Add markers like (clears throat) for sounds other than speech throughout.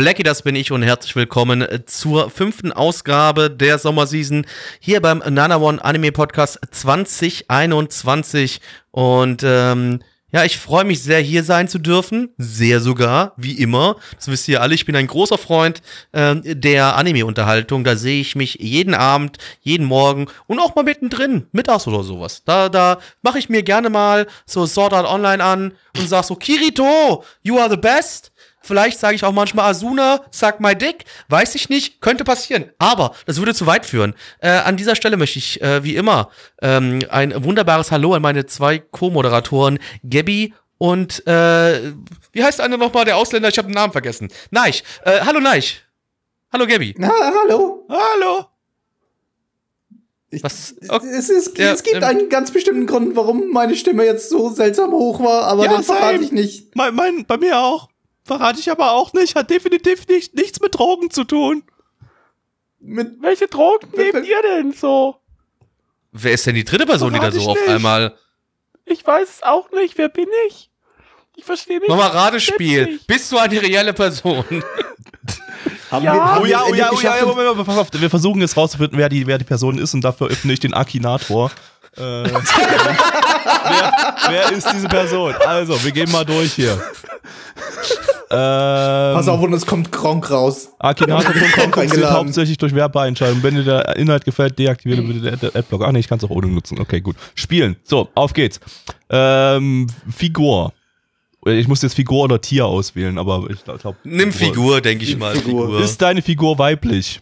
Blackie, das bin ich und herzlich willkommen zur fünften Ausgabe der Sommerseason hier beim Nana One Anime Podcast 2021. Und ähm, ja, ich freue mich sehr, hier sein zu dürfen. Sehr sogar, wie immer. Das wisst ihr alle. Ich bin ein großer Freund ähm, der Anime-Unterhaltung. Da sehe ich mich jeden Abend, jeden Morgen und auch mal mittendrin, mittags oder sowas. Da, da mache ich mir gerne mal so Sword Art Online an und sag so, Kirito, you are the best. Vielleicht sage ich auch manchmal Asuna, sag my dick. Weiß ich nicht, könnte passieren. Aber das würde zu weit führen. Äh, an dieser Stelle möchte ich, äh, wie immer, ähm, ein wunderbares Hallo an meine zwei Co-Moderatoren, Gabby und, äh, wie heißt einer nochmal, der Ausländer? Ich habe den Namen vergessen. Neich. Äh, hallo Neich. Hallo Gabby. Na, hallo. Hallo. Ich, Was? Es, Okay. es, ist, Ja, es gibt ähm, einen ganz bestimmten Grund, warum meine Stimme jetzt so seltsam hoch war, aber Ja, den verrate ich nicht. Mein, mein, bei mir auch. Verrate ich aber auch nicht. Hat definitiv nicht, nichts mit Drogen zu tun. Mit, Welche Drogen nehmt ihr denn so? Wer ist denn die dritte Person, die da so auf nicht. einmal. Ich weiß es auch nicht. Wer bin ich? Ich verstehe nicht. Nochmal Ratespiel. Bist du eine reelle Person? (laughs) haben Ja. wir, haben Oh wir ja, es oh ja, oh ja, geschafft, ja, Moment, pass auf. Wir versuchen jetzt rauszufinden, wer die, wer die Person ist und dafür öffne ich den Akinator. Äh, (laughs) wer, wer ist diese Person? Also, wir gehen mal durch hier. Ähm, Pass auf, und es kommt Gronk raus. Akinator.com funktioniert (laughs) hauptsächlich durch Werbeeinschaltung. Wenn dir der Inhalt gefällt, deaktiviere bitte den Ad- Adblock. Ach nee, ich kann es auch ohne nutzen. Okay, gut. Spielen. So, auf geht's. Ähm, Figur. Ich muss jetzt Figur oder Tier auswählen, aber ich glaube. Nimm Figur, denke ich mal. Figur. Ist deine Figur weiblich?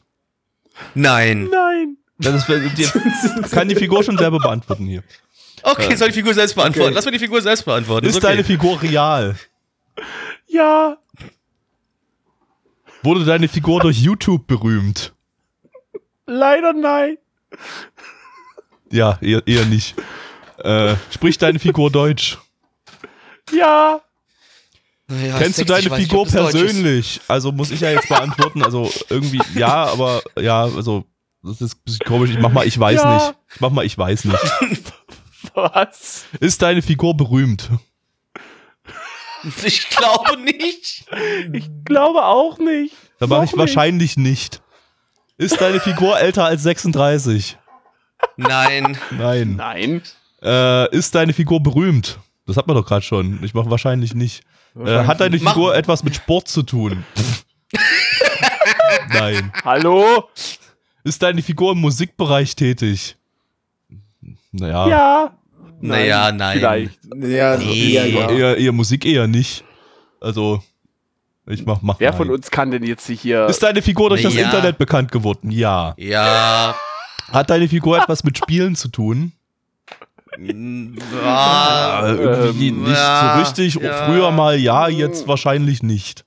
Nein. Nein. Das ist, die, kann die Figur schon selber beantworten hier. Okay, soll die Figur selbst beantworten? Okay. Lass mir die Figur selbst beantworten. Ist okay. deine Figur real? Ja. Wurde deine Figur durch YouTube berühmt? Leider nein. Ja, eher, eher nicht. Äh, spricht deine Figur Deutsch? Ja. Naja, Kennst du deine Figur ist. persönlich? Also muss ich ja jetzt beantworten. Also irgendwie ja, aber ja, also das ist ein bisschen komisch. Ich mach mal, ich weiß Ja. nicht. Ich mach mal, ich weiß nicht. (laughs) Was? Ist deine Figur berühmt? Ich glaube nicht. Ich glaube auch nicht. Da mache ich nicht. wahrscheinlich nicht. Ist deine Figur älter als 36? Nein. Nein. Nein. Äh, ist deine Figur berühmt? Das hat man doch gerade schon. Ich mache wahrscheinlich nicht. Äh, hat deine Mach- Figur etwas mit Sport zu tun? (laughs) Nein. Hallo? Ist deine Figur im Musikbereich tätig? Naja, Ja. Naja, nein. Vielleicht. Ja, Nee. ja, ja. eher, eher Musik eher nicht. Also, ich mach, mach Wer nein. von uns kann denn jetzt hier. Ist deine Figur durch das Ja. Internet bekannt geworden? Ja. Ja. Hat deine Figur etwas mit Spielen zu tun? Äh, irgendwie ähm, nicht ja, so richtig. ja. Früher mal ja, jetzt wahrscheinlich nicht.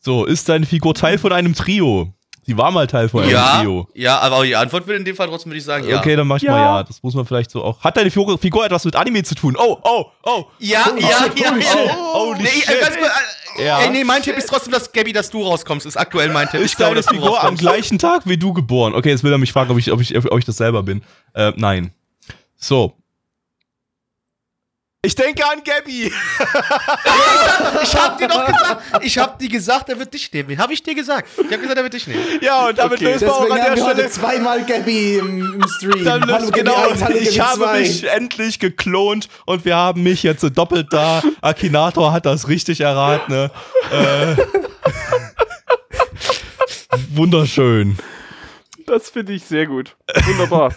So, ist deine Figur Teil von einem Trio? Sie war mal Teil von einem ja, Trio. ja, aber die Antwort wird in dem Fall trotzdem würde ich sagen, ja. Okay, dann mach ich Ja. mal ja. Das muss man vielleicht so auch. Hat deine Figur, Figur etwas mit Anime zu tun? Oh, oh, oh. Ja, ja, ja, ja. Oh, holy nee, shit. äh, ganz kurz, äh, Ja. Ey, nee, mein Tipp ist trotzdem, dass Gabby, dass du rauskommst. Ist aktuell mein Tipp. Ich glaube, dass du Figur am rauskommst. gleichen Tag wie du geboren? Okay, jetzt will er mich fragen, ob ich, ob ich, ob ich das selber bin. Äh, nein. So. Ich denke an Gabby. (laughs) Ich hab dir doch gesagt, ich hab dir gesagt, er wird dich nehmen. Hab ich dir gesagt. Ich hab gesagt, er wird dich nehmen. Ja, und damit Okay. lösen wir auch Deswegen an der wir heute Stelle. zweimal Gabby im, im Stream. Dann lösen, Gabby genau, 1, hallo ich Gabby habe 2. mich endlich geklont und wir haben mich jetzt so doppelt da. Akinator hat das richtig erraten. Ne? Äh, (laughs) wunderschön. Das finde ich sehr gut. Wunderbar.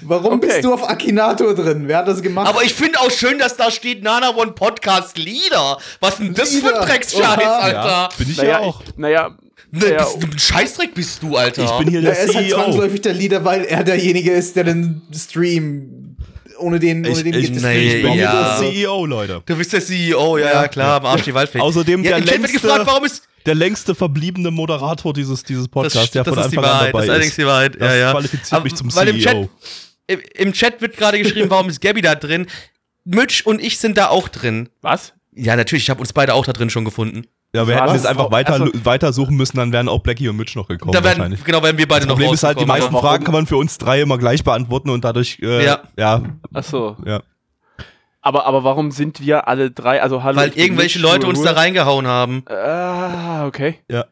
Warum Okay. bist du auf Akinator drin? Wer hat das gemacht? Aber ich finde auch schön, dass da steht Nana One Podcast Lieder. Was denn das für ein Drecksscheiß, Oha. Alter? Ja, bin ich naja, ja auch. Ich, naja. Ne, naja, bist, ein Scheißdreck bist du, Alter. Ich bin hier ja, der er ist halt CEO. zwangsläufig der Leader, weil er derjenige ist, der den Stream ohne den, ohne Ich- den ich- geht es nee, nicht. Ich bin Ja. der CEO, Leute. Du bist der CEO, ja, ja, klar, am Arsch die Waldfee. Außerdem ja, der im längste- gefragt, warum ist Der längste verbliebene Moderator dieses, dieses Podcasts, der das von ist die Anfang an Wahrheit, dabei das ist allerdings ist. die Wahrheit, Das ja, ja. qualifiziert Aber mich zum E weil im CEO. Chat, im, Im Chat wird gerade geschrieben, warum ist Gabby da drin? Mitch und ich sind da auch drin. Was? Ja, natürlich, ich habe uns beide auch da drin schon gefunden. Ja, wir hätten jetzt einfach weiter, Also- weiter suchen müssen, dann wären auch Blackie und Mitch noch gekommen da werden, wahrscheinlich. genau, werden wir beide Das noch Problem ist halt, die meisten Fragen kann man für uns drei immer gleich beantworten und dadurch, äh, Ja. ja, Ach so. ja. Aber, aber warum sind wir alle drei, also hallo. Weil irgendwelche Leute uns da reingehauen haben. Ah, okay. Ja.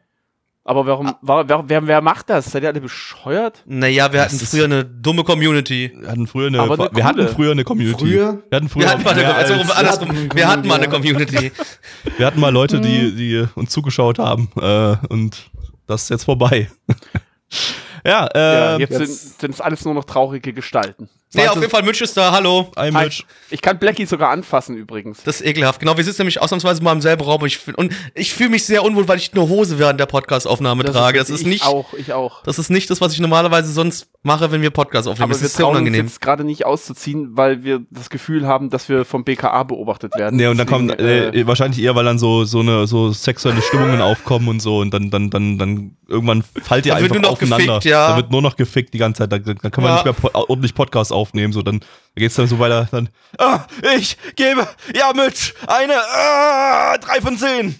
Aber warum, wa- wer, wer, wer macht das? Seid ihr alle bescheuert? Naja, wir hatten früher eine dumme Community. Wir hatten früher eine, eine wir hatten früher eine Community. Früher? Wir hatten früher Wir hatten mal eine, also als, andersrum, wir hatten mal eine Community. (laughs) wir hatten mal Leute, Mhm. die, die uns zugeschaut haben, äh, und das ist jetzt vorbei. (laughs) ja, Ja, äh, jetzt, jetzt- sind, sind es alles nur noch traurige Gestalten. Nee, auf jeden Fall, Mitch ist da, hallo. Hi. Mitch. Ich kann Blackie sogar anfassen übrigens. Das ist ekelhaft. Genau, wir sitzen nämlich ausnahmsweise mal im selben Raum. Und ich, und ich fühle mich sehr unwohl, weil ich eine Hose während der Podcast-Aufnahme trage. Das ist ich nicht, auch, ich auch. das ist nicht das, was ich normalerweise sonst mache, wenn wir Podcast aufnehmen. Aber Das wir ist sehr trauen uns unangenehm. jetzt gerade nicht auszuziehen, weil wir das Gefühl haben, dass wir vom BKA beobachtet werden. Nee, und dann Deswegen, kommt äh, äh, wahrscheinlich eher, weil dann so so eine so sexuelle Stimmungen aufkommen und so und dann dann dann dann irgendwann fallt ihr Da wird einfach nur noch aufeinander. gefickt, ja. Da wird nur noch gefickt die ganze Zeit. Da, dann kann man Ja. nicht mehr po ordentlich Podcast aufnehmen. So dann geht's dann so weiter. Dann ah, ich gebe ja mit eine ah, drei von zehn.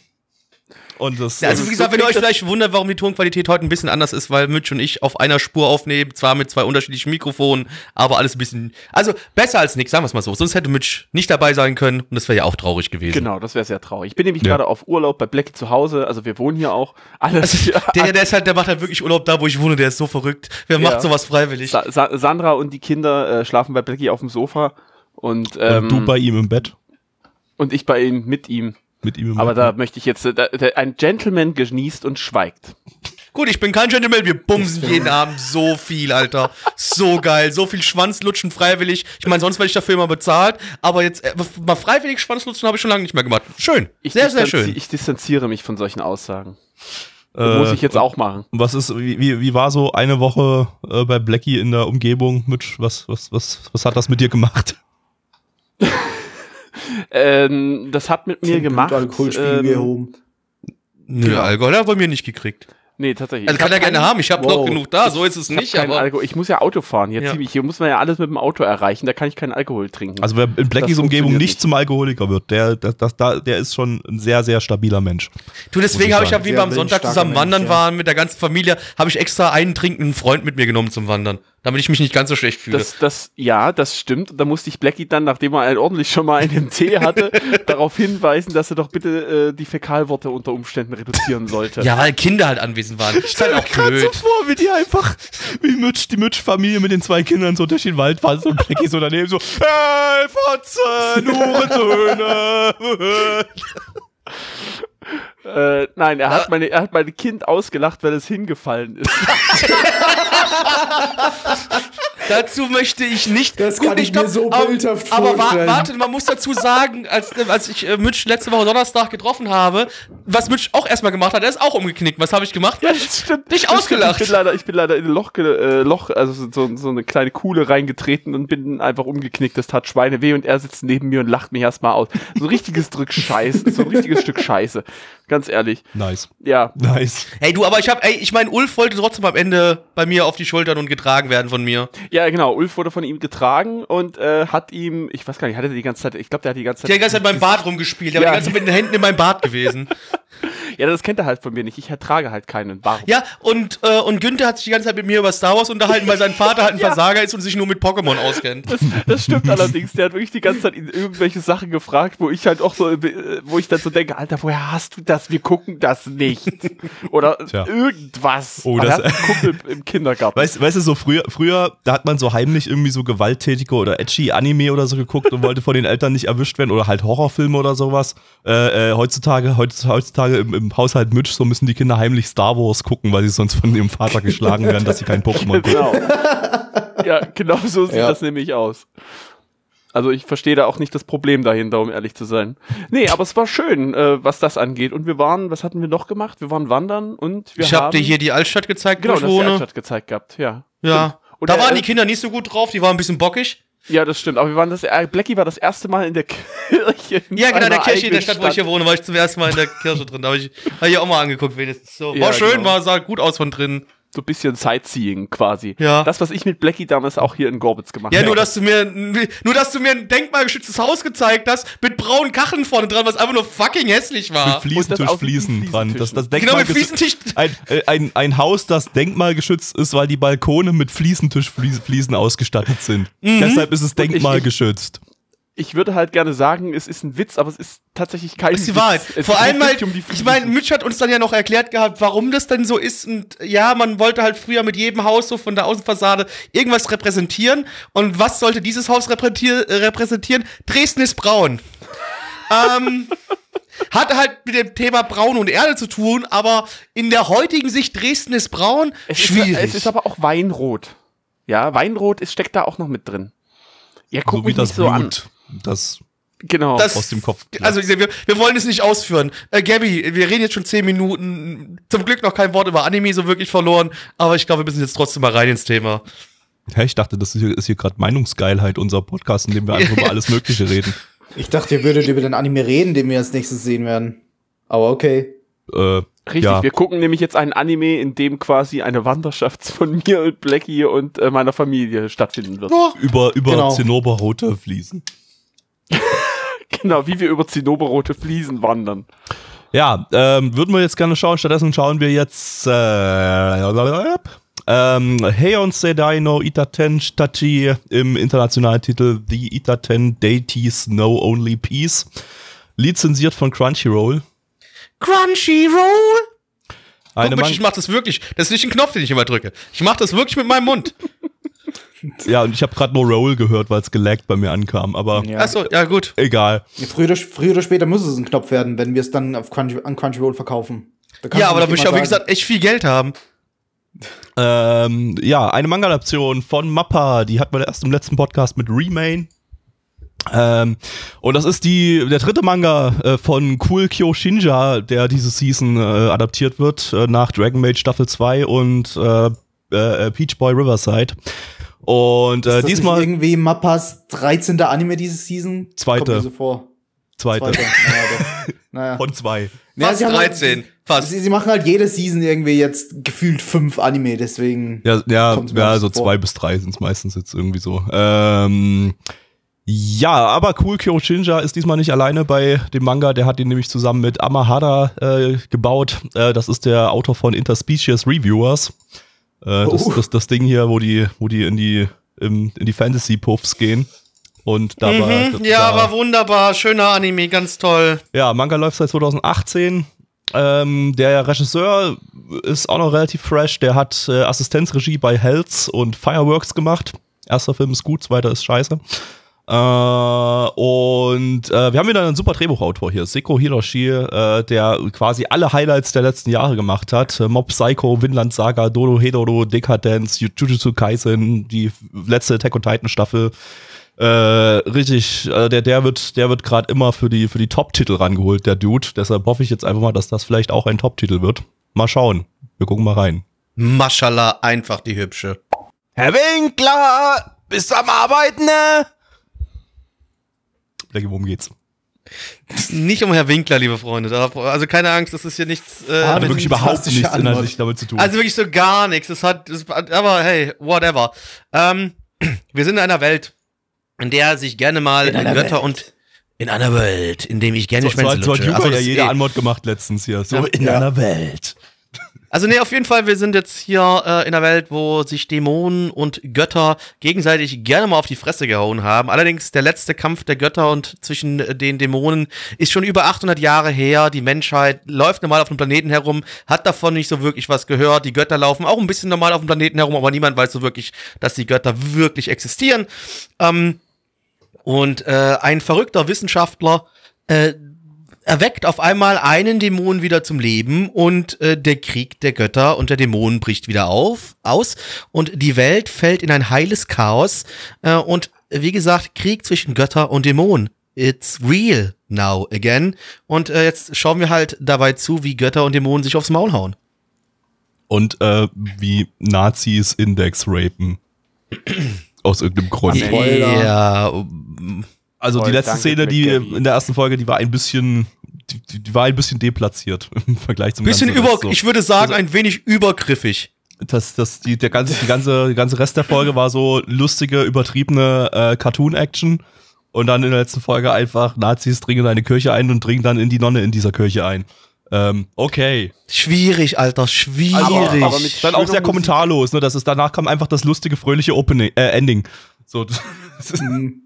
Und das Ja, also wie gesagt, wenn ihr euch vielleicht wundert, warum die Tonqualität heute ein bisschen anders ist, weil Mitch und ich auf einer Spur aufnehmen, zwar mit zwei unterschiedlichen Mikrofonen, aber alles ein bisschen, also besser als nichts, sagen wir es mal so. Sonst hätte Mitch nicht dabei sein können und das wäre ja auch traurig gewesen. Genau, das wäre sehr traurig. Ich bin nämlich Ja. gerade auf Urlaub bei Blackie zu Hause, also wir wohnen hier auch. Alles. Also, der, der ist halt, der macht halt wirklich Urlaub da, wo ich wohne, der ist so verrückt. Wer Ja. macht sowas freiwillig? Sa Sa Sandra und die Kinder äh, schlafen bei Blackie auf dem Sofa und, ähm, und du bei ihm im Bett und ich bei ihm mit ihm. Mit ihm im Aber Bett. da möchte ich jetzt, äh, da, da, ein Gentleman genießt und schweigt. Gut, ich bin kein Gentleman, wir bumsen jeden (laughs) Abend so viel, Alter. So geil, so viel Schwanzlutschen freiwillig. Ich meine, sonst werde ich dafür immer bezahlt, aber jetzt äh, mal freiwillig Schwanzlutschen habe ich schon lange nicht mehr gemacht. Schön, Ich sehr, sehr schön. Ich distanziere mich von solchen Aussagen. Äh, Muss ich jetzt auch machen. Was ist, wie, wie, wie war so eine Woche äh, bei Blackie in der Umgebung? Mitch, was, was, was, was hat das mit dir gemacht? Ähm, das hat mit mir gemacht. Alkoholspiegel ähm. Nö, genau. Alkohol hat er bei mir nicht gekriegt. Nee, tatsächlich. Also Ich kann er gerne haben, ich habe Wow. noch genug da, so ist es Ich, nicht, aber. Alkohol. ich muss ja Auto fahren. Hier, Ja. ziemlich, hier muss man ja alles mit dem Auto erreichen. Da kann ich keinen Alkohol trinken. Also wer in Blackies Das Umgebung nicht nicht. zum Alkoholiker wird, der, der, das, da, der ist schon ein sehr, sehr stabiler Mensch. Du, deswegen ich habe ich ja, wie am Sonntag zusammen Mensch, wandern ja. waren mit der ganzen Familie, habe ich extra einen trinkenden Freund mit mir genommen zum Wandern, damit ich mich nicht ganz so schlecht fühle. Das, das, ja, das stimmt. Da musste ich Blackie dann, nachdem er einen ordentlich schon mal einen Tee hatte, (laughs) darauf hinweisen, dass er doch bitte äh, die Fäkalworte unter Umständen reduzieren sollte. ja, weil Kinder halt anwesend waren. (laughs) Ist halt auch blöd. so vor, wie die einfach, (laughs) wie Mitch, die Mitch-Familie mit den zwei Kindern so durch den Wald fahren und Blackie so daneben so, hey, Fotze, Nurentöne. Äh, nein, er hat, meine, er hat mein Kind ausgelacht, weil es hingefallen ist. (laughs) Dazu möchte ich nicht. Das kann ich mir so aber- bildhaft Aber vorstellen. warte, man muss dazu sagen, als, als ich äh, Mitch letzte Woche Donnerstag getroffen habe, was Mitch auch erstmal gemacht hat, er ist auch umgeknickt. Was habe ich gemacht? Ja, das stimmt. Dich Das ausgelacht. Stimmt. Ich bin leider, ich bin leider in ein Loch, äh, Loch also so- so, so eine kleine Kuhle reingetreten und bin einfach umgeknickt. Das tat Schweine weh und er sitzt neben mir und lacht mich erstmal aus. So ein richtiges Drück Scheiße, so ein richtiges Stück Scheiße. Ganz ehrlich. Nice, Ja. nice. Hey du, aber ich habe, ey, ich meine, Ulf wollte trotzdem am Ende bei mir auf die Schultern und getragen werden von mir. Ja, genau. Ulf wurde von ihm getragen und äh, hat ihm, ich weiß gar nicht, hat er die ganze Zeit, ich glaube, der hat die ganze Zeit. Ich habe die ganze Zeit beim Bart rumgespielt, der war Ja. die ganze Zeit mit den Händen in meinem Bart gewesen. (laughs) (laughs) Ja, das kennt er halt von mir nicht. Ich ertrage halt keinen Bart. Ja, und, äh, und Günther hat sich die ganze Zeit mit mir über Star Wars unterhalten, weil sein Vater halt ein (laughs) Versager ist und sich nur mit Pokémon auskennt. Das stimmt allerdings. Der hat wirklich die ganze Zeit irgendwelche Sachen gefragt, wo ich halt auch so, äh, wo ich dann so denke, Alter, woher hast du das? Wir gucken das nicht. (laughs) Oder Tja. irgendwas. Oh, das- er hat einen Kumpel im Kindergarten. Weißt, weißt du, so früher, früher, da hat man so heimlich irgendwie so gewalttätige oder edgy Anime oder so geguckt und wollte von den Eltern nicht erwischt werden oder halt Horrorfilme oder sowas. Äh, äh, heutzutage, heutzutage, heutzutage im, im Haushalt Mitch, so müssen die Kinder heimlich Star Wars gucken, weil sie sonst von ihrem Vater geschlagen werden, dass sie kein Pokémon gucken. Genau. (laughs) ja, genau so sieht Ja. das nämlich aus. Also ich verstehe da auch nicht das Problem dahinter, um ehrlich zu sein. Nee, aber es war schön, äh, was das angeht. Und wir waren, was hatten wir noch gemacht? Wir waren wandern und wir Ich haben... habe dir hier die Altstadt gezeigt, genau, wo das ich die wohne. Altstadt gezeigt gehabt, ja. Ja. Und da waren die Kinder nicht so gut drauf, die waren ein bisschen bockig. Ja, das stimmt. Aber wir waren das, äh, Blackie war das erste Mal in der (laughs) Kirche. in Ja, genau, in der Kirche in der eigenen Stadt, wo ich hier wohne, war ich zum ersten Mal in der Kirche drin. Da habe ich, hab ich auch mal angeguckt, wenigstens. So. War Ja, schön, genau. war, sah gut aus von drin. So ein bisschen Sightseeing quasi. Ja. Das, was ich mit Blackie damals auch hier in Gorbitz gemacht Ja, habe. nur dass du mir, nur dass du mir ein denkmalgeschütztes Haus gezeigt hast, mit braunen Kacheln vorne dran, was einfach nur fucking hässlich war. Mit Fliesentisch, Fliesen dran. Das, das Genau, mit Fliesentisch. Ein, äh, ein, ein Haus, das denkmalgeschützt ist, weil die Balkone mit Fliesentischfliesen ausgestattet sind. Mhm. Deshalb ist es ich- ich- denkmalgeschützt. Ich würde halt gerne sagen, es ist ein Witz, aber es ist tatsächlich kein Das ist die Witz. Wahrheit. Vor allem halt, um ich meine, Mitch hat uns dann ja noch erklärt gehabt, warum das denn so ist. Und ja, man wollte halt früher mit jedem Haus so von der Außenfassade irgendwas repräsentieren. Und was sollte dieses Haus repräsentier repräsentieren? Dresden ist braun. (laughs) ähm, hat halt mit dem Thema Braun und Erde zu tun, aber in der heutigen Sicht Dresden ist braun, es schwierig. Ist, es ist aber auch Weinrot. Ja, Weinrot ist, steckt da auch noch mit drin. Ja, guck So wie mich das nicht so an. Das Genau. Das- aus dem Kopf. Also wir, wir wollen es nicht ausführen. Äh, Gabby, wir reden jetzt schon zehn Minuten. Zum Glück noch kein Wort über Anime so wirklich verloren, aber ich glaube, wir müssen jetzt trotzdem mal rein ins Thema. Hä, ich dachte, das ist hier, hier gerade Meinungsgeilheit, unser Podcast, in dem wir einfach über alles Mögliche reden. (laughs) Ich dachte, ihr würdet über den Anime reden, den wir als nächstes sehen werden. Aber okay. Äh, Richtig, ja. wir gucken nämlich jetzt einen Anime, in dem quasi eine Wanderschaft von (laughs) mir und Blackie und äh, meiner Familie stattfinden wird. Oh, über über Genau. zinnoberrote Fliesen. Genau, wie wir über zinnoberrote Fliesen wandern. Ja, ähm, würden wir jetzt gerne schauen. Stattdessen schauen wir jetzt äh, ähm, Heion Sedai no Itaten Tachi im internationalen Titel The Itaten Deities No Only Peace. Lizenziert von Crunchyroll. Crunchyroll. Eine Guck ich mach das wirklich. Das ist nicht ein Knopf, den ich immer drücke. Ich mach das wirklich mit meinem Mund. Ja, und ich habe gerade nur Roll gehört, weil es gelaggt bei mir ankam, aber Ja. Achso, ja gut. egal. Früher, oder- früher oder später muss es ein Knopf werden, wenn wir es dann auf Crunchy, an Crunchyroll verkaufen. Ja, aber da würde ich ja, wie gesagt, echt viel Geld haben. Ähm, ja, eine Manga-Adaption von Mappa, die hatten wir erst im letzten Podcast mit Remain. Ähm, und das ist die, der dritte Manga äh, von Cool Kyo Shinja, der diese Season äh, adaptiert wird, äh, nach Dragon Maid Staffel 2 und äh, äh, Peach Boy Riverside. Und Ist äh, das diesmal nicht irgendwie Mappas 13. Anime diese Season? Zweite. Kommt mir so vor. zweite Zweite. naja, (laughs) von zwei. Fast sie haben halt- 13. Fast. Sie, sie machen halt jede Season irgendwie jetzt gefühlt fünf Anime, deswegen. Ja, ja, ja auch so so vor. zwei bis drei sind es meistens jetzt irgendwie so. Ähm, ja, aber Cool Kyo Shinja ist diesmal nicht alleine bei dem Manga. Der hat ihn nämlich zusammen mit Amahara äh, gebaut. Äh, das ist der Autor von Interspecies Reviewers. Äh, das, Oh. das, das Ding hier, wo die, wo die in die, im, in die Fantasy-Puffs gehen. Und da war. Mhm, ja, da, war wunderbar. Schöner Anime, ganz toll. ja, Manga läuft seit 2018. Ähm, der Regisseur ist auch noch relativ fresh. Der hat äh, Assistenzregie bei Hells und Fireworks gemacht. Erster Film ist gut, zweiter ist scheiße. Äh, und äh, wir haben wieder einen super Drehbuchautor hier, Seko Hiroshi, äh, der quasi alle Highlights der letzten Jahre gemacht hat. Äh, Mob Psycho, Vinland Saga, Dodo Hedoro, Decadence, Jujutsu Kaisen, die letzte Attack on Titan Staffel. Äh, richtig, äh, der, der wird, der wird gerade immer für die, für die Top-Titel rangeholt, der Dude. Deshalb hoffe ich jetzt einfach mal, dass das vielleicht auch ein Top-Titel wird. Mal schauen. Wir gucken mal rein. Maschallah, einfach die hübsche. Herr Winkler, bist du am Arbeiten, ne? Blackie, worum geht's? Nicht um Herr Winkler, liebe Freunde. Also keine Angst, das ist hier nichts. Äh, Hat mit- wirklich überhaupt nichts inhaltlich damit zu tun. Also wirklich so gar nichts. Es hat, es, aber hey, whatever. Ähm, wir sind in einer Welt, in der sich gerne mal In einer Götter Welt. und in einer Welt, in dem ich gerne so, so, Schwänze so hat lutsche. Hugo Ach so, ja das ist jede eh- Antwort gemacht letztens hier. So Ja. in Ja. einer Welt. Also nee, auf jeden Fall, wir sind jetzt hier äh, in einer Welt, wo sich Dämonen und Götter gegenseitig gerne mal auf die Fresse gehauen haben. Allerdings der letzte Kampf der Götter und zwischen äh, den Dämonen ist schon über 800 Jahre her. Die Menschheit läuft normal auf dem Planeten herum, hat davon nicht so wirklich was gehört. Die Götter laufen auch ein bisschen normal auf dem Planeten herum, aber niemand weiß so wirklich, dass die Götter wirklich existieren. Ähm, und äh, ein verrückter Wissenschaftler äh, erweckt auf einmal einen Dämon wieder zum Leben und äh, der Krieg der Götter und der Dämonen bricht wieder auf, aus und die Welt fällt in ein heiles Chaos äh, und wie gesagt, Krieg zwischen Götter und Dämonen. It's real now again. Und äh, jetzt schauen wir halt dabei zu, wie Götter und Dämonen sich aufs Maul hauen. Und äh, wie Nazis Index rapen. Aus irgendeinem Grund. Ja, Also die Toll, letzte danke, Szene, die McGarry. in der ersten Folge, die war ein bisschen, die, die, die war ein bisschen deplatziert (laughs) im Vergleich zum bisschen ganzen über, Rest, so. ich würde sagen, ein wenig übergriffig. das, das, die, der ganze, die ganze, die ganze Rest der Folge war so lustige, übertriebene äh, Cartoon-Action. Und dann in der letzten Folge einfach Nazis dringen in eine Kirche ein und dringen dann in die Nonne in dieser Kirche ein. Ähm, okay. Schwierig, Alter, schwierig. Aber- aber mit- Dann auch sehr Musik. kommentarlos, ne? Das ist, danach kam einfach das lustige, fröhliche Opening, äh, Ending. So, (laughs) das ist, Mhm.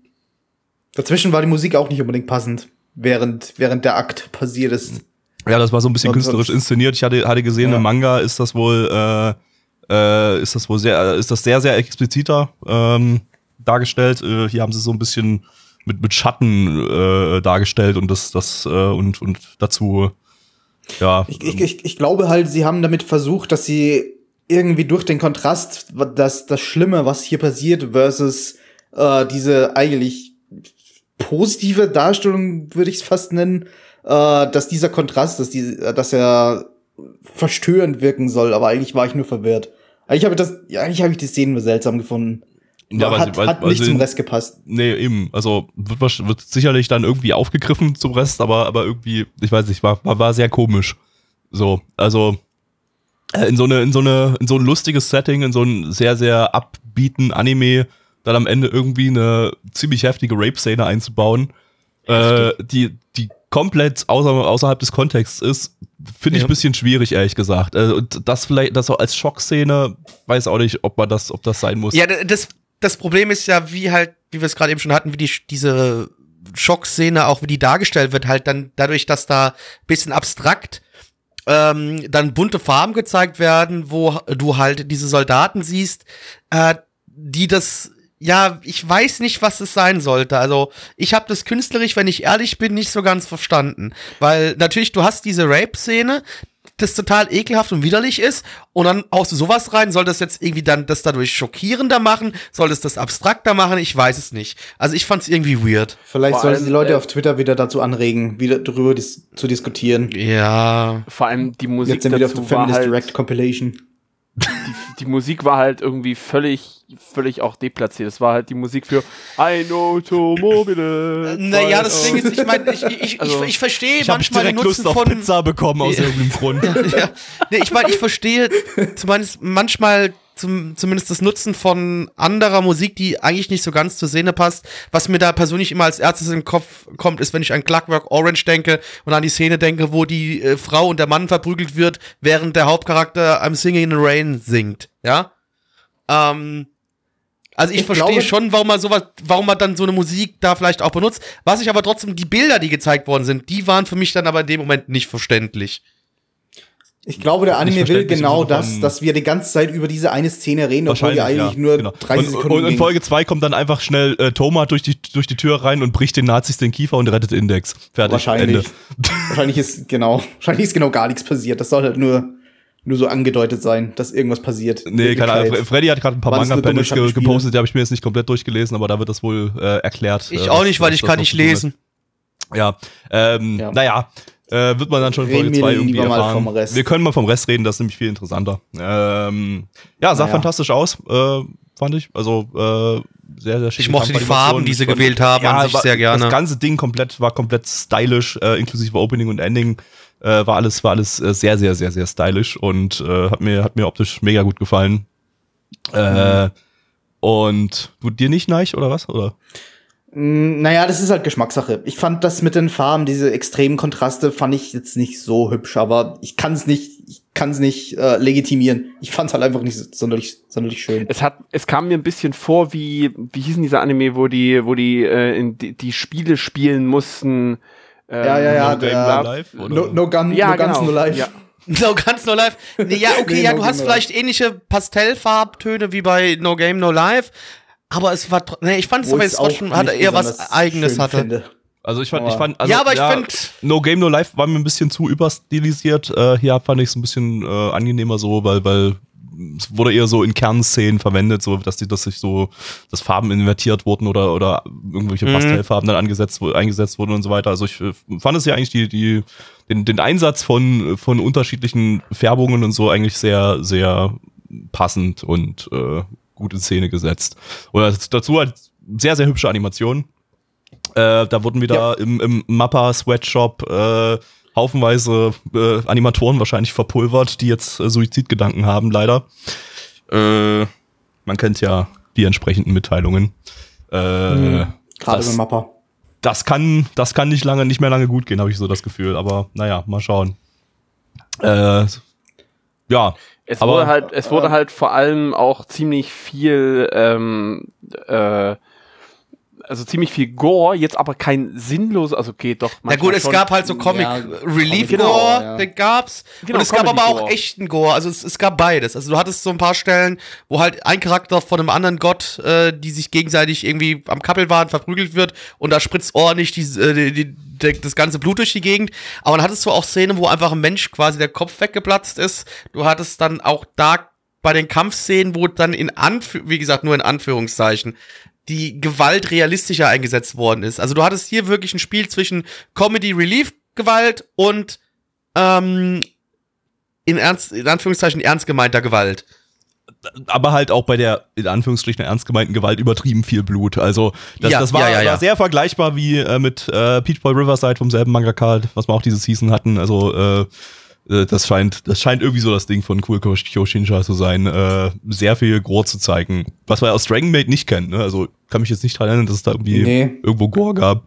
Dazwischen war die Musik auch nicht unbedingt passend, während, während der Akt passiert ist. ja, das war so ein bisschen Und künstlerisch inszeniert. Ich hatte, hatte gesehen, Ja. im Manga ist das wohl, äh, äh, ist das wohl sehr, ist das sehr, sehr expliziter ähm, dargestellt. Äh, hier haben sie so ein bisschen mit, mit Schatten äh, dargestellt und das, das, äh, und, und dazu, ja. Ich, ich, ich, ich glaube halt, sie haben damit versucht, dass sie irgendwie durch den Kontrast, das, das Schlimme, was hier passiert, versus äh, diese eigentlich positive Darstellung, würde ich es fast nennen, äh, dass dieser Kontrast, dass, die, dass er verstörend wirken soll, aber eigentlich war ich nur verwirrt. Eigentlich habe ich das, ja, eigentlich habe ich die Szenen nur seltsam gefunden. Ja, weil hat weil- hat weil nicht sie- zum Rest gepasst. Nee, eben. Also wird, wird sicherlich dann irgendwie aufgegriffen zum Rest, aber, aber irgendwie, ich weiß nicht, war, war, war sehr komisch. So, also äh, in so eine, in so eine, in so ein lustiges Setting, in so ein sehr, sehr upbeaten Anime, dann am Ende irgendwie eine ziemlich heftige Rape-Szene einzubauen, äh, die, die komplett außer, außerhalb des Kontexts ist, finde ich Ja. ein bisschen schwierig, ehrlich gesagt. Äh, und das vielleicht, das so als Schockszene, weiß auch nicht, ob man das, ob das sein muss. Ja, das, das Problem ist ja, wie halt, wie wir es gerade eben schon hatten, wie die, diese Schockszene, auch wie die dargestellt wird, halt dann dadurch, dass da bisschen abstrakt ähm, dann bunte Farben gezeigt werden, wo du halt diese Soldaten siehst, äh, die das ja, ich weiß nicht, was es sein sollte. Also, ich habe das künstlerisch, wenn ich ehrlich bin, nicht so ganz verstanden. Weil natürlich, du hast diese Rape-Szene, das total ekelhaft und widerlich ist, und dann haust du sowas rein. Soll das jetzt irgendwie dann das dadurch schockierender machen? Soll das das abstrakter machen? Ich weiß es nicht. Also, ich fand's irgendwie weird. Vielleicht sollten allem, die Leute äh, auf Twitter wieder dazu anregen, wieder darüber dis zu diskutieren. Ja. Vor allem die Musik Jetzt sind wir wieder auf dazu der Feminist halt, Direct Compilation. Die Musik war halt irgendwie völlig, völlig auch deplatziert. Es war halt die Musik für ein Automobile. Naja, das Ding ist, ich meine, ich, ich, Also, ich, ich verstehe Ich habe manchmal den direkt Nutzen Lust auf von. Pizza bekommen aus Ja. irgendeinem Grund. (laughs) ja. Nee, ich meine, ich verstehe zumindest manchmal zum, zumindest das Nutzen von anderer Musik, die eigentlich nicht so ganz zur Szene passt. Was mir da persönlich immer als erstes in den Kopf kommt, ist, wenn ich an Clockwork Orange denke und an die Szene denke, wo die äh, Frau und der Mann verprügelt wird, während der Hauptcharakter I'm Singing in the Rain singt. Ja? Ähm, also ich, Ich verstehe schon, warum man sowas, warum man dann so eine Musik da vielleicht auch benutzt. Was ich aber trotzdem, die Bilder, die gezeigt worden sind, die waren für mich dann aber in dem Moment nicht verständlich. Ich glaube, der Anime will genau das, dass wir die ganze Zeit über diese eine Szene reden, obwohl die eigentlich ja, nur genau. 30 und, Sekunden Und in ging. Folge 2 kommt dann einfach schnell äh, Thomas durch die, durch die Tür rein und bricht den Nazis den Kiefer und rettet Index. Fertig. Wahrscheinlich. Ende. (laughs) Wahrscheinlich ist genau, wahrscheinlich ist genau gar nichts passiert. Das soll halt nur, nur so angedeutet sein, dass irgendwas passiert. Nee, keine Ahnung. Freddy hat gerade ein paar Manga-Panels ge gepostet, die habe ich mir jetzt nicht komplett durchgelesen, aber da wird das wohl äh, erklärt. Ich äh, auch nicht, weil ich kann nicht hat. lesen. Ja, ähm, Ja. naja, äh, wird man dann schon in Folge Reden wir 2 irgendwie erfahren. vom Rest. Wir können mal vom Rest reden, das ist nämlich viel interessanter. Ähm, ja, sah Naja. fantastisch aus, äh, fand ich. Also äh, sehr, sehr schick. Ich mochte die Farben, die sie gewählt haben, an sich sehr gerne. Das ganze Ding komplett war komplett stylisch, äh, inklusive Opening und Ending. Äh, war alles, war alles äh, sehr, sehr, sehr, sehr stylisch und äh, hat mir, hat mir optisch mega gut gefallen. Äh, und du dir nicht neich oder was? Oder? Mm, Naja, das ist halt Geschmackssache. Ich fand das mit den Farben, diese extremen Kontraste, fand ich jetzt nicht so hübsch, aber ich kann es nicht, ich kann es nicht äh, legitimieren. Ich fand es halt einfach nicht sonderlich, sonderlich schön. Es hat, es kam mir ein bisschen vor wie, wie hießen diese Anime, wo die, wo die, äh, in die, die Spiele spielen mussten. Ähm, Ja, ja, ja, No Game, der- No Life, oder? No, no Gun, Ja, no Guns, genau. no Life. Ja. (laughs) No, ganz no life. Ja, (laughs) okay, Nee, ja, No du Game, hast No vielleicht ähnliche Pastellfarbtöne wie bei No Game, No Life. Aber es war, nee, ich fand es aber jetzt auch trotzdem, hat er eher was Eigenes hatte. finde. Also ich fand, ich Aber- fand, also, ja, aber ich find, No Game No Life war mir ein bisschen zu überstilisiert. Äh, hier fand ich es ein bisschen äh, angenehmer so, weil, weil es wurde eher so in Kernszenen verwendet, so dass die, dass sich so, dass Farben invertiert wurden oder oder irgendwelche Mhm. Pastellfarben dann angesetzt, eingesetzt wurden und so weiter. Also ich äh, fand es ja eigentlich die, die, den, den Einsatz von, von unterschiedlichen Färbungen und so eigentlich sehr, sehr passend und äh, gut in Szene gesetzt. Oder dazu halt sehr, sehr hübsche Animationen. Äh, da wurden wieder Ja. im, im Mappa Sweatshop äh, haufenweise äh, Animatoren wahrscheinlich verpulvert, die jetzt äh, Suizidgedanken haben, leider. Äh, man kennt ja die entsprechenden Mitteilungen. Äh, Gerade das- mit Mappa. das kann, das kann nicht lange, nicht mehr lange gut gehen, habe ich so das Gefühl. Aber naja, mal schauen. Äh, ja, Es Aber- wurde halt, es wurde halt vor allem auch ziemlich viel, ähm, äh, also ziemlich viel Gore, jetzt aber kein sinnlos, also geht doch. Na gut, es schon. gab halt so Comic Ja, Relief Comedy Gore, ja. den gab's. Genau, und es gab Comedy aber auch Gore. echten Gore. Also es, es gab beides. Also du hattest so ein paar Stellen, wo halt ein Charakter von einem anderen Gott, äh, die sich gegenseitig irgendwie am Kappel waren, verprügelt wird und da spritzt ordentlich die, äh, die, die, der- das ganze Blut durch die Gegend. Aber dann hattest du auch Szenen, wo einfach ein Mensch quasi der Kopf weggeplatzt ist. Du hattest dann auch da bei den Kampfszenen, wo dann in Anführ wie gesagt, nur in Anführungszeichen, die Gewalt realistischer eingesetzt worden ist. Also du hattest hier wirklich ein Spiel zwischen Comedy Relief Gewalt und ähm, in ernst in Anführungszeichen ernst gemeinter Gewalt. aber halt auch bei der in Anführungsstrichen ernst gemeinten Gewalt übertrieben viel Blut. Also das, Ja, das war, ja, ja, war sehr vergleichbar wie äh, mit äh, Peach Boy Riverside vom selben Mangaka, was wir auch diese Season hatten. Also äh, das scheint, das scheint irgendwie so das Ding von Cool Kyoshinsha zu sein, äh, sehr viel Gore zu zeigen, was man aus Dragon Maid nicht kennt. Ne? Also kann mich jetzt nicht dran erinnern, dass es da irgendwie Nee. irgendwo Gore gab.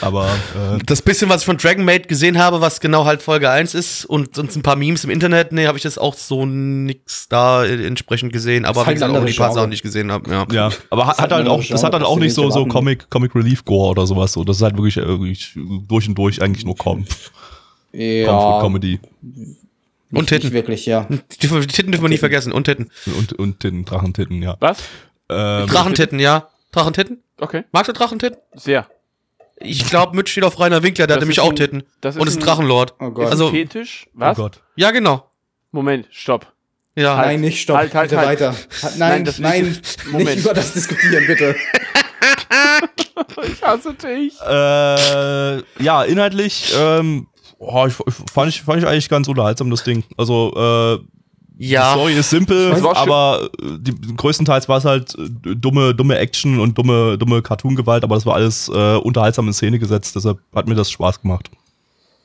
Aber äh, Das bisschen, was ich von Dragon Maid gesehen habe, was genau halt Folge 1 ist und sonst ein paar Memes im Internet, nee, habe ich das auch so nix da äh, entsprechend gesehen. Aber wie halt gesagt, auch die paar Genre. Sachen, die ich gesehen habe. Ja. Ja, aber hat, halt hat halt auch, anderes das hat Genre, auch nicht so, nicht so. Comic, Comic Relief Gore oder sowas. So. Das ist halt wirklich, äh, wirklich durch und durch eigentlich nur Kampf. Ja, Comedy. Und Titten. nicht wirklich, ja. (laughs) Titten dürfen wir nie vergessen. Und Titten. Und, und den Drachentitten, ja. Was? Ähm, Drachentitten, ja. Drachentitten? Okay, Magst du Drachentitten? sehr. Ich glaube, Mitch steht auf Rainer Winkler, der Das hat nämlich ist auch ein- Titten. das ist und ist ein- Drachenlord. Oh Gott. Also- Fetisch? oh Was? Gott. Ja, genau. Moment, stopp. Ja. Halt. nein, nicht, stopp, Halt, halt, bitte halt. weiter. Nein, Nein, nein, das nein Moment. nicht über das diskutieren, bitte. (laughs) Ich hasse dich. Äh, ja, inhaltlich, ähm, oh, ich, ich, fand, ich, fand ich eigentlich ganz unterhaltsam, das Ding. Also, äh, die Ja. Story ist simpel, aber äh, die, größtenteils war es halt äh, dumme, dumme Action und dumme, dumme Cartoon-Gewalt, aber das war alles äh, unterhaltsam in Szene gesetzt, deshalb hat mir das Spaß gemacht.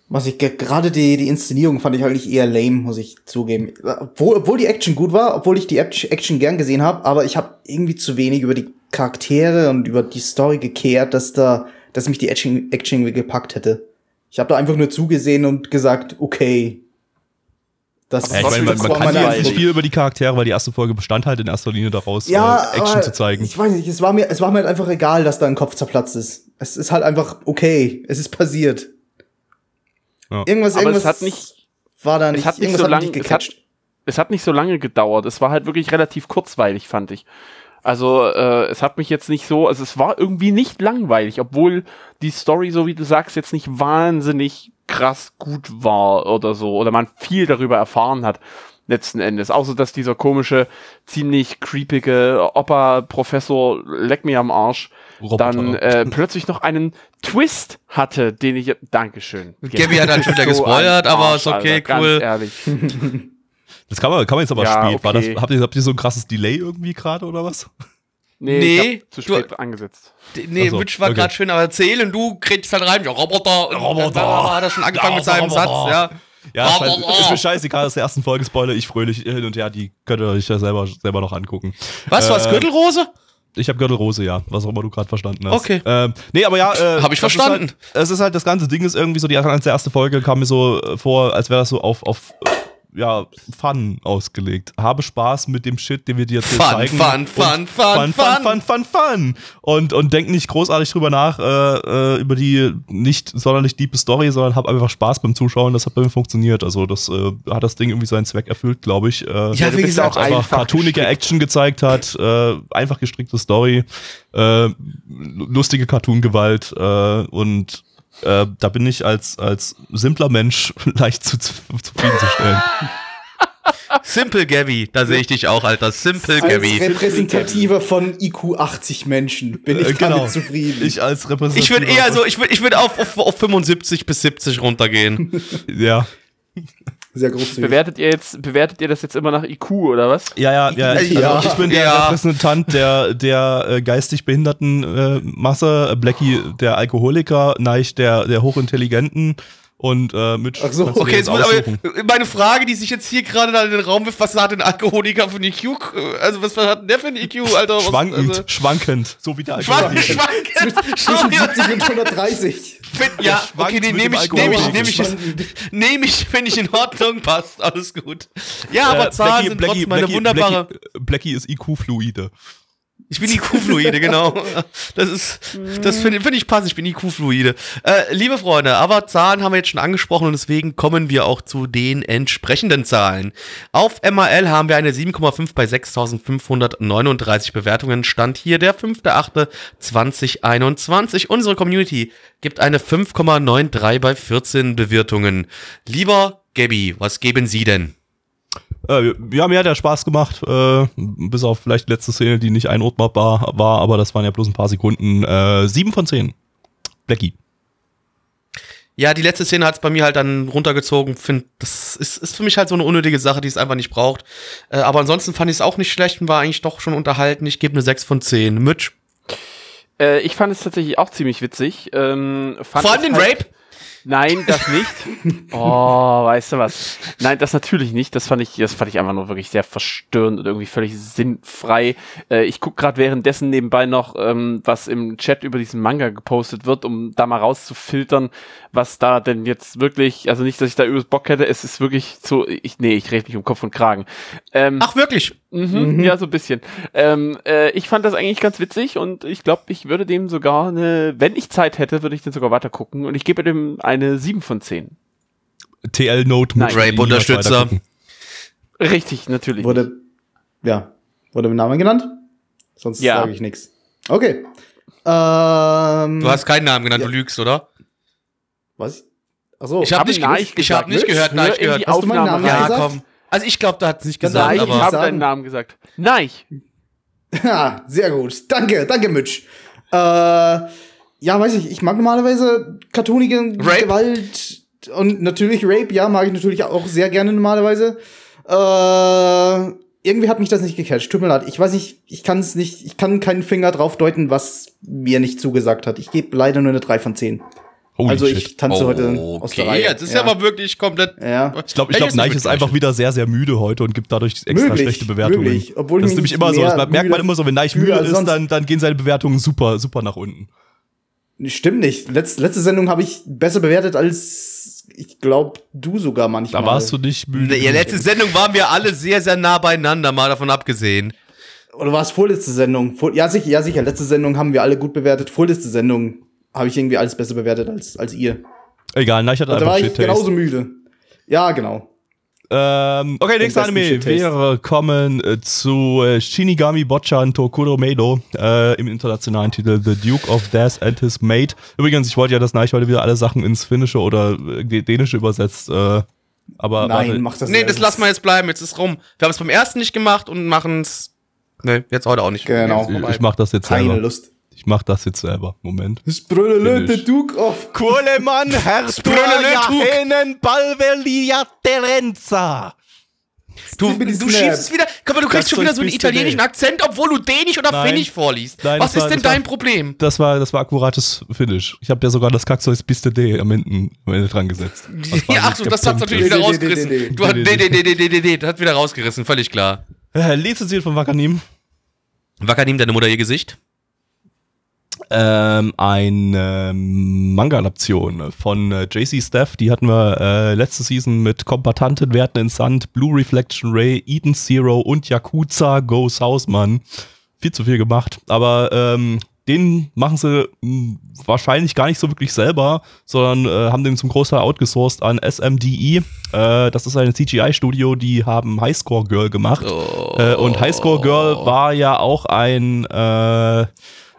Was ich ge- gerade die, die Inszenierung fand ich eigentlich eher lame, muss ich zugeben. Obwohl, obwohl die Action gut war, obwohl ich die Act- Action gern gesehen habe, aber ich habe irgendwie zu wenig über die Charaktere und über die Story gekehrt, dass da, dass mich die Action, Action gepackt hätte. Ich habe da einfach nur zugesehen und gesagt, okay. Das, Ja, Ja, ich meine, man, man kann ja jetzt nicht viel über die Charaktere, weil die erste Folge bestand halt in erster Linie daraus, ja, äh, Action aber zu zeigen. Ich weiß nicht, es war mir, es war mir halt einfach egal, dass da ein Kopf zerplatzt ist. Es ist halt einfach okay, es ist passiert. Ja. Irgendwas, Aber irgendwas es hat nicht, war da nicht, es hat nicht irgendwas so hat lang, mich es hat, es hat nicht so lange gedauert. Es war halt wirklich relativ kurzweilig, fand ich. Also äh, es hat mich jetzt nicht so, also es war irgendwie nicht langweilig, obwohl die Story, so wie du sagst, jetzt nicht wahnsinnig krass gut war oder so, oder man viel darüber erfahren hat letzten Endes. Außer dass dieser komische, ziemlich creepige Opa-Professor, leck mir am Arsch, Roboter. dann äh, plötzlich noch einen Twist hatte, den ich, Dankeschön. Gabby hat dann schon wieder So gespoilert, ein aber Arsch, ist okay, Alter, ganz cool. ehrlich. (laughs) Das kann man, kann man jetzt aber Ja, spät. War das, okay. habt, ihr, habt ihr so ein krasses Delay irgendwie gerade oder was? Nee, Nee, ich hab zu du- spät angesetzt. D- Nee, so, Mitch war okay. gerade schön am Erzählen, du kriegst halt rein, ja, Roboter. Und Roboter. dann hat er schon angefangen Ja, mit seinem Roboter. Satz, ja. Ja, ist, halt, Roboter. ist mir scheißegal, aus der ersten Folge Spoiler, ich fröhlich hin und her, die könnt ihr euch ja selber, selber noch angucken. Was, du hast Äh, Gürtelrose? Ich habe Gürtelrose, ja, was auch immer du gerade verstanden hast. Okay. Ähm, nee, aber ja, äh, Hab ich verstanden. Ist halt, es ist halt, das ganze Ding ist irgendwie so, die ganze erste Folge kam mir so vor, als wäre das so auf, auf ja, Fun ausgelegt. Habe Spaß mit dem Shit, den wir dir jetzt hier Fun, zeigen. fun, Und fun, fun, fun, fun. fun, fun, fun. Und, und denk nicht großartig drüber nach, äh, äh, über die nicht sonderlich diepe Story, sondern hab einfach Spaß beim Zuschauen. Das hat bei mir funktioniert. Also das äh, hat das Ding irgendwie seinen Zweck erfüllt, glaube ich. Äh, Ja, wie gesagt, auch einfach einfach cartoonige. Action gezeigt hat, äh, einfach gestrickte Story, äh, lustige Cartoon-Gewalt äh, und äh, da bin ich als, als simpler Mensch (laughs) leicht zu, zu, zufriedenzustellen. Simple Gabby, da sehe ich dich auch, Alter. Simple Als Gabby. Repräsentative von IQ 80 Menschen bin ich Äh, genau. damit zufrieden. Ich als Repräsentant. Ich würde eher so, ich würde ich würd auf, auf, auf 75 bis 70 runtergehen. Ja. Sehr großzügig. Bewertet ihr jetzt, bewertet ihr das jetzt immer nach IQ oder was? Ja, ja, ja. Ich, Ja. Also ich bin der Ja. Repräsentant der, der äh, geistig behinderten äh, Masse, Blackie der Alkoholiker, Neich der, der Hochintelligenten und äh, Mitch. Ach so. Okay, jetzt muss aber meine Frage, die sich jetzt hier gerade da in den Raum wirft, was hat denn Alkoholiker für ein IQ? Also was hat denn der für ein IQ, Alter? Was, schwankend, Also, schwankend, so wie der Alkoholiker. schwankend. Zwischen 70 und 130. Find- Ja, okay, nee, mit nehme ich, nehme ich, nehme ich, nehme ich, wenn ich in Ordnung passt, alles gut. Ja, aber Äh, Zahlen Blackie- sind Blackie- trotzdem eine Blackie- wunderbare. Blackie, Blackie ist IQ-Fluide. Ich bin IQ-Fluide, genau. Das ist, das finde find ich passend, ich bin IQ-Fluide. Äh, liebe Freunde, aber Zahlen haben wir jetzt schon angesprochen und deswegen kommen wir auch zu den entsprechenden Zahlen. Auf MAL haben wir eine 7,5 bei 6.539 Bewertungen. Stand hier der 5.8.2021. Unsere Community gibt eine 5,93 bei 14 Bewertungen. Lieber Gabby, was geben Sie denn? Äh, ja, mir hat der Spaß gemacht, äh, bis auf vielleicht die letzte Szene, die nicht einordnbar war, aber das waren ja bloß ein paar Sekunden. Äh, sieben von zehn. Blackie. Ja, die letzte Szene hat es bei mir halt dann runtergezogen. Find, das ist, ist für mich halt so eine unnötige Sache, die es einfach nicht braucht. Äh, aber ansonsten fand ich es auch nicht schlecht und war eigentlich doch schon unterhalten. Ich gebe eine 6 von 10. Mitch. Äh, ich fand es tatsächlich auch ziemlich witzig. Ähm, fand Vor allem den halt- Rape. Nein, das nicht. (laughs) Oh, weißt du was? Nein, das natürlich nicht. Das fand ich, das fand ich einfach nur wirklich sehr verstörend und irgendwie völlig sinnfrei. Äh, ich guck gerade währenddessen nebenbei noch, ähm, was im Chat über diesen Manga gepostet wird, um da mal rauszufiltern, was da denn jetzt wirklich, also nicht, dass ich da übelst Bock hätte, es ist wirklich so, ich, nee, ich rede mich um Kopf und Kragen. Ähm, Ach, wirklich? Mhm, Ja, so ein bisschen. Ähm, äh, ich fand das eigentlich ganz witzig und ich glaube, ich würde dem sogar eine, wenn ich Zeit hätte, würde ich den sogar weiter gucken und ich gebe dem eine 7 von 10. TL Note Nein. Rape-Unterstützer. Richtig, natürlich. Wurde, ja, wurde mein Name genannt? Sonst Ja. sage ich nichts. Okay. Ähm, Du hast keinen Namen genannt, du lügst, oder? was? Achso. Ich habe hab nicht, Nein ich, ich hab nicht gehört, nein, Hör ich gehört. Hast du meinen Namen. Ja, gesagt? komm. Also ich glaube, da hat es nicht gesagt, Nein, darf ich aber. habe deinen Namen gesagt. Nein. (laughs) Ja, sehr gut. Danke, danke, Mitch. Äh, ja, weiß ich, ich mag normalerweise cartoonige Rape? Gewalt und natürlich Rape, ja, mag ich natürlich auch sehr gerne normalerweise. Äh, irgendwie hat mich das nicht gecatcht. Tut mir leid. Ich weiß nicht, ich kann es nicht, ich kann keinen Finger drauf deuten, was mir nicht zugesagt hat. Ich gebe leider nur eine 3 von 10. Holy also shit. ich tanze heute aus der Okay, Reihe. jetzt ist ja aber wirklich komplett. ja. Ich glaube, ich glaub, nicht ist einfach wieder sehr, sehr müde heute und gibt dadurch extra Möglich, schlechte Bewertungen. möglich. Obwohl das ich ist mich nämlich immer so. Das merkt man immer so, wenn Neich fühle müde ist, dann, dann gehen seine Bewertungen super, super nach unten. Stimmt nicht. Letz, letzte Sendung habe ich besser bewertet als ich glaube du sogar manchmal. Da warst du nicht müde. In der letzten Sendung waren wir alle sehr, sehr nah beieinander, mal davon abgesehen. Oder war es vorletzte Sendung? Vor, ja, sicher, ja, sicher. Letzte Sendung haben wir alle gut bewertet. Vorletzte Sendung habe ich irgendwie alles besser bewertet als, als ihr. Egal, Neich hat Und da einfach war ich genauso müde. Ja, genau. Ähm, okay, nächster Anime. Wir kommen äh, zu äh, Shinigami Bochan Tokuro Meido äh, im internationalen Titel The Duke of Death and His Mate. Übrigens, ich wollte ja, dass Neich heute wieder alle Sachen ins Finnische oder äh, Dänische übersetzt. Äh, aber Nein, warte. mach das Nee, nicht. das lassen wir jetzt bleiben, jetzt ist rum. Wir haben es beim ersten nicht gemacht und machen es. Nee, jetzt heute auch nicht. Genau. Ich, ich mach das jetzt Keine selber. Lust. Ich mach das jetzt selber. Moment. Sprölelöte Duk auf. Quole Mann, Herr Sprölelöte Balvelia Terenza. Du, du schiebst es wieder, komm, du kriegst das schon wieder so einen italienischen. Akzent, obwohl du Dänisch oder Finnisch vorliest. Nein, Was ist war, denn dein war, Problem? Das war, das war akkurates Finnisch. Ich habe ja sogar das Kackzeug Biste D am Ende, am Ende dran gesetzt. Ja, achso, das hat's natürlich wieder rausgerissen. Du hast D, das hat wieder rausgerissen, völlig klar. Letztes Ziel von Wakanim. Wakanim, deine Mutter ihr Gesicht? Ähm, eine Manga-Adaption von äh, JC Staff, die hatten wir äh, letzte Season mit Kombatanten Werten in Sand, Blue Reflection Ray, Eden Zero und Yakuza Go Southman. Viel zu viel gemacht, aber ähm, den machen sie mh, wahrscheinlich gar nicht so wirklich selber, sondern äh, haben den zum Großteil outgesourced an SMDE. Äh, das ist ein CGI-Studio, die haben Highscore Girl gemacht. Äh, und Highscore Girl war ja auch ein äh,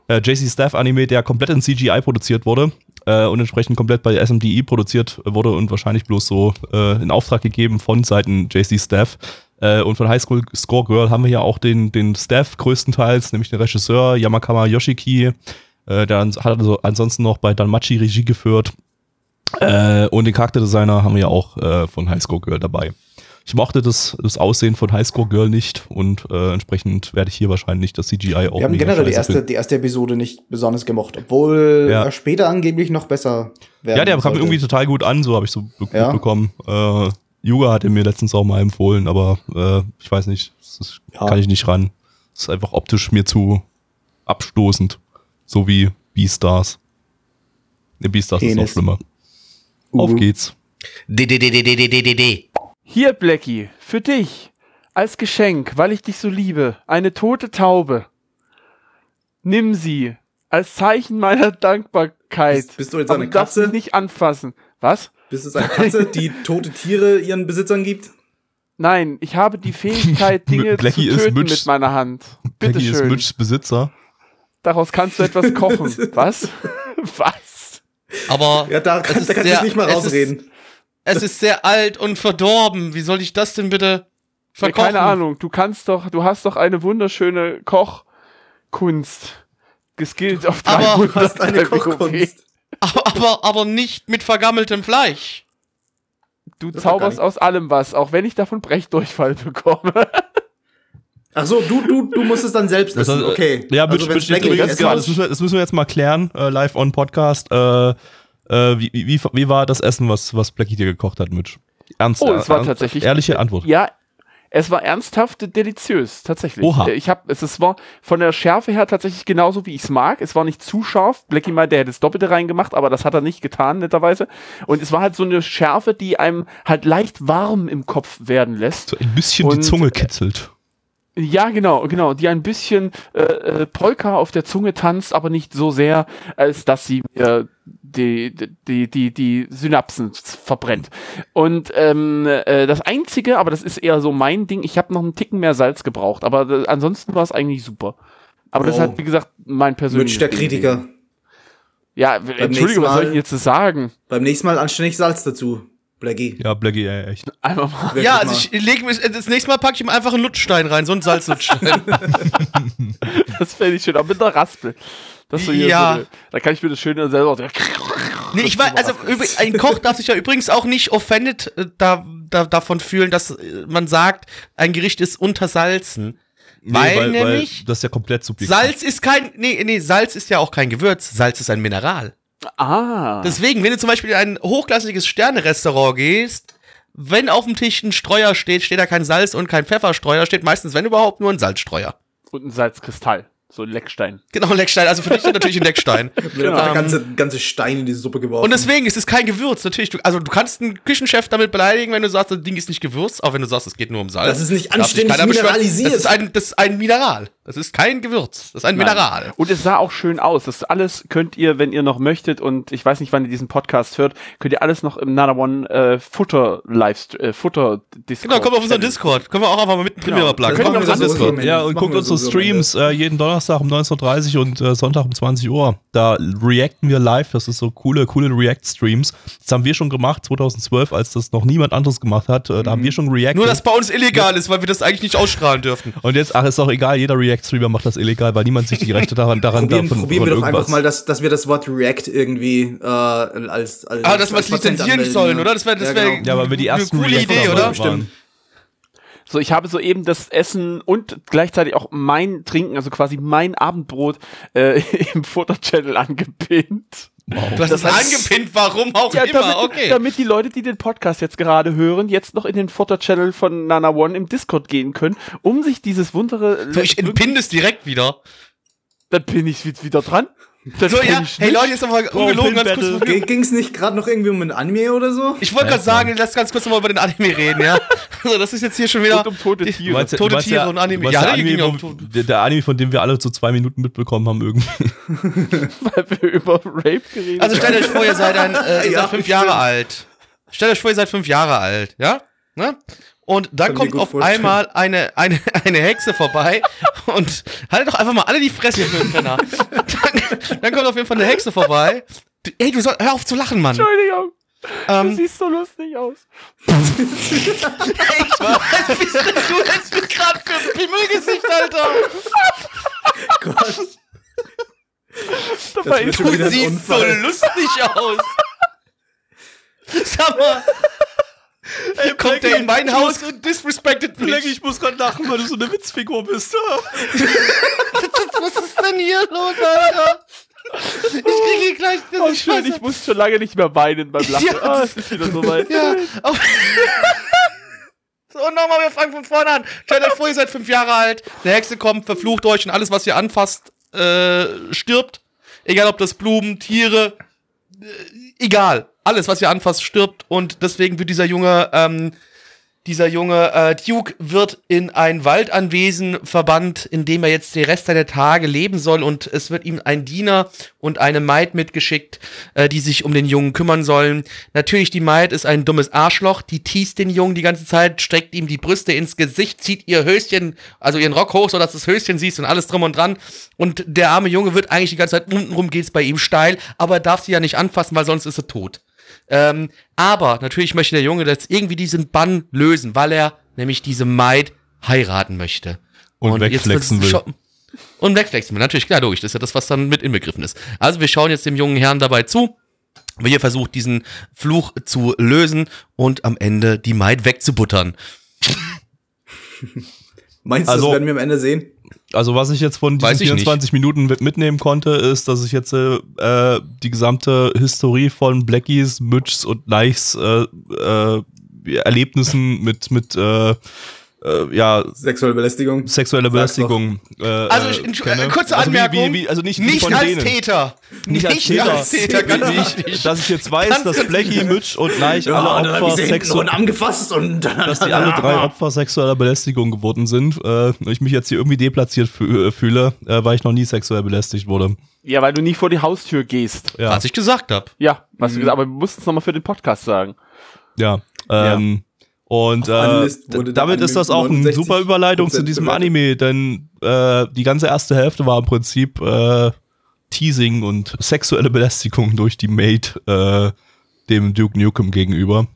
äh, JC Staff Anime, der komplett in CGI produziert wurde äh, und entsprechend komplett bei SMDE produziert wurde und wahrscheinlich bloß so äh, in Auftrag gegeben von Seiten JC Staff. Äh, und von High School Score Girl haben wir ja auch den, den Staff größtenteils, nämlich den Regisseur Yamakama Yoshiki. Äh, der hat also ansonsten noch bei Danmachi Regie geführt. Äh, und den Charakterdesigner haben wir ja auch äh, von High Score Girl dabei ich mochte das, das Aussehen von Highscore Girl nicht und äh, entsprechend werde ich hier wahrscheinlich das CGI auch. Wir haben generell die erste, die erste Episode nicht besonders gemocht, obwohl ja. später angeblich noch besser wäre. Ja, der sollte. kam irgendwie total gut an, so habe ich so ja. bekommen. Äh, Yuga hatte mir letztens auch mal empfohlen, aber äh, ich weiß nicht, das ja. kann ich nicht ran. Das ist einfach optisch mir zu abstoßend. So wie Beastars. Ne, Beastars ist noch schlimmer. Auf geht's. D, d, d, d, d, d, d, d. Hier, Blackie, für dich. Als Geschenk, weil ich dich so liebe. Eine tote Taube. Nimm sie. Als Zeichen meiner Dankbarkeit. Bist- bist du jetzt Aber eine du darfst Katze? nicht anfassen. Was? Bist es eine Katze, die (laughs) tote Tiere ihren Besitzern gibt? Nein, ich habe die Fähigkeit, (laughs) Dinge Blackie zu ist töten Mitch- mit meiner Hand. Bitte ist schön. Mitchs Besitzer. Daraus kannst du etwas kochen. (laughs) Was? Was? Aber Ja, da, kann, ist da kannst du nicht mal rausreden. Es ist sehr alt und verdorben. Wie soll ich das denn bitte Ja, verkochen? keine Ahnung. Du kannst doch, du hast doch eine wunderschöne Kochkunst. Geskillt auf Aber 300 Du hast eine. Kochkunst. Aber, aber, aber nicht mit vergammeltem Fleisch. Du Das zauberst aus allem was, auch wenn ich davon Brechdurchfall bekomme. (laughs) Ach so, du, du, du musst es dann selbst essen. Okay. Ja, also Mitch, wenn's Mitch, übrigens, essen muss- das, müssen wir, das müssen wir jetzt mal klären, äh, live on Podcast. Äh, äh, wie, wie, wie war das Essen, was, was Blackie dir gekocht hat, Mitch? Ernst, Oh, es war ernst- tatsächlich- Ehrliche Antwort. Ja, es war ernsthaft deliziös, tatsächlich. Oha. Äh, Ich hab, es, es war von der Schärfe her tatsächlich genauso, wie ich es mag. Es war nicht zu scharf. Blackie meinte, der hätte das Doppelte reingemacht, aber das hat er nicht getan, netterweise. Und es war halt so eine Schärfe, die einem halt leicht warm im Kopf werden lässt. So ein bisschen die Und, Zunge äh, kitzelt. Ja, genau, genau. Die ein bisschen äh, äh, Polka auf der Zunge tanzt, aber nicht so sehr, als dass sie mir die, die, die, die Synapsen verbrennt. Und ähm, äh, das Einzige, aber das ist eher so mein Ding, ich habe noch einen Ticken mehr Salz gebraucht, aber äh, ansonsten war es eigentlich super. Aber das ist Oh. halt, wie gesagt, mein persönliches Mitch, der Kritiker. Ja, nächsten Entschuldigung, was soll ich jetzt zu sagen? Beim nächsten Mal anständig Salz dazu, Blackie. Ja, Blackie, ja, echt. (laughs) Einfach mal. Wirklich Ja, also ich lege mir das nächste Mal packe ich ihm einfach einen Lutschstein rein, so einen Salzlutschstein. (laughs) Das fände ich schön, aber mit der Raspel. Das so hier Ja. so, da kann ich mir das schön selber. nee, ich weiß, also ein Koch darf sich ja übrigens auch nicht offended äh, da, da, davon fühlen, dass äh, man sagt, ein Gericht ist untersalzen. Weil nämlich das ist ja komplett subjektiv. Salz ist kein, nee, nee, Salz ist ja auch kein Gewürz. Salz ist ein Mineral. Ah. Deswegen, wenn du zum Beispiel in ein hochklassiges Sterne-Restaurant gehst, wenn auf dem Tisch ein Streuer steht, steht da kein Salz und kein Pfefferstreuer, steht meistens, wenn überhaupt, nur ein Salzstreuer. Und ein Salzkristall. So ein Leckstein. Genau, Leckstein. Also für dich natürlich ein Leckstein. (laughs) Einfach der ganze, ganze Stein in die Suppe geworfen. Und deswegen ist es kein Gewürz, natürlich. Du, also du kannst einen Küchenchef damit beleidigen, wenn du sagst, das Ding ist nicht gewürzt, auch wenn du sagst, es geht nur um Salz. Das ist nicht anständig mineralisiert. Das ist, ein, das ist ein Mineral. Das ist kein Gewürz. Das ist ein Nein. Mineral. Und es sah auch schön aus. Das alles könnt ihr, wenn ihr noch möchtet, und ich weiß nicht, wann ihr diesen Podcast hört, könnt ihr alles noch im Nana One äh, Futter Live äh, Futter Discord. Genau, komm auf unseren. Discord. Können wir auch einfach mal mittendrin Genau. wieder plagen. Auf unseren Discord. Ja, und guckt unsere. Streams äh, jeden Donnerstag um 19.30 Uhr und äh, Sonntag um 20 Uhr. Da reacten wir live. Das ist so coole, coole React-Streams. Das haben wir schon gemacht 2012, als das noch niemand anderes gemacht hat. Äh, da haben wir schon reacted. Nur, dass bei uns illegal ist, weil wir das eigentlich nicht ausstrahlen dürfen. und jetzt, ach, ist doch egal, jeder React-Streamer macht das illegal, weil niemand sich die Rechte daran, daran probieren, davon, probieren wir doch einfach mal, dass, dass wir das Wort React irgendwie äh, als, als Ah, dass wir es lizenzieren sollen, ja. oder? Das wäre das Ja, wär genau. Ja, weil wir die ersten eine coole Idee, oder? waren. Stimmt. So, ich habe soeben das Essen und gleichzeitig auch mein Trinken, also quasi mein Abendbrot, äh, (laughs) im Futter-Channel angepinnt. Du hast es heißt- angepinnt, warum auch Ja, immer. damit, okay. damit die Leute, die den Podcast jetzt gerade hören, jetzt noch in den Futter-Channel von Nana One im Discord gehen können, um sich dieses wundere. so, ich entpinne es direkt wieder. Dann bin ich wi- wieder dran. So, bin ja, hey. Leute, jetzt nochmal ungelogen ganz kurz. Ging es nicht gerade noch irgendwie um ein Anime oder so? Ich wollte gerade sagen, lass ganz kurz nochmal über den Anime reden, ja. (laughs) Also, das ist jetzt hier schon wieder. Und um tote die- Tiere. Du meinst, Tote Tiere der- und Anime. Ja, der, Anime, um wo, der, der Anime, von dem wir alle so zwei Minuten mitbekommen haben, irgendwie. (laughs) weil wir über Rape geredet Also stellt euch vor, ihr seid ein, äh, ihr Ja, seid fünf stimmt. Jahre alt. Stellt euch vor, ihr seid fünf Jahre alt, ja? Ne? Und dann kommt auf vorstellen. einmal eine, eine, eine Hexe vorbei und haltet doch einfach mal alle die Fresse, ihr blöden Penner. (laughs) Dann, dann kommt auf jeden Fall eine Hexe vorbei. Du, ey, du soll, hör auf zu lachen, Mann. Entschuldigung, du Ähm, siehst so lustig aus. echt, was bist denn du jetzt für gerade für ein Pimmelgesicht, Alter? Gott, Dabei Du siehst so lustig aus. Sag mal. Kommt der in mein Haus und disrespected mich. ich muss gerade lachen, weil du so eine Witzfigur bist. (laughs) Was ist denn hier los, Alter? Ich kriege hier gleich das Oh, schön, ich muss schon lange nicht mehr weinen beim Lachen. Ja, ah, es ist wieder soweit. Ja. so, nochmal, wir fangen von vorne an. Euch vor, ihr seid fünf Jahre alt, eine Hexe kommt, verflucht euch und alles, was ihr anfasst, äh, stirbt. Egal, ob das Blumen, Tiere, äh, egal. Alles, was ihr anfasst, stirbt und deswegen wird dieser Junge, ähm, dieser junge äh, Duke wird in ein Waldanwesen verbannt, in dem er jetzt den Rest seiner Tage leben soll und es wird ihm ein Diener und eine Maid mitgeschickt, äh, die sich um den Jungen kümmern sollen. Natürlich, die Maid ist ein dummes Arschloch, die teast den Jungen die ganze Zeit, streckt ihm die Brüste ins Gesicht, zieht ihr Höschen, also ihren Rock hoch, sodass du das Höschen siehst und alles drum und dran. Und der arme Junge wird eigentlich die ganze Zeit, untenrum geht's bei ihm steil, aber er darf sie ja nicht anfassen, weil sonst ist er tot. Ähm, aber natürlich möchte der Junge jetzt irgendwie diesen Bann lösen, weil er nämlich diese Maid heiraten möchte. Und wegflexen jetzt will. Und wegflexen will, natürlich, klar, logisch. Das ist ja das, was dann mit inbegriffen ist. Also wir schauen jetzt dem jungen Herrn dabei zu, wie er versucht, diesen Fluch zu lösen und am Ende die Maid wegzubuttern. (laughs) Meinst du, Also- das werden wir am Ende sehen? Also was ich jetzt von diesen Weiß ich 24 Minuten mit- mitnehmen konnte, ist, dass ich jetzt äh, äh, die gesamte Historie von Blackies, Mitchs und Neichs äh, äh, Erlebnissen mit mit äh, äh, ja Sexuelle Belästigung. doch. Belästigung. Äh, Also, ich, äh, kurze Also wie- Anmerkung. Wie, wie, also nicht, nicht als denen. Täter. Nicht als Täter. als Täter, ganz wichtig. Dass ich jetzt weiß, Ganz, dass Blackie. Mitch und Neich Ja, alle Opfer sexuell und angefasst und dann. (laughs) dass die alle drei Opfer sexueller Belästigung geworden sind. Äh, ich mich jetzt hier irgendwie deplatziert äh, fühle, äh, weil ich noch nie sexuell belästigt wurde. Ja, weil du nie vor die Haustür gehst. Ja, Was ich gesagt habe. Ja, was du gesagt aber wir mussten es nochmal für den Podcast sagen. ja. Ähm, Und äh, damit ist das auch eine 69% super Überleitung zu diesem bewertet. Anime, denn äh, die ganze erste Hälfte war im Prinzip äh, Teasing und sexuelle Belästigung (laughs) durch die Maid äh, dem Duke Nukem gegenüber.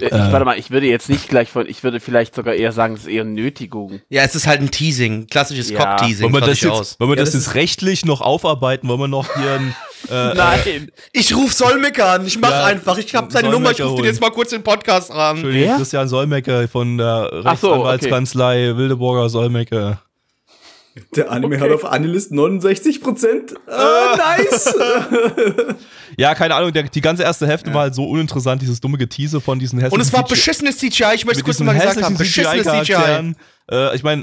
Äh, Ich, warte mal, ich würde jetzt nicht gleich von, ich würde vielleicht sogar eher sagen, es ist eher Nötigung. Ja, es ist halt ein Teasing, klassisches Ja. Cock-Teasing. Wollen wir das jetzt, wollen wir Ja, das das jetzt rechtlich noch aufarbeiten? Wollen wir noch hier ein, (laughs) äh, Nein. Ich ruf Solmecke an, ich mach Ja, einfach. Ich hab seine Solmecke Nummer, ich ruf den jetzt mal kurz in den Podcast ran. Entschuldigung? Christian Solmecke von der Ach so, okay. Rechtsanwaltskanzlei Wildeburger Solmecke. Der Anime hat auf Anilist 69 Prozent. Äh, nice. (laughs) Ja, keine Ahnung, der, die ganze erste Hälfte war halt so uninteressant, dieses dumme Getiese von diesen hässlichen Und es war CGI beschissenes CGI, ich möchte es kurz mal gesagt haben. Beschissenes CGI. Äh, ich meine,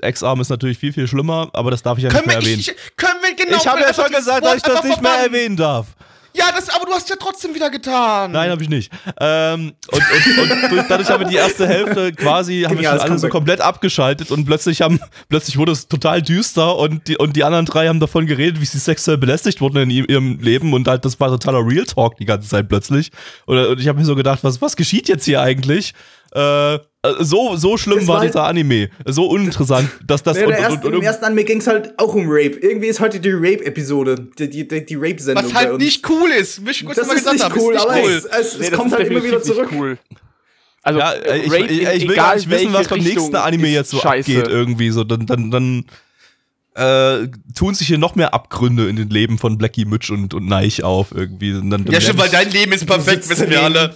Ex-Arm ist natürlich viel, viel schlimmer, aber das darf ich ja Können nicht wir, mehr erwähnen. ich, können wir genau. ich habe ja einfach schon gesagt, dass ich das nicht mehr erwähnen darf. Ja, das, aber du hast ja trotzdem wieder getan. Nein, habe ich nicht. Ähm, und, und, und durch, dadurch haben wir die erste Hälfte quasi, haben wir schon alle so komplett abgeschaltet und plötzlich haben, plötzlich wurde es total düster und die, und die anderen drei haben davon geredet, wie sie sexuell belästigt wurden in ihrem- ihrem Leben und halt, das war totaler Real Talk die ganze Zeit plötzlich. Und, und ich habe mir so gedacht, was, was geschieht jetzt hier eigentlich? Äh, so, so schlimm Das war war halt- dieser Anime. So uninteressant, dass das Ja, und, der und, ersten, und, Im ersten Anime ging es halt auch um Rape. Irgendwie ist heute die Rape-Episode, die, die, die, die Rape-Sendung. Was bei halt uns. nicht cool ist, wie ich kurz Das mal ist gesagt nicht habe. cool, ist aber nicht cool. es, es, Nee, es das kommt halt immer wieder zurück. Cool. Also, ja, äh, ich, Rape ich, ich will egal gar nicht wissen, was beim nächsten Richtung Anime ist jetzt so scheiße. abgeht irgendwie. So, dann, dann, dann äh, tun sich hier noch mehr Abgründe in den Leben von Blackie, Mitch und, und Neich auf irgendwie. Dann, dann Ja, stimmt, weil dein Leben ist (laughs) perfekt, wissen wir alle.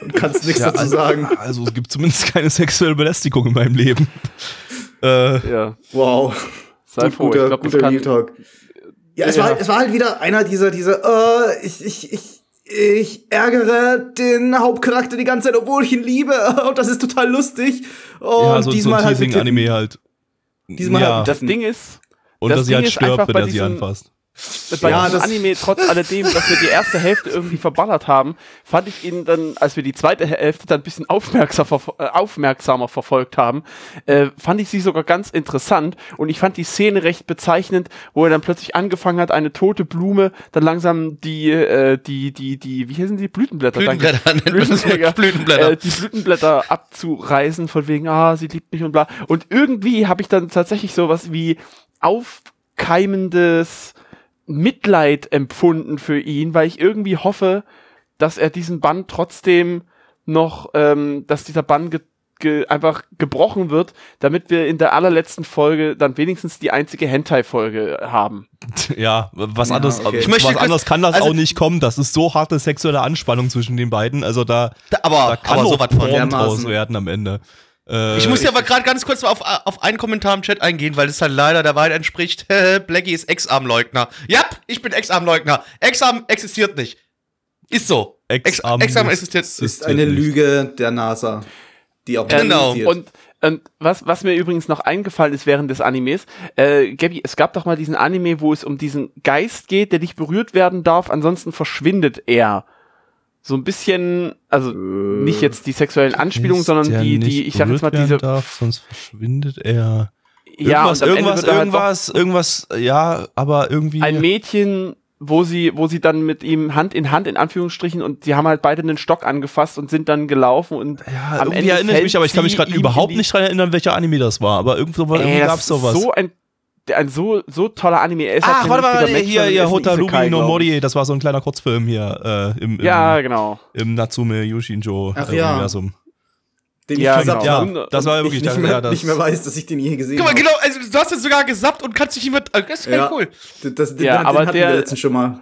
Und (laughs) kannst nichts Ja, dazu also- sagen. Also es gibt zumindest keine sexuelle Belästigung in meinem Leben. (laughs) Äh, Ja, Wow. sei Gut, froh. guter, ich glaube, das guter kann. Real Talk. Ja, es, Ja. War, es war halt wieder einer dieser, dieser, äh, ich, ich, ich, ich ärgere den Hauptcharakter die ganze Zeit, obwohl ich ihn liebe. (laughs) Und das ist total lustig. Und ja, so, so diesmal ein halt Teasing-Anime halt. Diesmal ja. halt Das Ding ist, Und das dass sie Ding halt ist stirbt, wenn bei er sie diesem- anfasst. Bei Ja, diesem das- Anime, trotz alledem, dass wir die erste Hälfte irgendwie verballert haben, fand ich ihn dann, als wir die zweite Hälfte dann ein bisschen aufmerksam, verfo- äh, aufmerksamer verfolgt haben, äh, fand ich sie sogar ganz interessant und ich fand die Szene recht bezeichnend, wo er dann plötzlich angefangen hat, eine tote Blume, dann langsam die, äh, die, die, die, wie heißen die? Blütenblätter. Blütenblätter Blütenblätter, (laughs) Blütenblätter. Äh, die Blütenblätter abzureißen, von wegen, ah, sie liebt mich und bla. Und irgendwie habe ich dann tatsächlich sowas wie aufkeimendes Mitleid empfunden für ihn, weil ich irgendwie hoffe, dass er diesen Bann trotzdem noch, ähm, dass dieser Bann ge ge einfach gebrochen wird, damit wir in der allerletzten Folge dann wenigstens die einzige Hentai-Folge haben. Ja, was Ja, anderes, okay. Ich möchte was anderes kann das also- auch nicht kommen. Das ist so harte sexuelle Anspannung zwischen den beiden. Also da, Da, aber, da kann aber auch sowas von. Werden am Ende. Äh, Ich muss ja aber gerade ganz kurz auf, auf einen Kommentar im Chat eingehen, weil das halt leider der Wahrheit entspricht. (laughs) Blackie ist Ex-Arm-Leugner. Ja, ich bin Ex-Arm-Leugner. Ex-Arm existiert nicht. Ist so. Ex- Ex-Arm ist- existiert. ist eine Lüge der NASA, die auch Genau. existiert. Und, und was, was mir übrigens noch eingefallen ist während des Animes, äh, Gabby, es gab doch mal diesen Anime, wo es um diesen Geist geht, der nicht berührt werden darf, ansonsten verschwindet er. So ein bisschen, also nicht jetzt die sexuellen Anspielungen, sondern der die, die, ich sag jetzt mal diese. Darf, sonst verschwindet er. ja, Irgendwas, irgendwas, er halt irgendwas, irgendwas, ja, aber irgendwie. ein Mädchen, wo sie, wo sie dann mit ihm Hand in Hand in Anführungsstrichen und sie haben halt beide einen Stock angefasst und sind dann gelaufen und ja, am irgendwie Ende erinnere ich mich, aber ich kann mich gerade überhaupt nicht dran erinnern, welcher Anime das war. Aber irgendwo, das gab's ist sowas. so ein, ein so, so toller Anime. Er ist halt Ach, warte mal, hier, hier, er Isekai, no. Mori, das war so ein kleiner Kurzfilm hier äh, im, im, Ja, genau. im Natsume Yushinjo Ach äh, ja. Universum. den Ja, ich gesappt genau. habe. Und- das war ja ich wirklich nicht, mehr, ja, das, nicht mehr weiß, dass ich den je gesehen Guck mal, habe. genau, also du hast jetzt sogar gesappt und kannst dich also, Das ist ja Ja. cool. Das, das, den, Ja, den aber hatten der- wir letztens schon mal.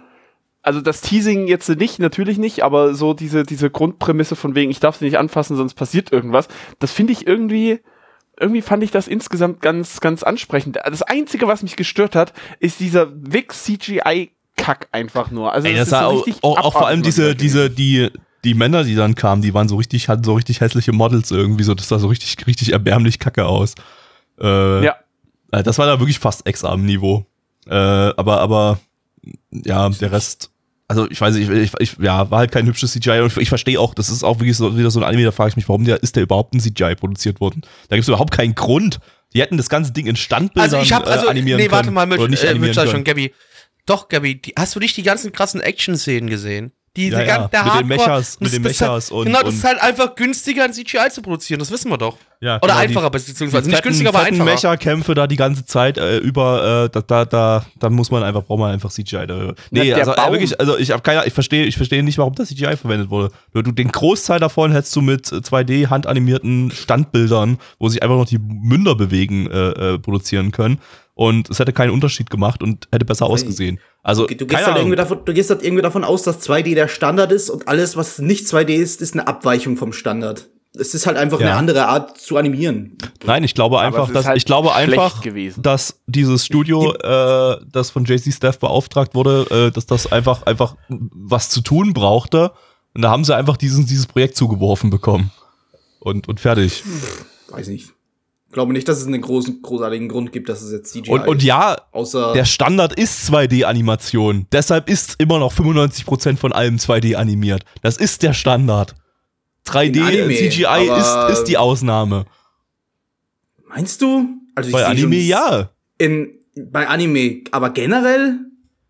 Also das Teasing jetzt nicht, natürlich nicht, aber so diese, diese Grundprämisse von wegen, ich darf sie nicht anfassen, sonst passiert irgendwas, das finde ich irgendwie, irgendwie fand ich das insgesamt ganz, ganz ansprechend. Das Einzige, was mich gestört hat, ist dieser Wix CGI-Kack einfach nur. Also Ey, das ist war so auch, richtig auch, auch vor allem diese, diese, die, die Männer, die dann kamen, die waren so richtig, hatten so richtig hässliche Models irgendwie, so, das sah so richtig, richtig erbärmlich kacke aus. Äh, Ja. äh, Das war da wirklich fast Ex-Arm-Niveau. Äh, aber, aber, ja, der Rest, also ich weiß nicht, ich, ich, ja, war halt kein hübsches CGI und ich verstehe auch, das ist auch wirklich so, wieder so ein Anime, da frage ich mich, warum der, ist der überhaupt ein CGI produziert worden? Da gibt es überhaupt keinen Grund. Die hätten das ganze Ding in Standbildern Also ich habe also äh, animieren nee, warte können. mal, mit, nicht äh, mit, schon, Gabby. Doch, Gabby, die, hast du nicht die ganzen krassen Action-Szenen gesehen? Diese Ja, ja, gan- der mit den Hardcore- Mechas- mit den halt- Mechas und- Genau, das ist halt einfach günstiger, ein CGI zu produzieren, das wissen wir doch. Ja, Oder genau, die- einfacher, beziehungsweise die nicht fetten, günstiger, aber einfacher. Mecha-Kämpfe da die ganze Zeit äh, über, äh, da, da, da, da muss man einfach, braucht man einfach CGI. Da. Nee, also äh, wirklich, also ich habe keine, ich verstehe, ich verstehe nicht, warum das CGI verwendet wurde. Du, du, den Großteil davon hättest du mit 2D handanimierten Standbildern, wo sich einfach noch die Münder bewegen, äh, äh, produzieren können. Und es hätte keinen Unterschied gemacht und hätte besser ausgesehen. Also, Du, gehst halt irgendwie davon, du gehst halt irgendwie davon aus, dass 2D der Standard ist und alles, was nicht 2D ist, ist eine Abweichung vom Standard. Es ist halt einfach Ja. eine andere Art zu animieren. Nein, ich glaube einfach, dass halt ich glaube einfach, gewesen. dass dieses Studio, äh, das von JC Staff beauftragt wurde, äh, dass das einfach einfach was zu tun brauchte. Und da haben sie einfach diesen, dieses Projekt zugeworfen bekommen. Und, und fertig. Weiß nicht. Glaube nicht, dass es einen großen, großartigen Grund gibt, dass es jetzt CGI Und, und ja, Außer der Standard ist 2D-Animation. Deshalb ist immer noch 95% von allem 2D animiert. Das ist der Standard. 3D In Anime, CGI aber- ist, ist die Ausnahme. meinst du? Also Bei Anime ja. In, bei Anime, aber generell?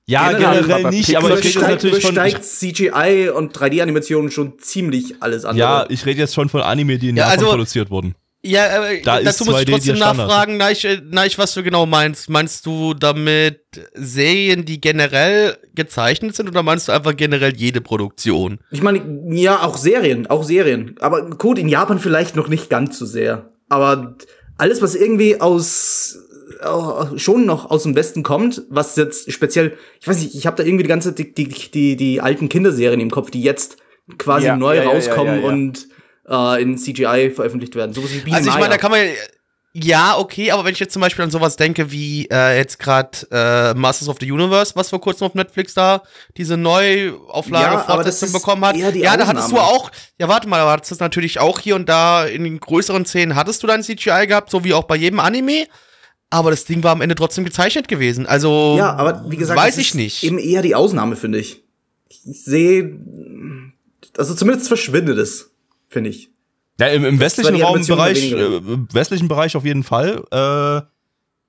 Ja, Generell, generell nicht, aber ich rede übersteigt, natürlich von. Übersteigt CGI und 3D-Animationen schon ziemlich alles andere. ja, ich rede jetzt schon von Anime, die in Ja, Japan also- produziert wurden. Ja, äh, Da dazu muss ich 2D trotzdem nachfragen, na ich, äh, na ich, was du genau meinst. Meinst du damit Serien, die generell gezeichnet sind oder meinst du einfach generell jede Produktion? Ich meine, ja, auch Serien, auch Serien. Aber gut, in Japan vielleicht noch nicht ganz so sehr. Aber alles, was irgendwie aus schon noch aus dem Westen kommt, was jetzt speziell, ich weiß nicht, ich habe da irgendwie die ganze die, die, die, die alten Kinderserien im Kopf, die jetzt quasi Ja, neu ja, ja, rauskommen ja, ja, ja. und äh, in CGI veröffentlicht werden. Sowas wie Also ich meine, da kann man ja, okay, aber wenn ich jetzt zum Beispiel an sowas denke wie äh, jetzt gerade äh, Masters of the Universe, was vor kurzem auf Netflix da diese Neuauflage Ja, aber das Fortsetzung ist bekommen hat. Ja, da hattest du Ausnahme. auch, ja warte mal, aber hattest du natürlich auch hier und da in den größeren Szenen hattest du dann CGI gehabt, so wie auch bei jedem Anime. Aber das Ding war am Ende trotzdem gezeichnet gewesen. Also Ja, aber wie gesagt, weiß das ich ist nicht. Eben eher die Ausnahme, finde ich. Ich sehe, also zumindest verschwindet es, finde ich. Ja, im, im westlichen Raumbereich, weniger. äh, im westlichen Bereich auf jeden Fall. Äh,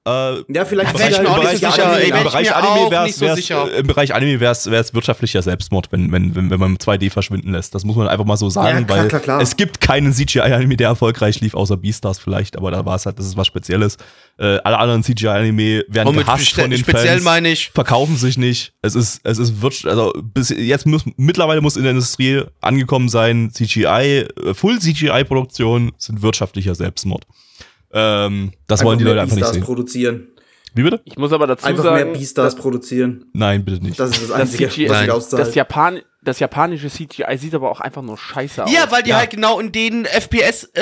Äh, Ja, vielleicht Im ist wär ich mir auch nicht Bereich so sicher, Anime, im Bereich Anime wär's, so sicher. im Bereich Anime wär's, wär's wirtschaftlicher Selbstmord, wenn, wenn, wenn, wenn man 2D verschwinden lässt. Das muss man einfach mal so sagen, Ja, klar, weil klar, klar. es gibt keinen CGI-Anime, der erfolgreich lief, außer Beastars vielleicht, aber da war es halt, das ist was Spezielles. Äh, alle anderen CGI-Anime werden Und gehasst von den speziell Fans. meine ich, verkaufen sich nicht. Es ist, es ist wirtschaft, also bis jetzt muss, mittlerweile muss in der Industrie angekommen sein, CGI, äh, Full CGI-Produktion sind wirtschaftlicher Selbstmord. Ähm, das wollen die mehr Leute einfach nicht sehen. produzieren. Wie bitte? Ich muss aber dazu Einfach mehr sagen, Beastars produzieren. Nein, bitte nicht. Das ist das das, Einzige, CGI, was Nein. ich das, auszahle. Japan, das japanische CGI sieht aber auch einfach nur scheiße aus. Ja, weil die Ja. halt genau in den FPS äh,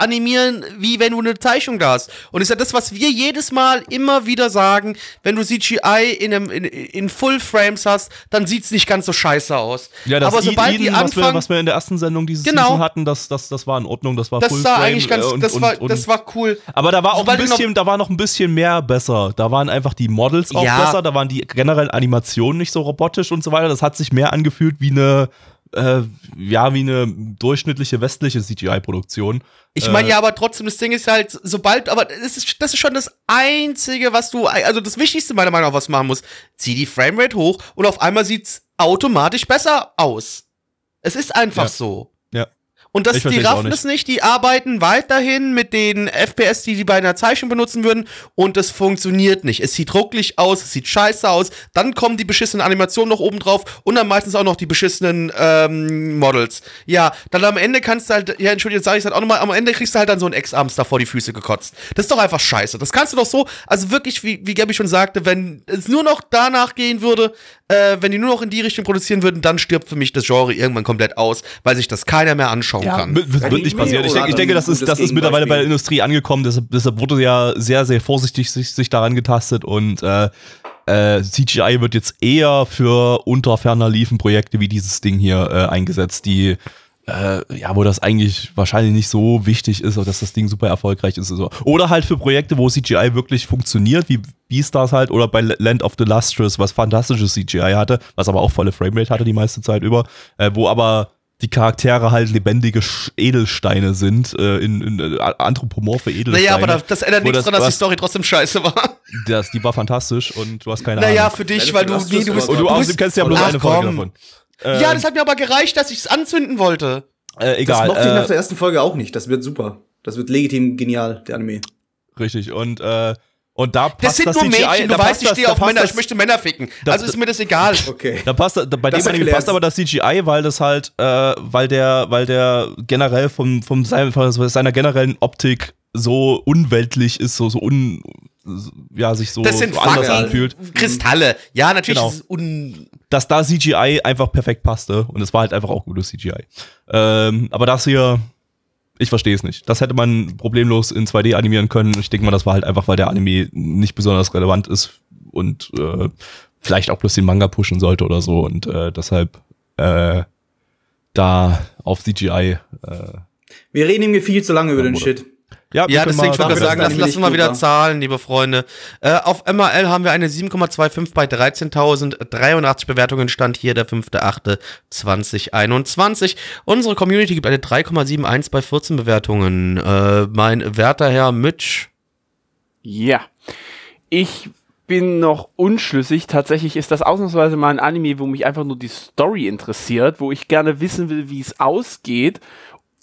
animieren, wie wenn du eine Zeichnung da hast. Und ist ja das, was wir jedes Mal immer wieder sagen, wenn du CGI in, einem, in, in Full Frames hast, dann sieht's nicht ganz so scheiße aus. Ja, das Aber sobald Eden, die was, wir, anfangen, was wir in der ersten Sendung dieses Genau. Season hatten, das, das, das war in Ordnung, das war das Full sah Frame, eigentlich ganz, äh, und, das, und, war, und, das war cool. Aber da war auch ein bisschen, da war noch ein bisschen mehr besser. Da waren einfach die Models auch Ja. besser, da waren die generellen Animationen nicht so robotisch und so weiter. Das hat sich mehr angefühlt wie eine, äh, ja, wie eine durchschnittliche westliche CGI-Produktion. Ich meine Äh, ja, aber trotzdem, das Ding ist halt, sobald, aber das ist, das ist schon das Einzige, was du, also das Wichtigste meiner Meinung nach, was machen musst. Zieh die Framerate hoch und auf einmal sieht's automatisch besser aus. Es ist einfach Ja. so. Und das, Ich die raffen nicht. es nicht, die arbeiten weiterhin mit den FPS, die die bei einer Zeichnung benutzen würden und es funktioniert nicht. Es sieht rucklig aus, es sieht scheiße aus, dann kommen die beschissenen Animationen noch oben drauf und dann meistens auch noch die beschissenen ähm, Models. Ja, dann am Ende kannst du halt, ja, entschuldige, jetzt sage ich halt auch nochmal, am Ende kriegst du halt dann so einen Ex-Arms da vor die Füße gekotzt. Das ist doch einfach scheiße. Das kannst du doch so, also wirklich, wie, wie Gabby schon sagte, wenn es nur noch danach gehen würde, äh, wenn die nur noch in die Richtung produzieren würden, dann stirbt für mich das Genre irgendwann komplett aus, weil sich das keiner mehr anschauen kann. Wird, wird nicht passieren. Ich denke, ich denke das, ist, das ist mittlerweile bei der? Industrie angekommen. Deshalb, deshalb wurde ja sehr, sehr vorsichtig sich, sich daran getastet und äh, äh, CGI wird jetzt eher für unter ferner liefen Projekte wie dieses Ding hier äh, eingesetzt, die äh, ja, wo das eigentlich wahrscheinlich nicht so wichtig ist, dass das Ding super erfolgreich ist. Oder halt für Projekte, wo CGI wirklich funktioniert, wie Beastars halt, oder bei Land of the Lustrous, was fantastisches CGI hatte, was aber auch volle Framerate hatte die meiste Zeit über, äh, wo aber die Charaktere halt lebendige Edelsteine sind, äh, in, in äh, anthropomorphe Edelsteine. Naja, aber das, das ändert nichts das- daran, dass die was- Story trotzdem scheiße war. das, die war fantastisch und du hast keine Naja, Ahnung. für dich, weil du, nee, du bist, Und du, du bist, kennst ja bloß Ach, eine Folge komm. davon. Ja, das hat mir aber gereicht, dass ich es anzünden wollte. Äh, Das egal. mochte ich nach Äh, der ersten Folge auch nicht. Das wird super. Das wird legitim genial, der Anime. richtig. Und, äh, und da passt Das sind das nur CGI, Mädchen, du da weißt, ich stehe da auf Männer, das- ich möchte Männer ficken. das- also ist mir das egal. Okay. Da passt, da, bei Das dem Anime passt aber das CGI, weil das halt, äh, weil der, weil der generell vom, vom sein, von seiner generellen Optik so unweltlich ist, so, so un, ja, sich so, Das sind so anders fucking anfühlt, Kristalle. Ja, natürlich Genau. ist es un dass da CGI einfach perfekt passte und es war halt einfach auch gutes CGI. Ähm, aber das hier, ich verstehe es nicht. Das hätte man problemlos in 2D animieren können. Ich denke mal, das war halt einfach, weil der Anime nicht besonders relevant ist und äh, vielleicht auch bloß den Manga pushen sollte oder so und äh, deshalb äh, da auf CGI. Äh, Wir reden ihm viel zu lange über den. Shit. Ja, können deswegen wollte ich sagen, lass, lass Anime mal wieder zahlen, liebe Freunde. Äh, auf MRL haben wir eine 7,25 bei 13.083 Bewertungen. Stand hier der 5.8.2021. Unsere Community gibt eine 3,71 bei 14 Bewertungen. Äh, mein werter Herr Mitch. Ja. Ich bin noch unschlüssig. Tatsächlich ist das ausnahmsweise mal ein Anime, wo mich einfach nur die Story interessiert, wo ich gerne wissen will, wie es ausgeht,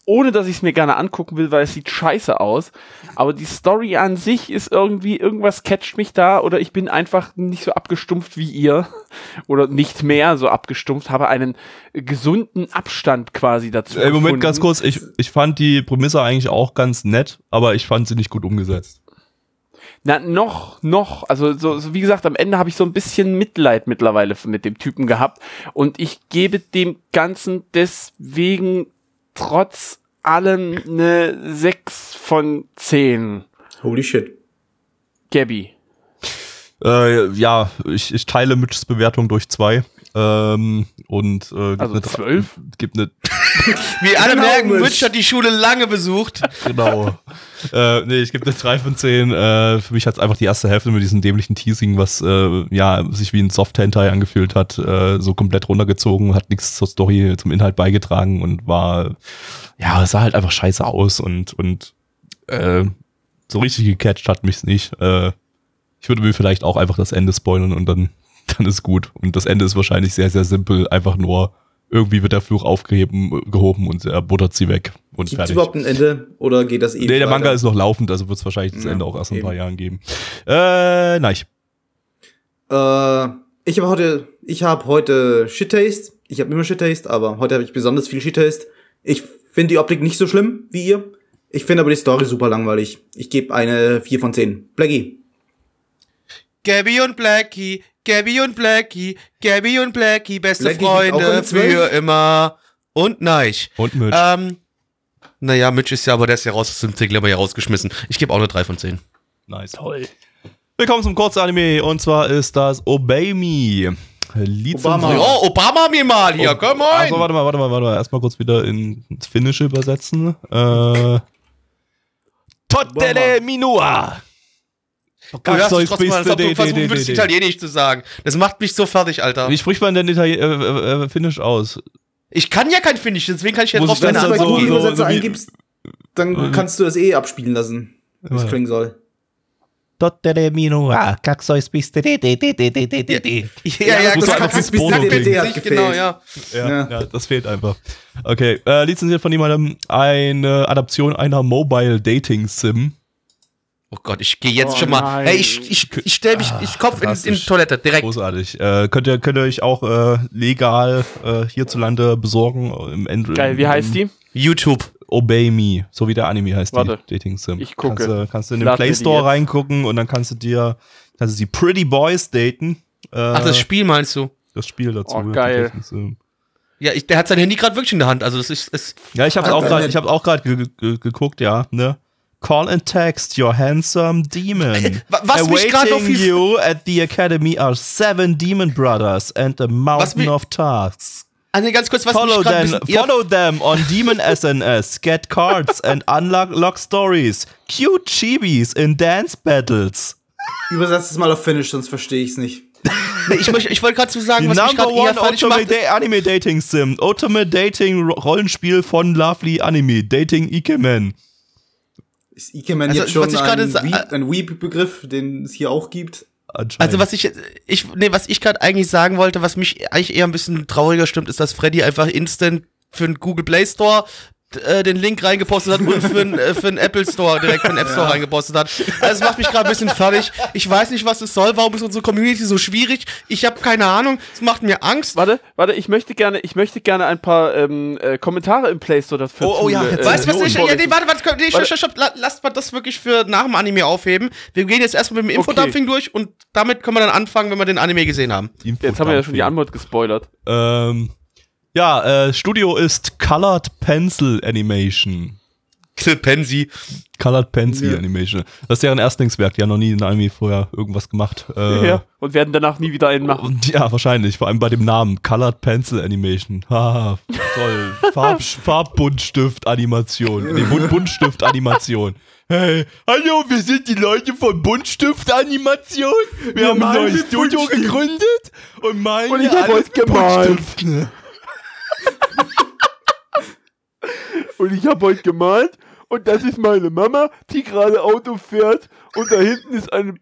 ohne dass ich es mir gerne angucken will, weil es sieht scheiße aus. Aber die Story an sich ist irgendwie, irgendwas catcht mich da oder ich bin einfach nicht so abgestumpft wie ihr (laughs) oder nicht mehr so abgestumpft, habe einen gesunden Abstand quasi dazu. Ey, Moment, gefunden. ganz kurz. Ich, ich fand die Prämisse eigentlich auch ganz nett, aber ich fand sie nicht gut umgesetzt. Na, noch, noch. Also, so, so wie gesagt, am Ende habe ich so ein bisschen Mitleid mittlerweile mit dem Typen gehabt. Und ich gebe dem Ganzen deswegen trotz allem eine 6 von 10. Holy shit. Gabby. Äh, ja, ich, ich teile Mitchs Bewertung durch zwei. Ähm, und äh, gibt Also eine zwölf? Gibt eine (laughs) Wie alle Genau, merken, Mitch. Hat die Schule lange besucht. genau. (laughs) äh, nee, ich gebe eine 3 von 10. Äh, für mich hat es einfach die erste Hälfte mit diesem dämlichen Teasing, was äh, ja sich wie ein Soft-Hentai angefühlt hat, äh, so komplett runtergezogen, hat nichts zur Story, zum Inhalt beigetragen und war, ja, es sah halt einfach scheiße aus und, und äh, so richtig gecatcht hat mich's nicht. Äh, Ich würde mir vielleicht auch einfach das Ende spoilern und dann, (laughs) dann ist gut. Und das Ende ist wahrscheinlich sehr, sehr simpel. Einfach nur, irgendwie wird der Fluch aufgeheben, gehoben und er buttert sie weg. Und Gibt es fertig. überhaupt ein Ende oder geht das eh Nee, der Manga weiter? ist noch laufend, also wird es wahrscheinlich das Ja, Ende auch erst in ein paar. Jahren geben. Äh, nein. Äh, ich habe heute, ich habe heute Shit Taste. Ich habe immer Shit Taste, aber heute habe ich besonders viel Shit Taste. Ich finde die Optik nicht so schlimm wie ihr. Ich finde aber die Story super langweilig. Ich gebe eine 4 von 10. Blackie. Gabby und Blackie, Gabby und Blackie, Gabby und Blackie, beste Blackie Freunde für immer. Und Neich. Und Mitch. Ähm, naja, Mitch ist ja, aber der ist ja raus aus dem Tickler ja rausgeschmissen. Ich gebe auch eine 3 von 10. nice. Toll. Willkommen zum Kurzanime und zwar ist das Obey Me. Lizenziert- Obama. Oh, Obama mir mal hier, komm on! Also warte mal, warte mal, warte mal. Erstmal kurz wieder in- ins Finnische übersetzen. Äh, Totele Minua. Oh Gott, du hörst trotzdem mal, als ob du versuchen nee, würdest, nee, Italienisch zu sagen. Das macht mich so fertig, Alter. Wie spricht man denn Italien äh, äh, äh, Finnisch aus? Ich kann ja kein Finnisch, deswegen kann ich ja Muss drauf Wenn du bei Google Übersetzer so, so eingibst, dann mhm. kannst du das eh abspielen lassen, wie es ja. klingen soll. Dottere minua, kaksois bist de de de de de de de. Ja, ja, das genau. kaksois bist de de de Genau, ja. Ja, das fehlt einfach. Okay, äh, lizenziert von jemandem eine äh, Adaption einer Mobile Dating Sim. Oh Gott, ich gehe jetzt Oh schon mal. nein. Hey, ich, ich, ich stell mich, ich Kopf in, in die. Toilette, direkt. Großartig. Äh, könnt, ihr, könnt ihr euch auch äh, legal äh, hierzulande besorgen. Im Android. Geil, wie heißt die? YouTube. Obey Me, so wie der Anime heißt Warte. die Dating Sim. Ich gucke. Kannst, du- kannst du in den Play Store reingucken und dann kannst du dir kannst du die Pretty Boys daten. Äh, Ach, das Spiel meinst du? das Spiel dazu. Oh, geil. Dating Sim. Ja, ich, der hat sein Handy gerade wirklich in der Hand. Also das ist, ist Ja, ich habe Ah, auch gerade, ich habe auch gerade ge ge geguckt, ja, ne? Call and text your handsome demon. (laughs) Wa- was mich grad noch Awaiting viel- you at the academy are seven demon brothers and a mountain mich- of tasks. Nee, ganz kurz, was Follow mich them, follow them on Demon SNS, get cards and unlock lock stories. Cute chibis in dance battles. Übersetzt es mal auf Finnish, sonst verstehe ich es nicht. ich, möchte- ich wollte gerade zu sagen, was Number gerade eher One fertig Ultimate Anime Dating Sim. Ultimate Dating Ro- Rollenspiel von Lovely Anime. Dating Ikemen. Ist Ikemen Also, jetzt schon was ich gerade ein, Weep, ein Weep-Begriff, den es hier auch gibt? Also was ich ich nee, was ich gerade eigentlich sagen wollte, was mich eigentlich eher ein bisschen trauriger stimmt, ist, dass Freddy einfach instant für den Google Play Store äh, den Link reingepostet hat und für den äh, für den Apple Store direkt für den App Store reingepostet hat. Also es macht mich gerade ein bisschen fertig. Ich weiß nicht, was es soll. Warum ist unsere Community so schwierig? Ich habe keine Ahnung. Es macht mir Angst. Warte, warte, ich möchte gerne, ich möchte gerne ein paar ähm, äh, Kommentare im Play Store dafür Oh, oh ja, jetzt- äh, Weißt du, was ich? Ja, nee, warte, warte, nee, stopp, Warte. stopp, stopp, la- lasst mal das wirklich für nach dem Anime aufheben. Wir gehen jetzt erstmal mit dem Infodumping durch und damit können wir dann anfangen, wenn wir den Anime gesehen haben. Jetzt haben wir ja schon die Antwort gespoilert. Ähm, ja, äh, Studio ist Colored Pencil Animation. Pensi. Colored Pencil Ja. Animation. Das ist deren Erstlingswerk. Die haben noch nie in Anime vorher irgendwas gemacht. Äh, ja. Und werden danach nie wieder einen machen. Und (laughs) ja, wahrscheinlich. Vor allem bei dem Namen. Colored Pencil Animation. (laughs) Haha, toll. Farb, (laughs) Farbbuntstift-Animation. Nee, Bunt Buntstift-Animation. Hey, hallo, wir sind die Leute von Buntstift-Animation. Wir, haben ein neues Studio gegründet und malen Und ich alles mit gemalt. Buntstiften. Und ich habe heute gemalt und das ist meine Mama, die gerade Auto fährt und da hinten ist eine...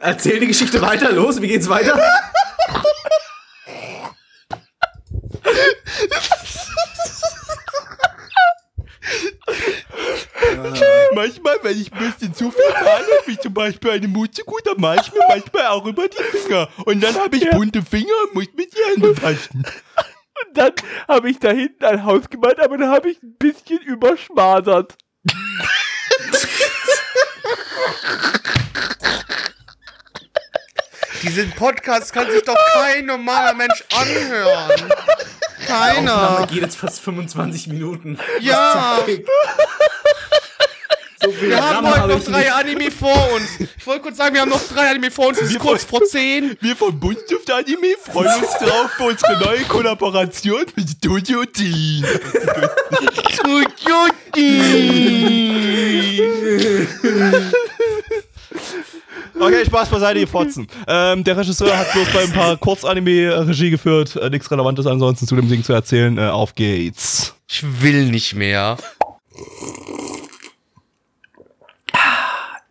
Erzähl die Geschichte weiter, los, wie geht's weiter? (laughs) Manchmal, wenn ich ein bisschen zu viel male, wie zum Beispiel eine Mutzegut, dann male ich mir manchmal auch über die Finger. Und dann habe ich bunte Finger und muss mit die Hände waschen. Und dann habe ich da hinten ein Haus gemalt, aber dann habe ich ein bisschen überschmadert. Diesen Podcast kann sich doch kein normaler Mensch anhören. Keiner. geht jetzt fast 25 Minuten. Ja, So wir haben heute habe noch drei nicht. Anime vor uns. Ich wollte kurz sagen, wir haben noch drei Anime vor uns. Es ist kurz vor zehn. Wir von Buntstift Anime freuen uns drauf für unsere neue Kollaboration mit Studio D. (laughs) Okay, Spaß beiseite, ihr Fotzen. Ähm, der Regisseur hat bloß bei ein paar Kurzanime Regie geführt. Äh, nichts Relevantes ansonsten zu dem Ding zu erzählen. Äh, auf geht's. Ich will nicht mehr.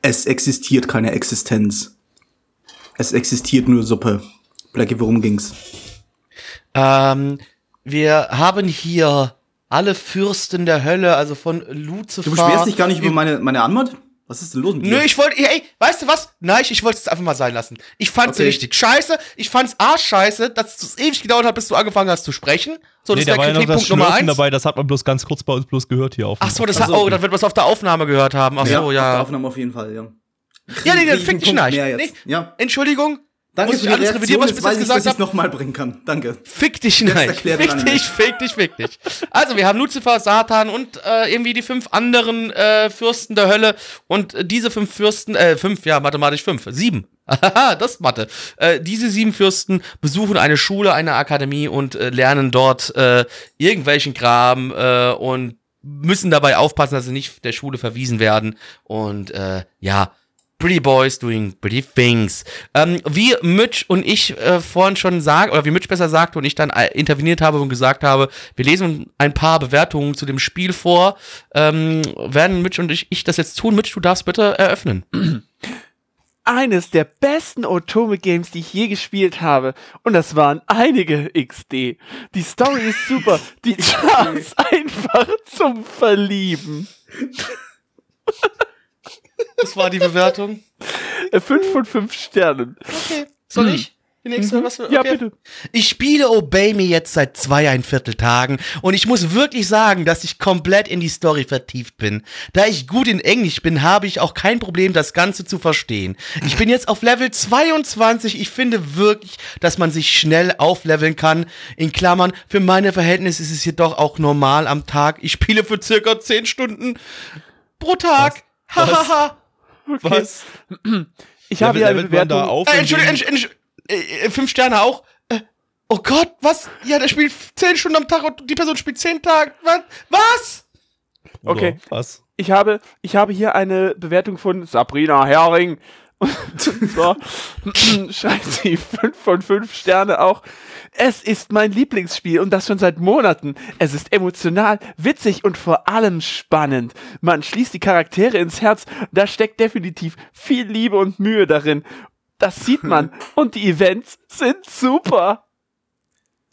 Es existiert keine Existenz. Es existiert nur Suppe. Blackie, worum ging's? Ähm, wir haben hier alle Fürsten der Hölle, also von Lucifer. Du beschwerst dich gar nicht über meine, meine Anmod? Was ist denn los mit dir? Nö, ich wollte, ey, weißt du was? Nein, ich, ich wollte es einfach mal sein lassen. Ich fand's Okay. richtig scheiße. Ich fand's arschscheiße, dass es ewig gedauert hat, bis du angefangen hast zu sprechen. So, das Nee, ist da der war ja noch das Kritikpunkt Nummer eins. dabei, das hat man bloß ganz kurz bei uns bloß gehört hier auf. Ach so, das hat, oh, dann wird was auf der Aufnahme gehört haben. Ach so, auf der ja. Aufnahme auf jeden Fall, ja. Ja, nee, dann fick dich nicht. mehr Nee, jetzt. Ja. Entschuldigung. Danke Muss ich alles Reaktion. revidieren, was ich bis jetzt gesagt ich habe? nochmal bringen kann. Danke. Fick dich nein. Fick dich, fick dich, fick dich. Also, wir haben Lucifer, Satan und äh, irgendwie die fünf anderen äh, Fürsten der Hölle. Und äh, diese fünf Fürsten, äh, fünf, ja, mathematisch fünf, sieben. (laughs) Haha, das ist Mathe. Äh, diese sieben Fürsten besuchen eine Schule, eine Akademie und äh, lernen dort äh, irgendwelchen Kram äh, und müssen dabei aufpassen, dass sie nicht der Schule verwiesen werden. Und äh, ja, Pretty Boys doing pretty things. Ähm, wie Mitch und ich äh, vorhin schon sagen, oder wie Mitch besser sagte und ich dann äh, interveniert habe und gesagt habe, wir lesen ein paar Bewertungen zu dem Spiel vor. Ähm, werden Mitch und ich, ich das jetzt tun? Mitch, du darfst bitte eröffnen. (clears throat) eines der besten Otome-Games, die ich je gespielt habe. Und das waren einige XD. Die Story ist super. Die (laughs) Charts (laughs) einfach zum Verlieben. (laughs) Das war die Bewertung. Äh, Fünf von fünf Sternen. Okay. Soll ich? Die nächste, was? Ja, bitte. Ich spiele Obey Me jetzt seit zweieinviertel Tagen und ich muss wirklich sagen, dass ich komplett in die Story vertieft bin. Da ich gut in Englisch bin, habe ich auch kein Problem, das Ganze zu verstehen. Ich bin jetzt auf Level 22. Ich finde wirklich, dass man sich schnell aufleveln kann. In Klammern, für meine Verhältnisse ist es jedoch auch normal am Tag. Ich spiele für circa 10 Stunden pro Tag. Hahaha. (laughs) Was? Ich habe hier eine man da Bewertung. auf? Äh, Entschuldigung, den- Entschuldigung, äh, äh, fünf Sterne auch. Äh, oh Gott, was? Ja, der spielt zehn Stunden am Tag und die Person spielt zehn Tage. Was? Was? Okay. Was? Ich habe, ich habe hier eine Bewertung von Sabrina Hering. (laughs) Und zwar (clears throat) schreibt sie 5 von 5 Sterne auch. Es ist mein Lieblingsspiel und das schon seit Monaten. Es ist emotional, witzig und vor allem spannend. Man schließt die Charaktere ins Herz. Da steckt definitiv viel Liebe und Mühe darin. Das sieht (laughs) man. Und die Events sind super.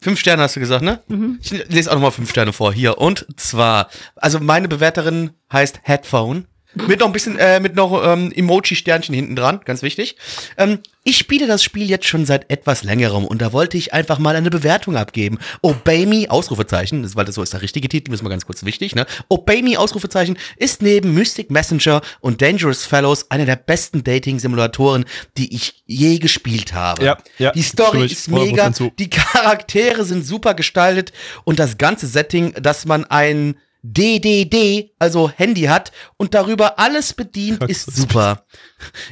Fünf Sterne hast du gesagt, ne? Ich lese auch nochmal fünf Sterne vor. Hier. Und zwar, also meine Bewerterin heißt Headphone. Mit noch ein bisschen, äh, mit noch ähm, Emoji-Sternchen hinten dran, ganz wichtig. Ähm, ich spiele das Spiel jetzt schon seit etwas längerem und da wollte ich einfach mal eine Bewertung abgeben. Obey Me, Ausrufezeichen, das, weil das so ist der richtige Titel, ist mal ganz kurz wichtig, ne? Obey Me, Ausrufezeichen, ist neben Mystic Messenger und Dangerous Fellows einer der besten Dating-Simulatoren, die ich je gespielt habe. Ja, ja, Die Story ist 100% mega, die Charaktere sind super gestaltet und das ganze Setting, dass man ein DDD, also Handy hat und darüber alles bedient, Praxis. ist super.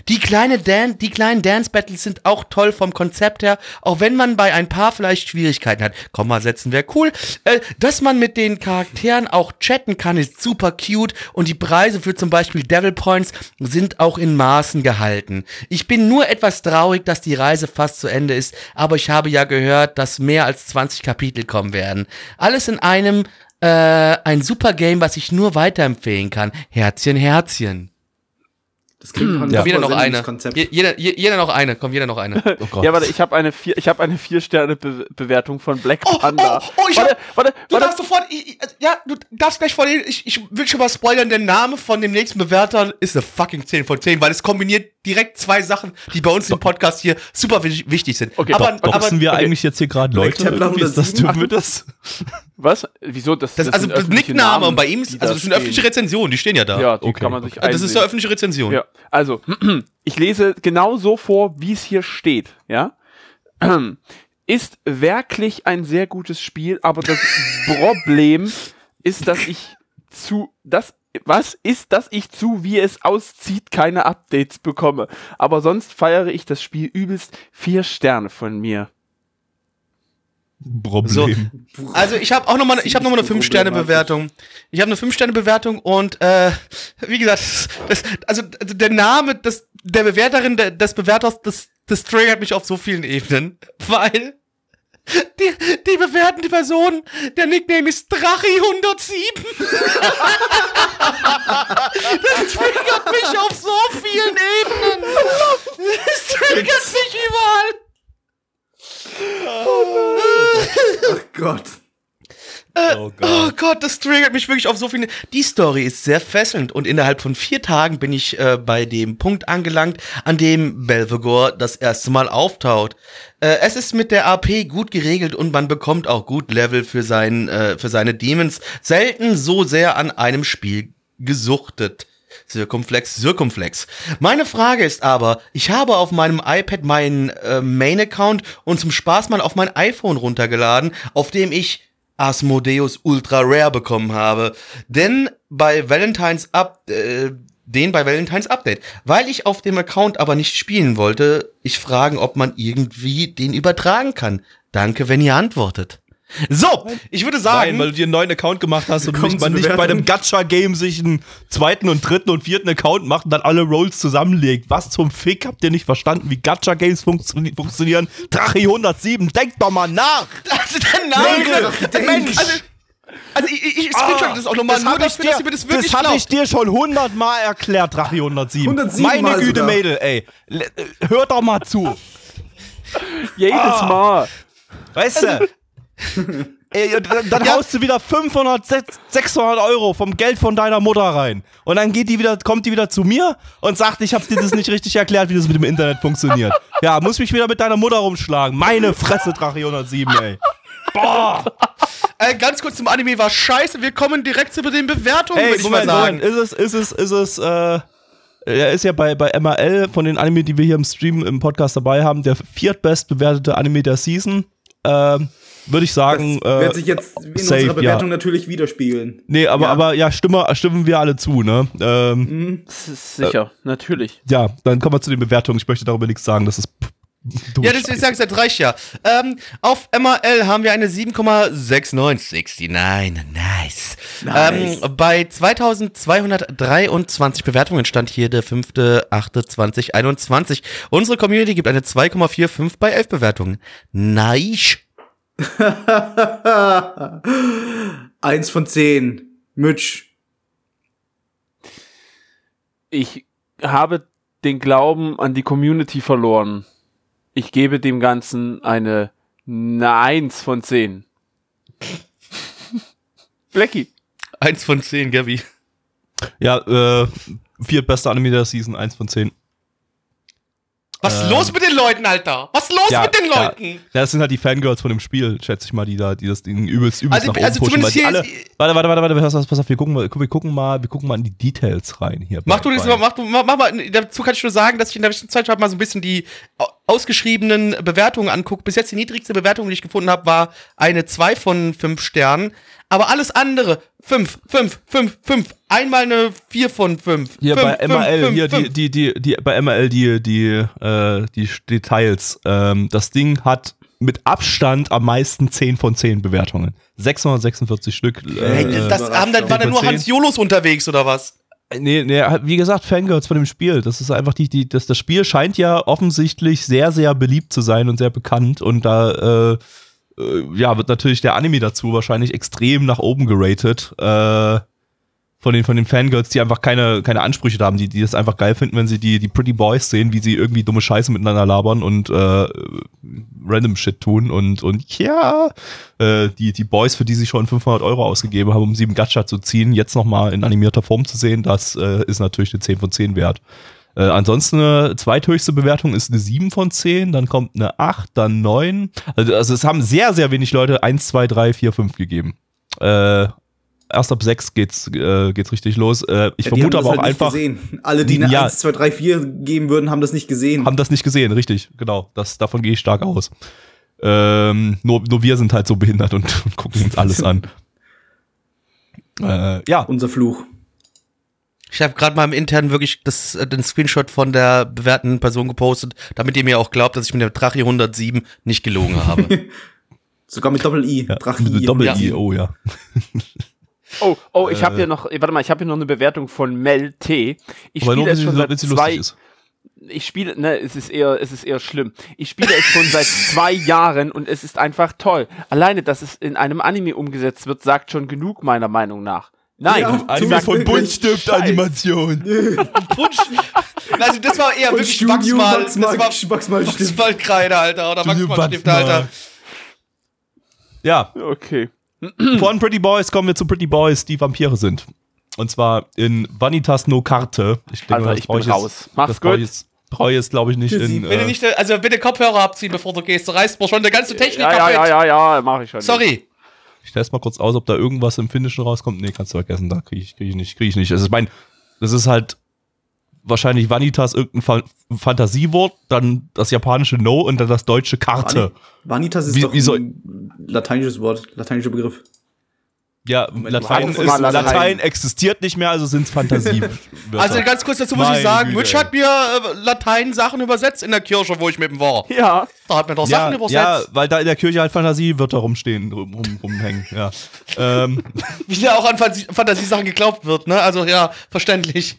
Die, kleine Dan die kleinen Dance-Battles sind auch toll vom Konzept her, auch wenn man bei ein paar vielleicht Schwierigkeiten hat. Komma setzen wäre cool. Äh, dass man mit den Charakteren auch chatten kann, ist super cute und die Preise für zum Beispiel Devil Points sind auch in Maßen gehalten. Ich bin nur etwas traurig, dass die Reise fast zu Ende ist, aber ich habe ja gehört, dass mehr als 20 Kapitel kommen werden. Alles in einem äh, ein super Game, was ich nur weiterempfehlen kann. Herzchen, Herzchen. Das klingt Ja. ja. Jeder noch eine. Jeder, je- jeder noch eine. Komm, jeder noch eine. (laughs) Oh. Ja, warte, ich habe eine vier, ich habe eine vier Sterne Be Bewertung von Black Oh, Panda. oh, oh, ich warte, hab- warte, Du warte. darfst sofort, ich, ich, ja, du darfst gleich vor ich, ich will schon mal spoilern, der Name von dem nächsten Bewerter ist eine fucking 10 von 10, weil es kombiniert direkt zwei Sachen, die bei uns im Podcast hier super wi- wichtig sind. Okay, aber, doch, aber wir okay. eigentlich jetzt hier gerade Leute? Ist das 107? dürfen wir das? Was? Wieso? Das, das, also sind das Nickname Namen, und bei ihm ist, also da das sind öffentliche. Rezensionen, die stehen ja da. Ja, die Okay, kann man sich Also das ist eine öffentliche Rezension. Ja, also, (clears throat) ich lese genau so vor, wie es hier steht, ja. (clears throat) Ist wirklich ein sehr gutes Spiel, aber das (laughs) Problem ist, dass ich zu, das, was ist, dass ich zu, wie es auszieht, keine Updates bekomme. Aber sonst feiere ich das Spiel übelst vier Sterne von mir. Problem. Also ich habe auch noch mal, ich habe noch mal eine 5 Sterne Bewertung. Ich habe eine 5 Sterne Bewertung und äh, wie gesagt, das, also der Name des, der Bewerterin der, des Bewerters, das, das triggert mich auf so vielen Ebenen, (laughs) weil die, die bewerten Person. Der Nickname ist Drachi107. das triggert mich auf so vielen Ebenen. Das triggert mich überall. Oh, nein. oh Gott das triggert mich wirklich auf so viele. Die Story ist sehr fesselnd und innerhalb von vier Tagen bin ich äh, bei dem Punkt angelangt, an dem Belvegor das erste Mal auftaucht. Äh, es ist mit der AP gut geregelt und man bekommt auch gut Level für, sein, äh, für seine Demons. Selten so sehr an einem Spiel gesuchtet. Circumflex, Circumflex. Meine Frage ist aber, ich habe auf meinem iPad meinen äh, Main-Account und zum Spaß mal auf mein iPhone runtergeladen, auf dem ich Asmodeus Ultra Rare bekommen habe. Denn bei Valentine's Up, äh, den bei Valentine's Update. Weil ich auf dem Account aber nicht spielen wollte, ich fragen, ob man irgendwie den übertragen kann. Danke, wenn ihr antwortet. So, ich würde sagen, Nein, weil du dir einen neuen Account gemacht hast und nicht, man nicht bei einem Gacha-Game sich einen zweiten und dritten und vierten Account macht und dann alle Rolls zusammenlegt. Was zum Fick habt ihr nicht verstanden, wie Gacha-Games funktio funktionieren? Drache 107, denkt doch mal nach! also der Name, Denk, Mensch, also, also ich, ich, ich screenshot das auch nochmal, nur hab dafür, dass ihr mir das wirklich das hab ich dir schon hundertmal erklärt, Drache 107. 107 Meine Mal Güte, sogar. Mädel, ey. Äh, Hör doch mal zu. (laughs) Jedes Ah. Mal. Weißt du? (laughs) Ey, und dann dann Ja. haust du wieder 500, 600 Euro vom Geld von deiner Mutter rein. Und dann geht die wieder, kommt die wieder zu mir und sagt, ich habe dir das nicht richtig erklärt, wie das mit dem Internet funktioniert. Ja, muss mich wieder mit deiner Mutter rumschlagen. Meine Fresse, Drache 107, ey. Äh, ganz kurz zum Anime war scheiße, wir kommen direkt zu den Bewertungen, Ey, mal Moment, sagen. Moment, ist es, ist es, ist es, äh, er ist ja bei, bei MRL von den Anime, die wir hier im Stream, im Podcast dabei haben, der viertbest bewertete Anime der Season. Ähm, würde ich sagen, Das wird äh, sich jetzt in safe, unserer Bewertung ja. natürlich widerspiegeln. Nee, aber, Ja. aber ja, stimme, stimmen wir alle zu, ne? Ähm, ist sicher, natürlich. Ja, dann kommen wir zu den Bewertungen. Ich möchte darüber nichts sagen, das ist. dumme Ja, das, ich Scheiße. sag's, das reicht ja. Ähm, auf MRL haben wir eine 7,69. Nice. Nice. Ähm, bei 2223 Bewertungen stand hier der 5.8.2021. Unsere Community gibt eine 2,45 bei 11 Bewertungen. Nice. (laughs) Eins von zehn. Mitch. Ich habe den Glauben an die Community verloren. Ich gebe dem Ganzen eine, eine 1 von 10. (laughs) Blackie. Eins von zehn, Gabi. Ja, äh, viertbester Anime der Season, 1 von 10. Was ist los mit den Leuten, Alter? Was ist los Ja, mit den. Leuten? Ja, das sind halt die Fangirls von dem Spiel, schätze ich mal, die da, die das Ding übelst, übelst Also- nach oben also pushen. Weil zumindest die hier alle, warte, warte, warte, warte, pass auf, pass auf, wir gucken mal, wir gucken mal, wir gucken mal in die Details rein hier. Mach bei- du das mal, mach du, mach, mach mal, dazu kann ich nur sagen, dass ich in der Zeit mal so ein bisschen die au- ausgeschriebenen Bewertungen angucke. Bis jetzt die niedrigste Bewertung, die ich gefunden habe, war eine 2 von 5 Sternen. Aber alles andere, 5, 5, 5, 5. Einmal eine 4 von 5. Hier fünf, bei fünf, MRL, fünf, hier fünf. die, die, die, die, bei MRL die, die, äh, die Details. Ähm, das Ding hat mit Abstand am meisten 10 von 10 Bewertungen. 646 Stück. Hey, Äh, das haben dann, waren dann nur. Hans Jolos unterwegs oder was? Nee, nee, wie gesagt, Fangirls von dem Spiel. Das ist einfach die, die, das, das Spiel scheint ja offensichtlich sehr, sehr beliebt zu sein und sehr bekannt. Und da, äh, äh, ja, wird natürlich der Anime dazu wahrscheinlich extrem nach oben geratet. Äh, von den, von den Fangirls, die einfach keine, keine Ansprüche haben, die, die das einfach geil finden, wenn sie die, die Pretty Boys sehen, wie sie irgendwie dumme Scheiße miteinander labern und äh, random Shit tun und, und ja, äh, die, die Boys, für die sie schon 500 Euro ausgegeben haben, um sie im Gacha zu ziehen, jetzt nochmal in animierter Form zu sehen, das äh, ist natürlich eine 10 von 10 wert. Äh, ansonsten eine zweithöchste Bewertung ist eine 7 von 10, dann kommt eine 8, dann 9. Also, also es haben sehr, sehr wenig Leute 1, 2, 3, 4, 5 gegeben. Äh, erst ab 6 geht's, äh, geht's richtig los. Äh, ich Ja, vermute aber auch halt nicht einfach, Gesehen. Alle, die eine Ja. 1, 2, 3, 4 geben würden, haben das nicht gesehen. haben das nicht gesehen, richtig, genau. Das, davon gehe ich stark aus. Ähm, nur, nur wir sind halt so behindert und, (laughs) und gucken uns alles an. (laughs) Äh, ja, Unser Fluch. Ich habe gerade mal im Internen wirklich das, äh, den Screenshot von der bewährten Person gepostet, damit ihr mir auch glaubt, dass ich mit der Drache 107 nicht gelogen habe. (laughs) Sogar mit Doppel-I. ja Drachi. mit Doppel-I, Ja. oh ja. Oh, oh, ich habe hier noch, warte mal, ich habe hier noch eine Bewertung von Mel T. Ich spiele es schon seit zwei, ich spiele, ne, es ist eher, es ist eher schlimm. Ich spiele es schon seit (laughs) zwei Jahren und es ist einfach toll. Alleine, dass es in einem Anime umgesetzt wird, sagt schon genug meiner Meinung nach. Nein, Ja, ich Anime sag von Buntstift-Animation. Also das war eher Und wirklich Studio Wachsmal. Max Das war Max, Max mal stimmt. Wachsmalkreide, Alter. Oder Wachsmalstift, Wachsmal. Alter. Ja, Okay. (clears throat) Von Pretty Boys kommen wir zu Pretty Boys, die Vampire sind. Und zwar in Vanitas No Carte. Ich denke, Alter, das ich brauche bin jetzt- raus. Mach's brauche ich gut. jetzt- brauche jetzt, glaube ich, nicht in. Bitte Äh, nicht, also bitte Kopfhörer abziehen, bevor du gehst. Du reißt mir schon der ganze Technik Ja, ja, kaputt. ja, ja, ja, mach ich schon. Sorry. Ich teste mal kurz aus, ob da irgendwas im Finnischen rauskommt. Nee, kannst du vergessen. Da kriege ich, krieg ich nicht. Krieg ich nicht. Also ich meine, das ist halt wahrscheinlich Vanitas irgendein Fa Fantasiewort, dann das japanische No und dann das deutsche Karte. Vanitas ist Wie- doch ein lateinisches Wort, lateinischer Begriff. Ja, Latein, ist, Latein. Latein. existiert nicht mehr, also sind es Fantasie. (laughs) Also ganz kurz dazu muss ich Meine sagen, Güte, Mitch hat mir äh, Latein-Sachen übersetzt in der Kirche, wo ich mit ihm war. Ja, Da hat mir doch ja, Sachen übersetzt. ja, weil da in der Kirche halt Fantasiewörter rumstehen, rum, rum, rumhängen. Ja. ähm, (laughs) Wie da auch an Fantasie- Fantasiesachen geglaubt wird, ne? Also ja, verständlich.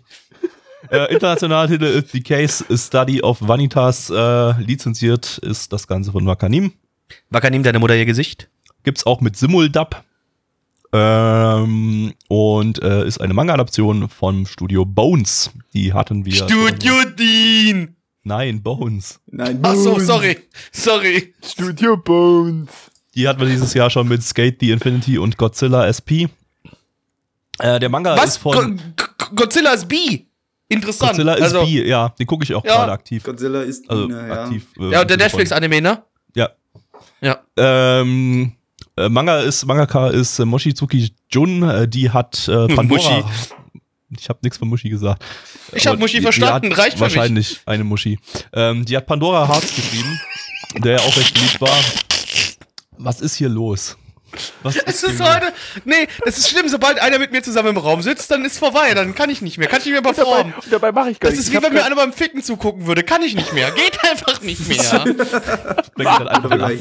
äh, internationaler Titel ist The Case Study of Vanitas. Äh, lizenziert ist das Ganze von Wakanim. Wakanim, deine Mutter ihr Gesicht? Gibt's auch mit Simuldub. Ähm, und äh, ist eine Manga-Adaption vom Studio Bones. Die hatten wir. Studio Dean! Nein, Bones. Nein, Ach so, Bones. sorry. Sorry. Studio Bones. Die hatten wir dieses Jahr schon mit Skate the Infinity und Godzilla SP. Äh, der Manga Was? ist von Go Go- Godzilla ist B. Interessant. Godzilla ist also, B, ja, den gucke ich auch Ja. gerade aktiv. Godzilla ist Also Biene, ja. aktiv. äh, Ja, und der Netflix-Anime, ne? Ja. Ja. Ähm, äh, Manga ist, Mangaka ist äh, Mochizuki Jun, äh, die hat äh, (laughs) Pandora. Muschi. Ich habe nichts von Muschi gesagt. Ich hab Aber Muschi verstanden, reicht für mich. Wahrscheinlich eine Muschi. Ähm, die hat Pandora Hearts geschrieben, der ja auch recht beliebt war. Was ist hier los? Was Es ist heute. Nee, das ist schlimm. Sobald einer mit mir zusammen im Raum sitzt, dann ist vorbei. Dann kann ich nicht mehr. Kann ich nicht mehr dabei, performen. und dabei mache ich gar Das ist wie Ich wenn mir einer beim Ficken zugucken würde. Kann ich nicht mehr. Geht (laughs) einfach nicht mehr. Bringt dann einfach. (laughs)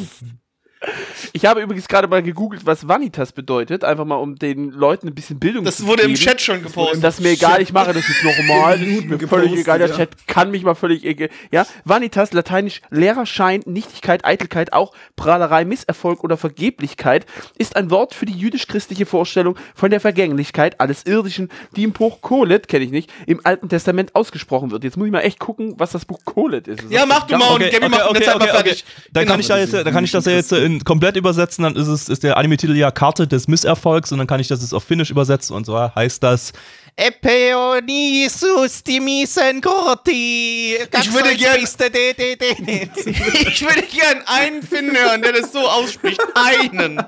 Ich habe übrigens gerade mal gegoogelt, was Vanitas bedeutet, einfach mal um den Leuten ein bisschen Bildung zu Das wurde im geben. Chat schon gepostet. Das ist mir egal, ich mache das jetzt nochmal. Das ist mir völlig egal, der ja. Chat kann mich mal völlig egal. Ja, Vanitas, lateinisch leerer Schein, Nichtigkeit, Eitelkeit, auch Prahlerei, Misserfolg oder Vergeblichkeit, ist ein Wort für die jüdisch-christliche Vorstellung von der Vergänglichkeit alles Irdischen, die im Buch Kohelet, kenne ich nicht, im Alten Testament ausgesprochen wird. Jetzt muss ich mal echt gucken, was das Buch Kohelet ist. Das Ja, mach du mal und Okay, Gabby okay, macht okay, mal okay, fertig. Dann Genau. kann ich da jetzt, dann kann ich das ja jetzt in, komplett übersetzen, dann ist es ist der Anime-Titel ja Karte des Misserfolgs und dann kann ich das jetzt auf Finnisch übersetzen und so heißt das Epeonisus dimisen Korti. Ich würde gern- (laughs) Ich würde gern einen Finden hören, der das so ausspricht. Einen.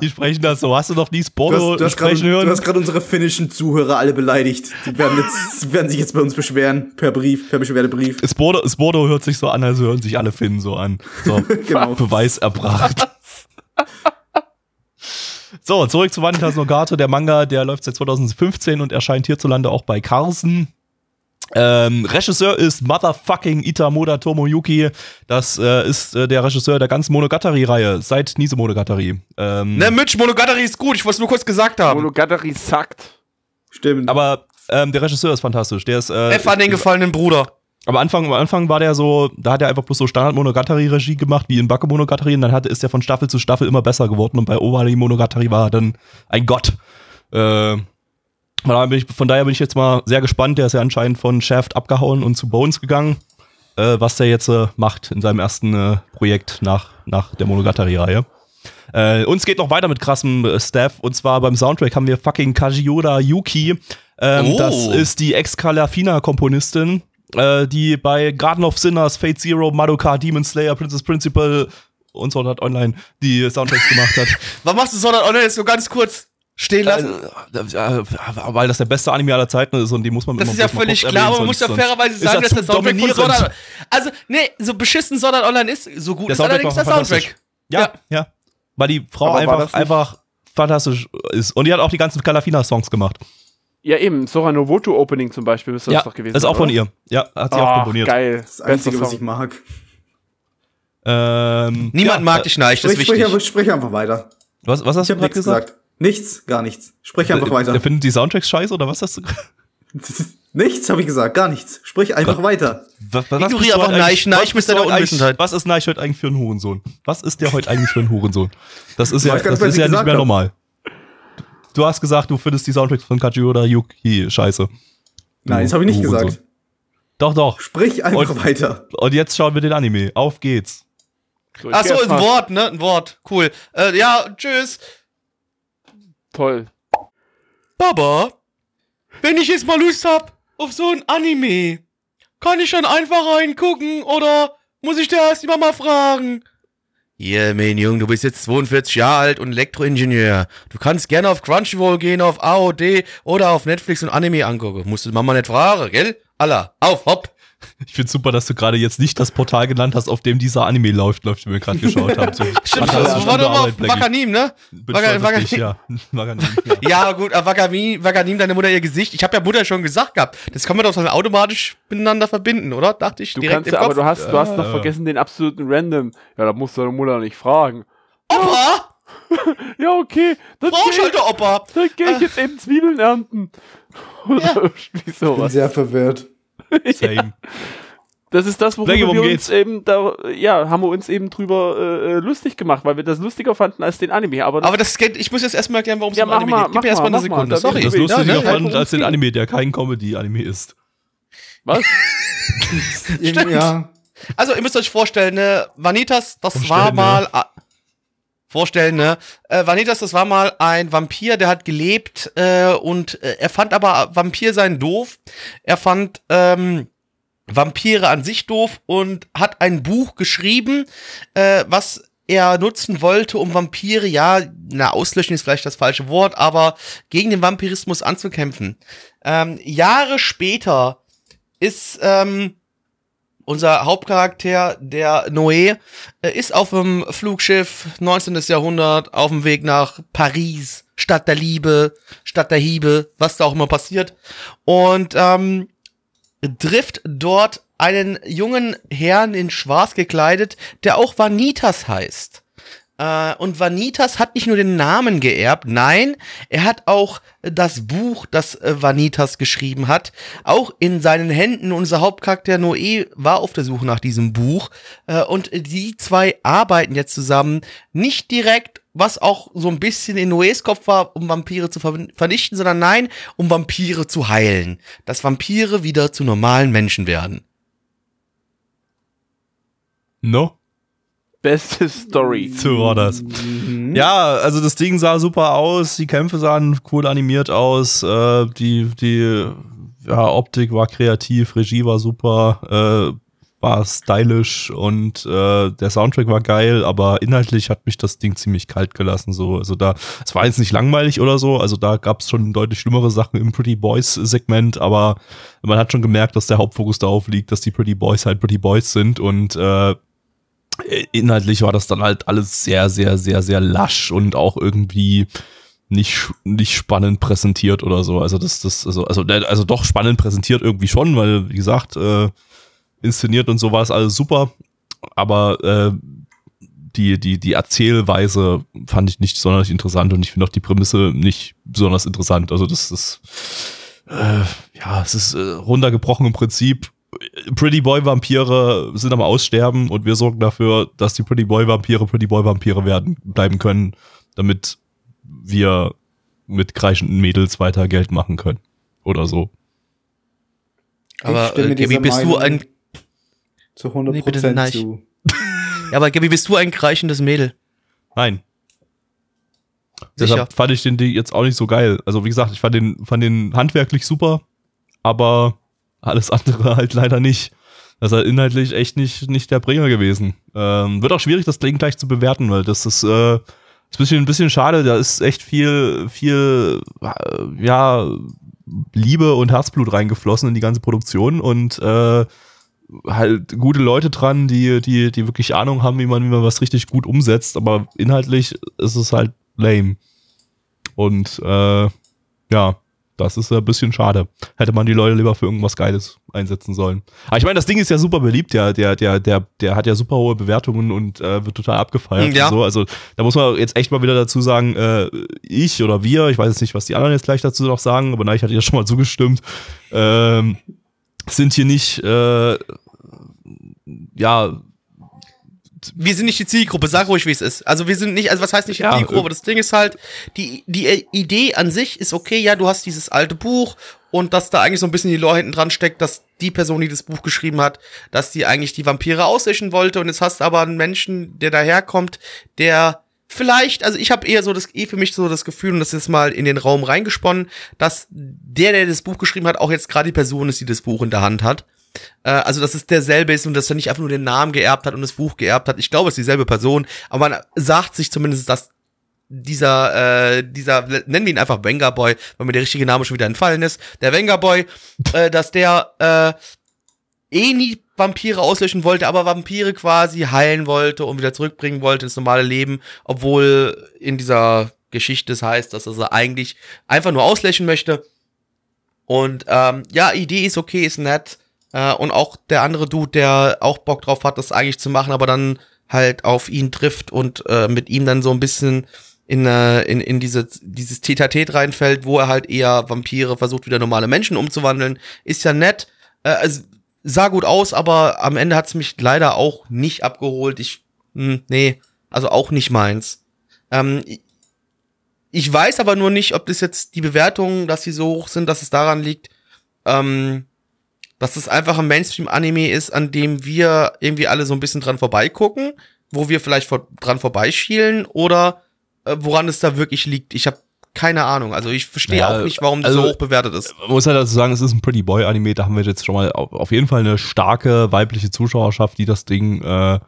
Die sprechen das so. Hast du noch nie Du Sporto hast, du hast gerade sprechen hören? du hast gerade unsere finnischen Zuhörer alle beleidigt. Die werden, jetzt, (laughs) werden sich jetzt bei uns beschweren, per Brief, per Beschwerdebrief. Sporto, Sporto hört sich so an, als hören sich alle Finnen so an. So, (laughs) Genau. Beweis erbracht. So, zurück zu Vanitas no Gato. Der Manga, der läuft seit 2015 und erscheint hierzulande auch bei Carlsen. Ähm, Regisseur ist Motherfucking Itamoda Tomoyuki. Das äh, ist äh, der Regisseur der ganzen Monogatari-Reihe seit Nise Monogatari. Ähm, Ne, Mitch, Monogatari ist gut. Ich wollte es nur kurz gesagt haben. Monogatari sagt. Stimmt. aber ähm, der Regisseur ist fantastisch. Der ist äh, F an den gefallenen Bruder. Am Anfang, am Anfang war der so, da hat er einfach bloß so Standard-Monogatari-Regie gemacht, wie in Backe Monogatari, und dann hat, ist er von Staffel zu Staffel immer besser geworden und bei Owari Monogatari war er dann ein Gott. Äh, von daher, bin ich, von daher bin ich jetzt mal sehr gespannt. Der ist ja anscheinend von Shaft abgehauen und zu Bones gegangen, äh, was der jetzt äh, macht in seinem ersten äh, Projekt nach, nach der Monogatari-Reihe. Äh, uns geht noch weiter mit krassem äh, Staff und zwar beim Soundtrack haben wir fucking Kajiura Yuki. Ähm, Oh. Das ist die Ex-Calafina-Komponistin, äh, die bei Garden of Sinners, Fate Zero, Madoka, Demon Slayer, Princess Principal und so hat online die Soundtracks gemacht hat. (laughs) Was machst du so dann online jetzt nur ganz kurz stehen lassen? Äh, äh, weil das der beste Anime aller Zeiten ist und die muss man Das ist ja völlig klar, aber man muss ja fairerweise ist sagen, dass der Soundtrack von. Sword Art Also, nee, so beschissen Sword Art Online ist, so gut Der ist Soundtrack allerdings der. Soundtrack. Ja, Ja. ja. Weil die Frau Aber einfach, das einfach fantastisch ist. Und die hat auch die ganzen Calafina-Songs gemacht. Ja, eben. Sora Novoto Opening zum Beispiel müsste ja, das doch gewesen ist auch sein, von oder? ihr. Ja, hat sie auch Ach, komponiert. geil. das Einzige, was ich mag. Ähm, Niemand ja, mag dich nein, das ist Sprich, sprich, wichtig. einfach, sprich einfach weiter. Was, was hast Ich du gerade gesagt? gesagt. Nichts, gar nichts. Sprich einfach Der, weiter. der findet die Soundtracks scheiße oder was hast du (laughs) nichts habe ich gesagt, gar nichts. Sprich einfach weiter. was, was Ignoriere einfach Neich, Neich was mit eigentlich- Unwissenheit. Was ist Neich heute eigentlich für ein Hurensohn? Was ist der heute eigentlich für ein Hurensohn? Das ist ja, das nicht, was ist ja nicht mehr hab. normal. Du hast gesagt, du findest die Soundtracks von Kajiura Yuki scheiße. Nein, das habe ich nicht Hurensohn. gesagt. Doch, doch. Sprich einfach Und- weiter. Und jetzt schauen wir den Anime. Auf geht's. So, ich Ach geh so, erst ist ein Wort, ne? Ein Wort. Cool. Äh, ja, tschüss. Toll. Baba, wenn ich jetzt mal Lust hab auf so ein Anime, kann ich dann einfach reingucken oder muss ich da erst die Mama fragen? Hier, mein Junge, du bist jetzt 42 Jahre alt und Elektroingenieur. Du kannst gerne auf Crunchyroll gehen, auf AOD oder auf Netflix und Anime angucken. Musst du Mama nicht fragen, gell? Allah, auf, hopp. Ich find's super, dass du gerade jetzt nicht das Portal genannt hast, auf dem dieser Anime läuft, läuft, wie wir gerade geschaut haben. So, (laughs) Stimmt, das war doch mal auf. Wakanim, ne? Bin Waka- stolz auf Waka- dich, ja. (laughs) Wakanim, ja. Ja, gut, aber Wakanim, Wakanim, deine Mutter ihr Gesicht. Ich habe ja Mutter schon gesagt gehabt. Das kann man doch dann automatisch miteinander verbinden, oder? Dachte ich Du direkt kannst im ja, aber Kopf. du hast, du hast noch Ja. vergessen den absoluten Random. Ja, da musst du deine Mutter nicht fragen. Opa! (laughs) Ja, okay. Dann Brauch geh, halt der Opa! dann geh ich jetzt eben Zwiebeln ernten. Oder irgendwie Ich bin sowas. sehr verwirrt. (laughs) Same. Das ist das, worüber Blackie, worum wir geht's? uns eben da, ja, haben wir uns eben drüber äh, äh, lustig gemacht, weil wir das lustiger fanden als den Anime. Aber, das, Aber das geht, ich muss jetzt erstmal erklären, warum es Ja, um mach Anime mal, geht. Gib mach mir erstmal mal, eine mal, Sekunde. da Sorry. Das Ja, Lustiger ne? fand als den Anime, der kein Comedy-Anime ist. was? (laughs) Irgendwie, Ja. Also, ihr müsst euch vorstellen, ne, Vanitas, das Vorstellen, war mal. ah, Vorstellen, ne? Äh, Vanitas, das war mal ein Vampir, der hat gelebt äh, und äh, er fand aber Vampir sein doof. Er fand ähm, Vampire an sich doof und hat ein Buch geschrieben, äh, was er nutzen wollte, um Vampire, ja, na, auslöschen ist vielleicht das falsche Wort, aber gegen den Vampirismus anzukämpfen. Ähm, Jahre später ist ähm, unser Hauptcharakter, der Noé, äh, ist auf dem Flugschiff 19. Jahrhundert auf dem Weg nach Paris, Stadt der Liebe, Stadt der Hiebe, was da auch immer passiert. Und ähm, trifft dort einen jungen Herrn in Schwarz gekleidet, der auch Vanitas heißt. Äh, und Vanitas hat nicht nur den Namen geerbt, nein, er hat auch das Buch, das äh, Vanitas geschrieben hat, auch in seinen Händen. Unser Hauptcharakter Noé war auf der Suche nach diesem Buch. Äh, und die zwei arbeiten jetzt zusammen, nicht direkt, was auch so ein bisschen in Noés Kopf war, um Vampire zu ver vernichten, sondern nein, um Vampire zu heilen. Dass Vampire wieder zu normalen Menschen werden. No? Beste Story. So war das. Mhm. Ja, also das Ding sah super aus, die Kämpfe sahen cool animiert aus, äh, die, die ja, Optik war kreativ, Regie war super, äh, war stylisch und äh, der Soundtrack war geil, aber inhaltlich hat mich das Ding ziemlich kalt gelassen. So, also da, es war jetzt nicht langweilig oder so, also da gab es schon deutlich schlimmere Sachen im Pretty Boys Segment, aber man hat schon gemerkt, dass der Hauptfokus darauf liegt, dass die Pretty Boys halt Pretty Boys sind und äh, inhaltlich war das dann halt alles sehr, sehr, sehr, sehr lasch und auch irgendwie nicht, nicht spannend präsentiert oder so. Also das, das, also, also, der- also doch spannend präsentiert irgendwie schon, weil, wie gesagt, äh, inszeniert und so war es alles super. Aber äh, die, die, die Erzählweise fand ich nicht sonderlich interessant und ich finde auch die Prämisse nicht besonders interessant. Also das ist, äh, ja, es ist äh, runtergebrochen im Prinzip. Pretty Boy Vampire sind am Aussterben und wir sorgen dafür, dass die Pretty Boy Vampire Pretty Boy Vampire werden, bleiben können, damit wir mit kreischenden Mädels weiter Geld machen können. Oder so. Aber äh, Gabi, dieser bist du ein, Zu 100 Nee, bitte Prozent nein. zu. ja, aber Gabi, bist du ein kreichendes Mädel? Nein. Sicher. Deshalb fand ich den jetzt auch nicht so geil. Also wie gesagt, ich fand den, fand den handwerklich super, aber alles andere halt leider nicht. Das ist halt inhaltlich echt nicht, nicht der Bringer gewesen. Ähm, wird auch schwierig, das Ding gleich zu bewerten, weil das ist, äh, ist ein bisschen, ein bisschen schade. Da ist echt viel, viel, äh, ja, Liebe und Herzblut reingeflossen in die ganze Produktion und äh, halt gute Leute dran, die, die, die wirklich Ahnung haben, wie man, wie man was richtig gut umsetzt, aber inhaltlich ist es halt lame. Und äh, ja, das ist ein bisschen schade. Hätte man die Leute lieber für irgendwas Geiles einsetzen sollen. Aber ich meine, das Ding ist ja super beliebt, ja. Der, der, der, der hat ja super hohe Bewertungen und äh, wird total abgefeiert Ja. so. Also da muss man jetzt echt mal wieder dazu sagen, äh, ich oder wir, ich weiß jetzt nicht, was die anderen jetzt gleich dazu noch sagen, aber na, ich hatte ja schon mal (laughs) zugestimmt, ähm, sind hier nicht, äh, ja, wir sind nicht die Zielgruppe, sag ruhig, wie es ist. Also wir sind nicht, also was heißt nicht die Ja, Zielgruppe? Das Ding ist halt, die, die Idee an sich ist okay, ja, du hast dieses alte Buch und dass da eigentlich so ein bisschen die Lore hinten dran steckt, dass die Person, die das Buch geschrieben hat, dass die eigentlich die Vampire auslöschen wollte und jetzt hast du aber einen Menschen, der daherkommt, der vielleicht, also ich habe eher so das eh für mich so das Gefühl und das ist mal in den Raum reingesponnen, dass der, der das Buch geschrieben hat, auch jetzt gerade die Person ist, die das Buch in der Hand hat. Äh, also, dass es derselbe ist und dass er nicht einfach nur den Namen geerbt hat und das Buch geerbt hat. Ich glaube, es ist dieselbe Person, aber man sagt sich zumindest, dass dieser, äh, dieser, nennen wir ihn einfach Wenger Boy, weil mir der richtige Name schon wieder entfallen ist, der Wenger Boy, äh, dass der äh, eh nie Vampire auslöschen wollte, aber Vampire quasi heilen wollte und wieder zurückbringen wollte ins normale Leben, obwohl in dieser Geschichte es heißt, dass er sie eigentlich einfach nur auslöschen möchte. Und ähm, ja, Idee ist okay, ist nett. Äh, und auch der andere Dude, der auch Bock drauf hat, das eigentlich zu machen, aber dann halt auf ihn trifft und äh, mit ihm dann so ein bisschen in, äh, in, in diese, dieses Tetatet reinfällt, wo er halt eher Vampire versucht, wieder normale Menschen umzuwandeln. Ist ja nett. Äh, es sah gut aus, aber am Ende hat's mich leider auch nicht abgeholt. Ich, mh, nee, also auch nicht meins. Ähm, ich weiß aber nur nicht, ob das jetzt die Bewertungen, dass sie so hoch sind, dass es daran liegt, ähm, dass es einfach ein Mainstream-Anime ist, an dem wir irgendwie alle so ein bisschen dran vorbeigucken, wo wir vielleicht vor, dran vorbeischielen oder äh, woran es da wirklich liegt. Ich habe keine Ahnung. Also ich verstehe Ja, auch nicht, warum das also- so hoch bewertet ist. Man muss halt dazu sagen, es ist ein Pretty Boy Anime, da haben wir jetzt schon mal auf auf jeden Fall eine starke weibliche Zuschauerschaft, die das Ding äh,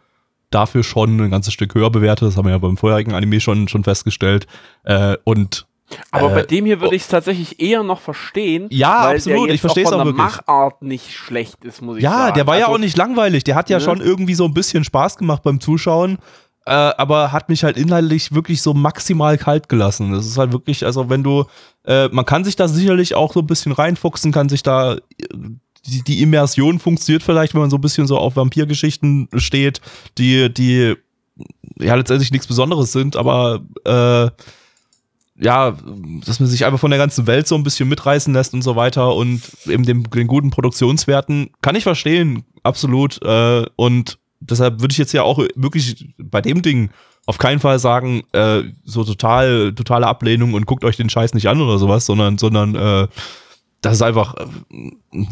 dafür schon ein ganzes Stück höher bewertet. Das haben wir ja beim vorherigen Anime schon, schon festgestellt. Äh, und Aber Äh, bei dem hier würde ich es tatsächlich eher noch verstehen. Ja, absolut, ich auch versteh's von auch der wirklich. Machart nicht schlecht ist, muss ich ja, sagen. der war ja Also, auch nicht langweilig. Der hat ja Ne? schon irgendwie so ein bisschen Spaß gemacht beim Zuschauen. Äh, aber hat mich halt inhaltlich wirklich so maximal kalt gelassen. Das ist halt wirklich, also wenn du, äh, man kann sich da sicherlich auch so ein bisschen reinfuchsen, kann sich da, äh, die, die Immersion funktioniert vielleicht, wenn man so ein bisschen so auf Vampirgeschichten steht, die, die ja letztendlich nichts Besonderes sind, aber äh, ja, dass man sich einfach von der ganzen Welt so ein bisschen mitreißen lässt und so weiter und eben dem, den guten Produktionswerten kann ich verstehen, absolut. Äh, und deshalb würde ich jetzt ja auch wirklich bei dem Ding auf keinen Fall sagen, äh, so total, totale Ablehnung und guckt euch den Scheiß nicht an oder sowas, sondern, sondern äh, das ist einfach, äh,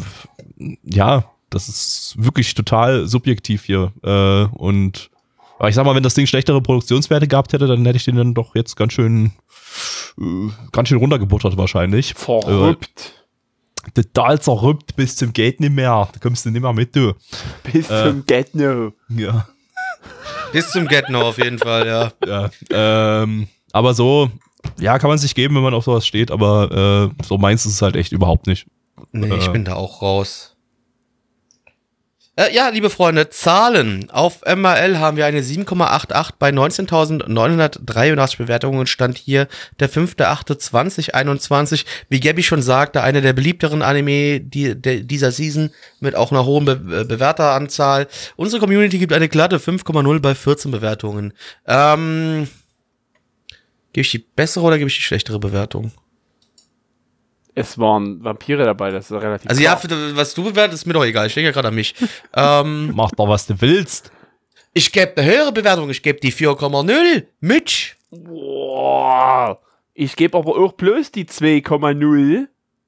ja, das ist wirklich total subjektiv hier. Äh, und aber ich sag mal, wenn das Ding schlechtere Produktionswerte gehabt hätte, dann hätte ich den dann doch jetzt ganz schön, äh, ganz schön runtergebuttert wahrscheinlich. Verrückt. Äh, total zerrüppt bis zum Geht nicht mehr. Da kommst du nicht mehr mit, du. Bis äh, zum Get No. Ja. Bis zum Get No auf jeden Fall, ja. (laughs) ja. Ähm, aber so, ja, kann man sich geben, wenn man auf sowas steht, aber äh, so meins ist es halt echt überhaupt nicht. Nee, ich Äh. bin da auch raus. Äh, ja, liebe Freunde, Zahlen. Auf MRL haben wir eine 7,88 bei 19.983 Bewertungen. Stand hier der 5.8.2021. Wie Gabby schon sagte, einer der beliebteren Anime die, der, dieser Season mit auch einer hohen Be äh, Bewerteranzahl. Unsere Community gibt eine glatte 5,0 bei 14 Bewertungen. Ähm, gebe ich die bessere oder gebe ich die schlechtere Bewertung? Es waren Vampire dabei, das ist relativ Also ja, klar. für, was du bewertest, ist mir doch egal. Ich denke ja gerade an mich. (laughs) ähm, Mach doch, was du willst. ich gebe eine höhere Bewertung. Ich gebe die 4,0. Mitch. Boah. Ich gebe aber auch bloß die 2,0.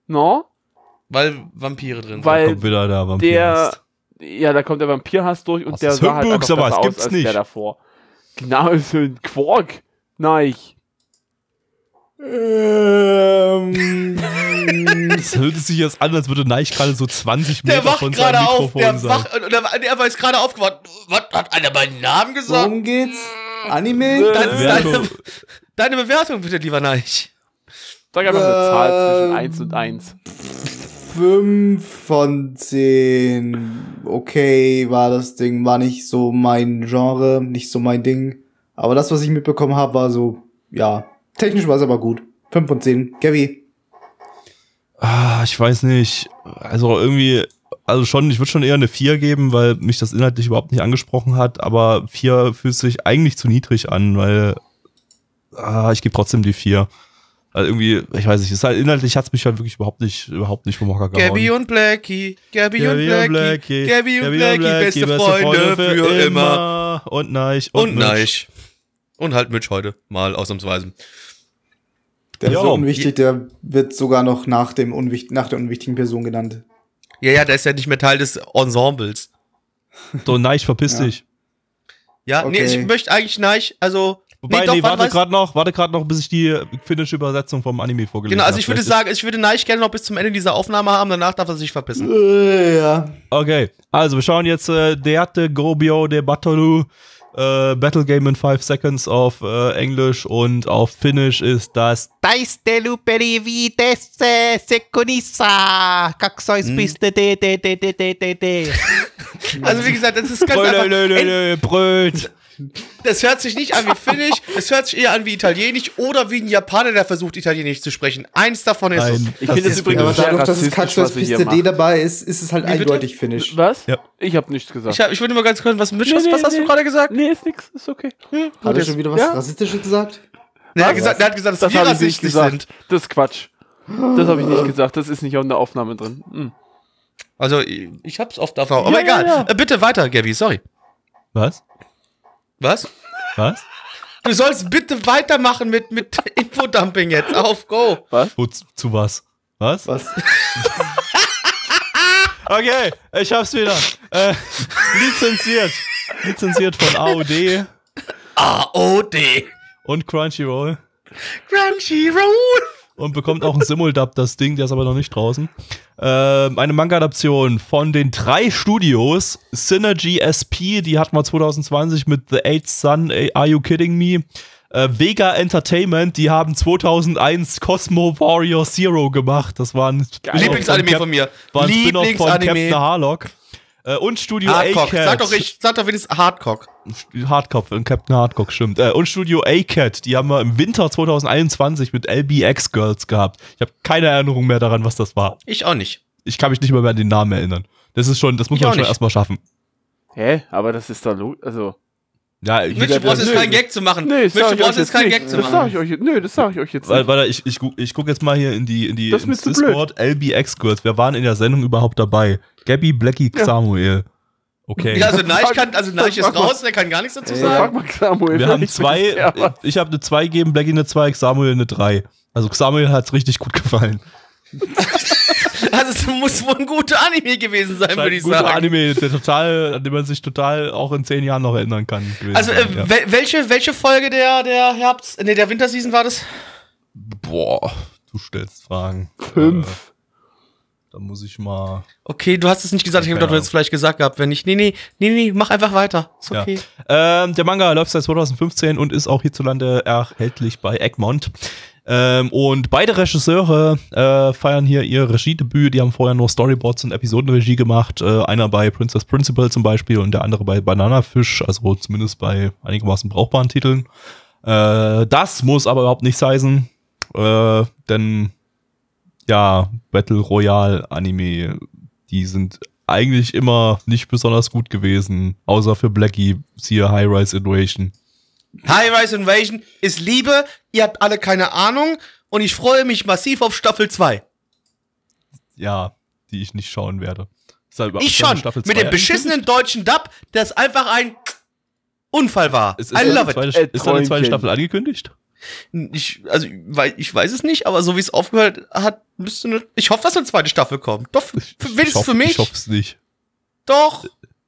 No? Weil Vampire drin sind. Weil Kommt wieder der Vampir. der, ja, da kommt der Vampirhass durch und Das der ist sah halt Humbug, einfach sowas aus gibt's als nicht. der davor. Genau, (laughs) so ein Quark. Nein. Ähm, Das hört sich jetzt an, als würde Neich gerade so 20 der Meter wacht von gerade seinem auf. Mikrofon Der, sein. wach, äh, der, der war jetzt gerade aufgewacht. Was hat einer meinen Namen gesagt? worum geht's? Anime? Deine, Bewertung. deine, deine Bewertung bitte, lieber Neich. Sag einfach eine Zahl zwischen Ähm, 1 und 1. 5 von 10. Okay, war das Ding. War nicht so mein Genre, nicht so mein Ding. Aber das, was ich mitbekommen habe, war so, ja. Technisch war es aber gut. 5 von 10. Gabby. Ah, ich weiß nicht. Also irgendwie, also schon, ich würde schon eher eine 4 geben, weil mich das inhaltlich überhaupt nicht angesprochen hat, aber 4 fühlt sich eigentlich zu niedrig an, weil ah, ich gebe trotzdem die 4. Also irgendwie, ich weiß nicht, ist halt inhaltlich hat's mich halt wirklich überhaupt nicht, überhaupt nicht vom Hocker gehauen. Gabby und Blackie. Gabby, und Blackie. Gabby und Blackie, beste, Freunde, für, immer. Und Neich Und Mitch. Neich. Und halt Mitch heute. Mal ausnahmsweise. Der ist so unwichtig, der wird sogar noch nach, dem unwicht nach der unwichtigen Person genannt. Ja, ja, der ist ja nicht mehr Teil des Ensembles. So, Neich, verpiss Ja. dich. Ja, nee, Okay. ich möchte eigentlich Neich, also. Wobei, nee, doch, warte weiß- gerade noch, warte gerade noch, bis ich die finnische Übersetzung vom Anime vorgelesen Genau, also habe. ich würde sagen, ich würde Neich gerne noch bis zum Ende dieser Aufnahme haben, danach darf er sich verpissen. Äh, ja. Okay, also wir schauen jetzt äh, Deate Grobio de Batalu. Äh, Battle Game in 5 Seconds auf äh, Englisch und auf Finnisch ist das Taistelu perividesse seconissa Kaksois biste de de de de de de de (laughs) Also wie gesagt, das ist ganz einfach. Bröt. Das hört sich nicht an wie Finnisch, (laughs) es hört sich eher an wie Italienisch oder wie ein Japaner, der versucht, Italienisch zu sprechen. Eins davon ist Nein. Ich finde das Ist- übrigens aber sehr dadurch, dass es Katschers Piste D dabei ist, ist es halt bitte? eindeutig finnisch. Was? Ja. Ich habe nichts es. gesagt. Ich, hab, ich würde mal ganz kurz was. Nee, was, nee, was hast nee. du gerade gesagt? Nee, ist nix, ist okay. Hat er schon wieder was Ja. Rassistisches gesagt? Der hat gesagt, der hat gesagt, dass Das wir rassistisch gesagt. sind. Das ist Quatsch. Das habe ich nicht gesagt. Das ist nicht auf der Aufnahme drin. Hm. Also, ich, ich hab's oft davon. Aber Ja, egal. ja, ja. Äh, bitte weiter, Gabby, sorry. Was? Was? Was? Du sollst bitte weitermachen mit, mit (laughs) Infodumping jetzt. Auf, go. Wo, zu, zu was? Was? Was? (laughs) Okay, ich hab's wieder. Äh, lizenziert. Lizenziert von AOD A-O-D. und Crunchyroll. Crunchyroll. Und bekommt auch ein Simuldub, das Ding, der ist aber noch nicht draußen. Ähm, eine Manga-Adaption von den drei Studios. Synergy SP, die hatten wir 2020 mit The Eighth Sun, Are You Kidding Me? Äh, Vega Entertainment, die haben 2001 Cosmo Warrior Zero gemacht. Das war ein Lieblingsanime Cap- von mir. War ein Spin-off von Captain. Harlock. Äh, und Studio Hardcock. A-Cat. Sag doch, ich, sag doch wenigstens Hardcock. Hardcock, und Captain Hardcock, stimmt. Äh, und Studio A-Cat, die haben wir im Winter 2021 mit LBX Girls gehabt. Ich habe keine Erinnerung mehr daran, was das war. Ich auch nicht. Ich kann mich nicht mehr, mehr an den Namen erinnern. Das ist schon, das muss Ich man schon nicht. erstmal schaffen. Hä? Aber das ist da lo also. Ja, Mitch, jeder, du brauchst der- jetzt keinen Gag zu machen. Nee, das Mitch, ich brauchst jetzt jetzt keinen nicht. Gag zu Das sag machen. ich euch, nö, das sag ich euch jetzt weil, nicht. weil ich, ich, guck- ich gucke jetzt mal hier in die, in die Das ist ins. Discord. LBX Girls. Wer waren in der Sendung überhaupt dabei? Gabby, Blackie, Samuel. Okay. Ja, also Neich kann, also Neich ist raus, der kann gar nichts dazu Ey, Frag sagen. mal Samuel. Wir haben zwei, was. ich habe eine 2 gegeben, Blackie eine 2, Samuel eine 3. Also Samuel hat's richtig gut gefallen. (laughs) Also es muss wohl ein guter Anime gewesen sein, würde ich Ein guter sagen. Anime, der total, an den man sich total auch in 10 Jahren noch erinnern kann. Also äh, ja. wel welche, welche Folge der, der Herbst, nee, der Winterseason war das? Boah, du stellst Fragen. Fünf. Äh, da muss ich mal. Okay, du hast es nicht gesagt, ich habe gedacht, du hättest es vielleicht gesagt gehabt, wenn nicht. Nee, nee, nee, nee, mach einfach weiter. Ist Ja. okay. Ähm, der Manga läuft seit 2015 und ist auch hierzulande erhältlich bei Egmont. Ähm, und beide Regisseure äh, feiern hier ihr Regiedebüt. Die haben vorher nur Storyboards und Episodenregie gemacht. Äh, einer bei Princess Principal zum Beispiel und der andere bei Banana Fish, also zumindest bei einigermaßen brauchbaren Titeln. Äh, das muss aber überhaupt nichts heißen, äh, denn ja, Battle Royale Anime, die sind eigentlich immer nicht besonders gut gewesen, außer für Blackie, siehe High Rise Invasion. High Rise Invasion ist Liebe, ihr habt alle keine Ahnung und ich freue mich massiv auf Staffel 2. Ja, die ich nicht schauen werde. Halt Ich schon, Staffel mit dem beschissenen deutschen Dub, das einfach ein Unfall war. Ist, ist, I eine love it. zweite, Äh, ist da eine zweite. Staffel angekündigt? Ich, also, ich weiß, ich weiß es nicht, aber so wie es aufgehört hat, müsste eine, ich hoffe, dass eine zweite Staffel kommt. Doch, für, für, wenigstens hoff- für mich. Ich hoff's nicht. Doch,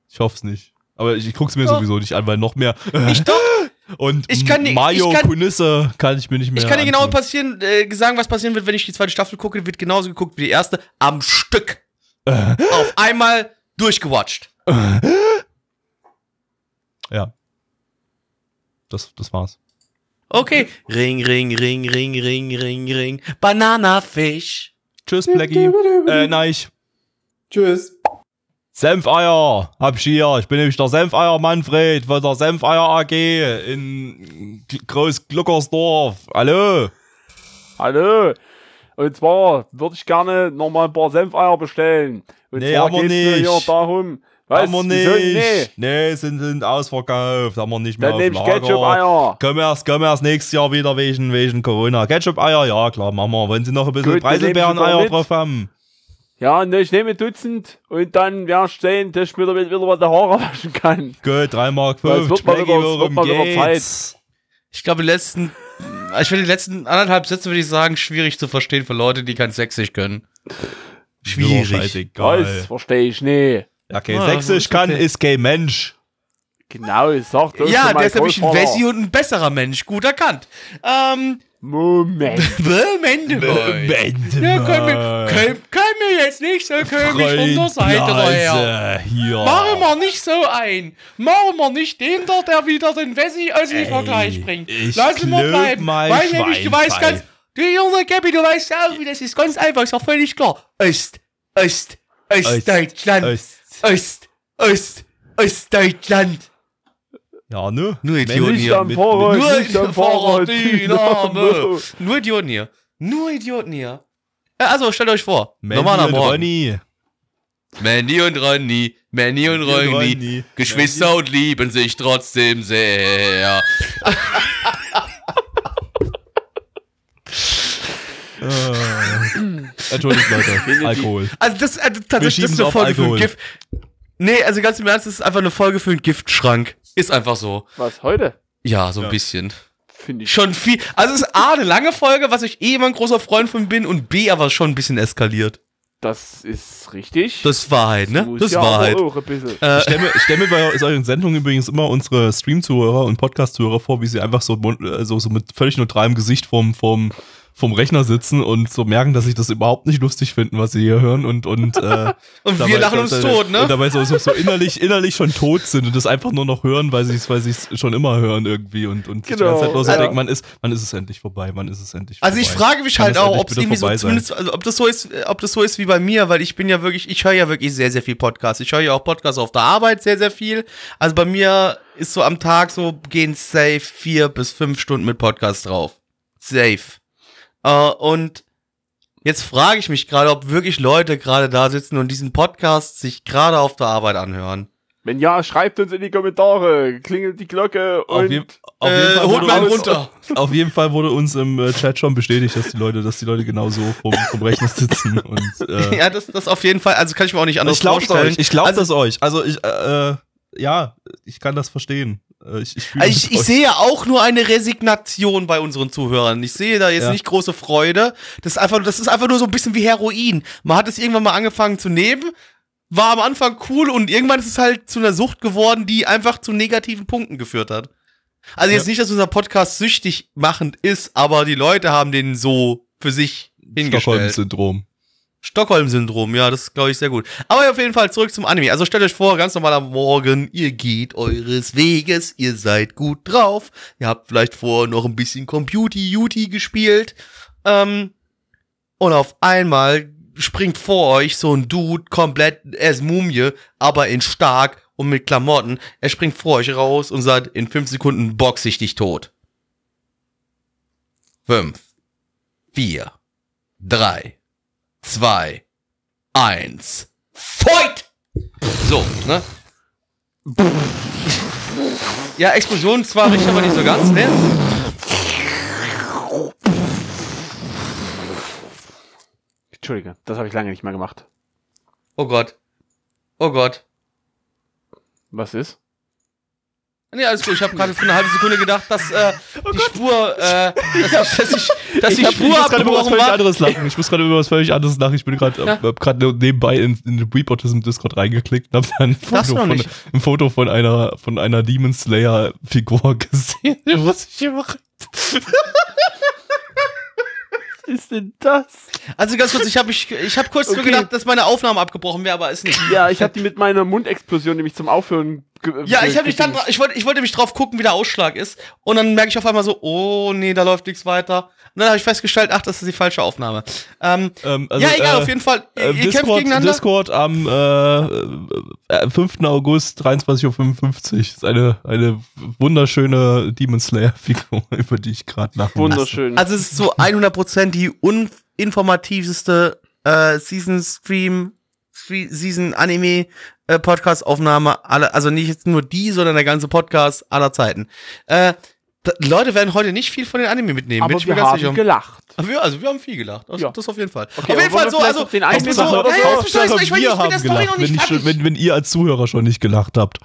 Ich hoff's nicht. Aber ich, ich guck's mir Doch. sowieso nicht an, weil noch mehr. ich doch. (laughs) Und Ich kann die- Mario ich kann- Kunisse kann ich mir nicht mehr. Ich kann dir genau passieren, äh, sagen, was passieren wird, wenn ich die zweite Staffel gucke. Wird genauso geguckt wie die erste. Am Stück. Auf einmal durchgewatcht. Ja. Das, das war's. Okay. Ring, ring, ring, ring, ring, ring, ring. Bananafisch. Tschüss, Blackie. äh, nein, ich. Tschüss. Senfeier hab ich hier. Ich bin nämlich der Senfeier Manfred von der Senfeier AG in Groß-Gluckersdorf. Hallo. Hallo. Und zwar würde ich gerne nochmal ein paar Senfeier bestellen. Und Nee, zwar haben wir nicht. hier darum. Was? haben wir nicht. Nee. Nee, sind, sind ausverkauft. Haben wir nicht mehr Dann nehme ich. Ketchup-Eier. Kommen erst, kommen erst nächstes Jahr wieder wegen, wegen Corona. Ketchup-Eier, ja klar, machen wir. Wenn sie noch ein bisschen Preiselbeeren-Eier drauf haben. Ja, ne, ich nehme ein Dutzend und dann werde ich sehen, dass ich mir damit wieder mal die Haare waschen kann. Gut, 3 Mark Weil es 5. wird mal wieder- wird mal wieder geht's? Ich glaube, die letzten ich finde die letzten anderthalb Sätze, würde ich sagen, schwierig zu verstehen für Leute, die kein Sächsisch können. Schwierig. Das verstehe ich nicht. Ja, kein Ah, Sächsisch ist kann, okay. ist kein Mensch. Genau, sagt das Ja, der ist nämlich ein. Wessi und ein besserer Mensch. Gut erkannt. Ähm, (laughs) Moment. Moment mal. Ja, können wir, können, können wir jetzt nicht so komisch von der Seite daher. Hier. Machen wir nicht so ein. Machen wir nicht den da, der wieder den Wessi aus dem Vergleich bringt. Lassen wir bleiben. mein Weil nämlich, du weißt ganz, du junge Gabby, du weißt ja auch, wie das ist ganz einfach, ist doch völlig klar. Ost, Ost, Ostdeutschland, Ost. Ost, Ost, Ostdeutschland. Ja, ne? Nur Idioten hier. mit- Fahrrad, Nur nicht am Fahrrad. Dynamo. Nur Idioten hier. Nur Idioten hier. Äh, Also, stellt euch vor. Mandy Normaler und Morgen. Ronny. Mandy und Ronny, Mandy und Mandy Ronny, Ronny. Geschwister und lieben sich trotzdem sehr. (laughs) Äh, Entschuldigt, Leute. Alkohol. Also das, also tatsächlich, das ist eine Folge für einen Alkohol. Gift. Nee, also ganz im Ernst, das ist einfach eine Folge für einen Giftschrank. Ist einfach so. Was, heute? Ja, so ein Ja. bisschen. Finde ich. Schon viel. Also es ist A, eine lange Folge, was ich eh immer ein großer Freund von bin, und B, aber schon ein bisschen eskaliert. Das ist richtig. Das ist Wahrheit, ne? Das ist ja Wahrheit. auch ein bisschen. Äh, Ich stelle mir, stell mir bei euren Sendungen übrigens immer unsere Stream-Zuhörer und Podcast-Zuhörer vor, wie sie einfach so, äh, so, so mit völlig neutralem Gesicht vorm, vorm, vom Rechner sitzen und so merken, dass sie das überhaupt nicht lustig finden, was sie hier hören und, und, äh, (laughs) Und dabei- wir lachen uns dabei- tot, ne? Und dabei so, so, so innerlich, innerlich schon tot sind und das einfach nur noch hören, weil sie es weil sie's schon immer hören irgendwie und, und sich die Genau. ganze Zeit nur so Also- denken, man ist, man ist es endlich vorbei, man ist es endlich Also ich vorbei. frage mich halt es auch, ob es irgendwie so vorbei zumindest, also ob das so ist, äh, ob das so ist wie bei mir, weil ich bin ja wirklich, ich höre ja wirklich sehr, sehr viel Podcasts. Ich höre ja auch Podcasts auf der Arbeit sehr, sehr viel. Also bei mir ist so am Tag so gehen safe vier bis fünf Stunden mit Podcasts drauf. Safe. Äh, und jetzt frage ich mich gerade, ob wirklich Leute gerade da sitzen und diesen Podcast sich gerade auf der Arbeit anhören. Wenn ja, schreibt uns in die Kommentare, klingelt die Glocke Auf, und je, auf, Äh, jeden Fall holt wurde mal einen uns, runter. (laughs) auf jeden Fall wurde uns im äh, Chat schon bestätigt, dass die Leute, dass die Leute genau so vom, vom Rechner sitzen und (laughs) äh, Ja, das, das auf jeden Fall, also kann ich mir auch nicht anders ich glaube vorstellen. euch, ich glaube also, das euch. Also ich, äh, äh, ja, ich kann das verstehen. Äh, Ich, ich, Also ich, ich sehe ja auch nur eine Resignation bei unseren Zuhörern. Ich sehe da jetzt Ja. nicht große Freude. Das ist einfach, das ist einfach nur so ein bisschen wie Heroin. Man hat es irgendwann mal angefangen zu nehmen, war am Anfang cool und irgendwann ist es halt zu einer Sucht geworden, die einfach zu negativen Punkten geführt hat. Also jetzt Ja. nicht, dass unser Podcast süchtig machend ist, aber die Leute haben den so für sich hingestellt. Stockholm-Syndrom. Stockholm-Syndrom, ja, das glaube ich sehr gut. Aber auf jeden Fall zurück zum Anime. Also stellt euch vor, ganz normal am Morgen, ihr geht eures Weges, ihr seid gut drauf, ihr habt vielleicht vorher noch ein bisschen Computy-Uty gespielt, ähm, und auf einmal springt vor euch so ein Dude, komplett, er ist Mumie, aber in stark und mit Klamotten. Er springt vor euch raus und sagt, in fünf Sekunden box ich dich tot. Fünf, vier, drei, zwei, eins, fight! So, ne? Ja, Explosion zwar richtig, aber nicht so ganz, ne? Entschuldige, das habe ich lange nicht mehr gemacht. Oh Gott. Oh Gott. Was ist? Nee, alles gut. Ich habe gerade für eine halbe Sekunde gedacht, dass äh, die Spur, äh, dass, ich, dass, ich, dass die hab- Spur muss gerade über was abgebrochen völlig war. anderes lachen. Ich muss gerade über was völlig anderes lachen. Ich bin gerade Ja. hab grad nebenbei in, in den Reportism Discord reingeklickt und hab dann ein Foto, von, ein Foto von einer von einer Demon Slayer Figur (laughs) gesehen. (laughs) Was ich hier mache. Was ist denn das? Also ganz kurz, ich habe ich, ich hab kurz nur Okay. gedacht, dass meine Aufnahme abgebrochen wäre, aber ist nicht. Ja, ich habe die mit meiner Mundexplosion nämlich zum Aufhören. Ja, ich habe ge- mich dann, ich wollte, ich wollte mich drauf gucken, wie der Ausschlag ist, und dann merke ich auf einmal so, oh nee, da läuft nichts weiter. Und dann habe ich festgestellt, ach, das ist die falsche Aufnahme. Ähm, Ähm, also, ja, egal, äh, auf jeden Fall. Äh, ihr kämpft Discord, gegeneinander. Discord am äh, äh, 5. August 23.55 Uhr. Ist eine, eine wunderschöne Demon Slayer Figur, (laughs) über die ich gerade lache. Wunderschön. Also es ist so 100% die uninformativste äh, Season Stream, Stre- Season Anime äh, Podcast Aufnahme aller, also nicht jetzt nur die, sondern der ganze Podcast aller Zeiten. Äh, Leute werden heute nicht viel von den Anime mitnehmen, aber ich mir wir haben sicher. gelacht. Wir, also wir haben viel gelacht. Das, Ja. das auf jeden Fall. Okay, auf jeden Fall so, also den einen so, ja, ja, ich ich ich wir haben gelacht, wenn, fertig. wenn, wenn ihr als Zuhörer schon nicht gelacht habt.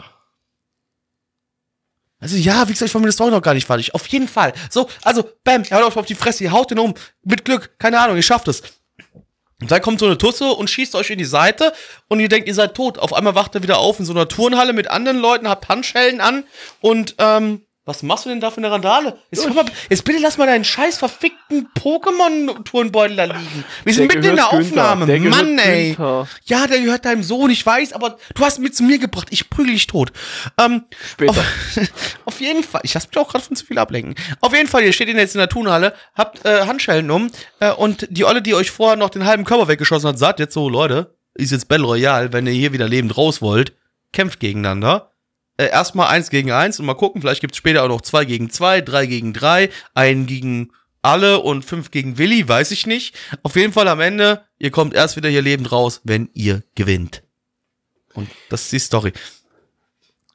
Also ja, wie gesagt, ich war mit der Story noch gar nicht fertig. Auf jeden Fall. So, also, bam, er haut auf die Fresse, ihr haut den um. Mit Glück, keine Ahnung, ihr schafft es. Und dann kommt so eine Tusse und schießt euch in die Seite und ihr denkt, ihr seid tot. Auf einmal wacht er wieder auf in so einer Turnhalle mit anderen Leuten, habt Handschellen an und ähm, was machst du denn da für eine Randale? Jetzt, mal, jetzt bitte lass mal deinen scheiß verfickten Pokémon-Turnbeutel da liegen. Wir sind Der mitten in der. Aufnahme. Der Mann, ey. Günther. Ja, der gehört deinem Sohn, ich weiß, aber du hast ihn mit zu mir gebracht. Ich prügel dich tot. Ähm, Später. Auf, (laughs) auf jeden Fall. Ich lasse mich auch gerade von zu viel ablenken. Auf jeden Fall, ihr steht jetzt in der Turnhalle, habt äh, Handschellen um äh, und die Olle, die euch vorher noch den halben Körper weggeschossen hat, sagt jetzt so, Leute, ist jetzt Battle Royale, wenn ihr hier wieder lebend raus wollt, kämpft gegeneinander. Äh, erstmal eins gegen eins und mal gucken, vielleicht gibt's später auch noch zwei gegen zwei, drei gegen drei, einen gegen alle und fünf gegen Willi, weiß ich nicht. Auf jeden Fall am Ende, ihr kommt erst wieder hier lebend raus, wenn ihr gewinnt. Und das ist die Story.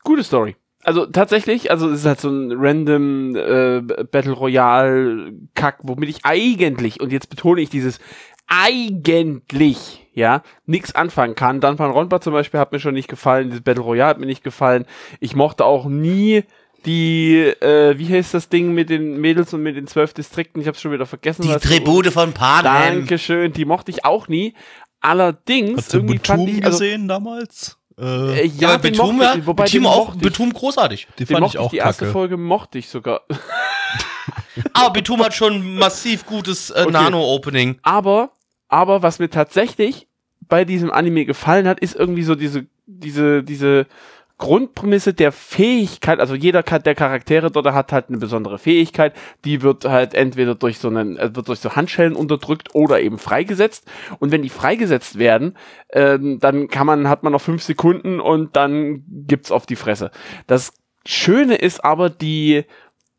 Gute Story. Also tatsächlich, also es ist halt so ein random äh, Battle Royale Kack, womit ich eigentlich, und jetzt betone ich dieses eigentlich, ja, nichts anfangen kann. Dan van Rompa zum Beispiel hat mir schon nicht gefallen, dieses Battle Royale hat mir nicht gefallen. Ich mochte auch nie die, äh, wie heißt das Ding mit den Mädels und mit den zwölf Distrikten? Ich hab's schon wieder vergessen. Die was- Tribute von Panem. Dankeschön, die mochte ich auch nie. Allerdings, Hast du irgendwie fand Betum ich, also, gesehen damals? Äh, äh, Ja, ja, Betum, mochte ja, ich, wobei Betum den auch. Betum großartig. die fand mochte ich auch die erste kacke. Folge mochte ich sogar. (laughs) Aber Betum hat schon massiv gutes äh, Okay. Nano-Opening. Aber, aber was mir tatsächlich bei diesem Anime gefallen hat, ist irgendwie so diese, diese, diese Grundprämisse der Fähigkeit, also jeder der Charaktere dort hat halt eine besondere Fähigkeit, die wird halt entweder durch so einen, äh, wird durch so Handschellen unterdrückt oder eben freigesetzt. Und wenn die freigesetzt werden, ähm, dann kann man, hat man noch fünf Sekunden und dann gibt's auf die Fresse. Das Schöne ist aber die,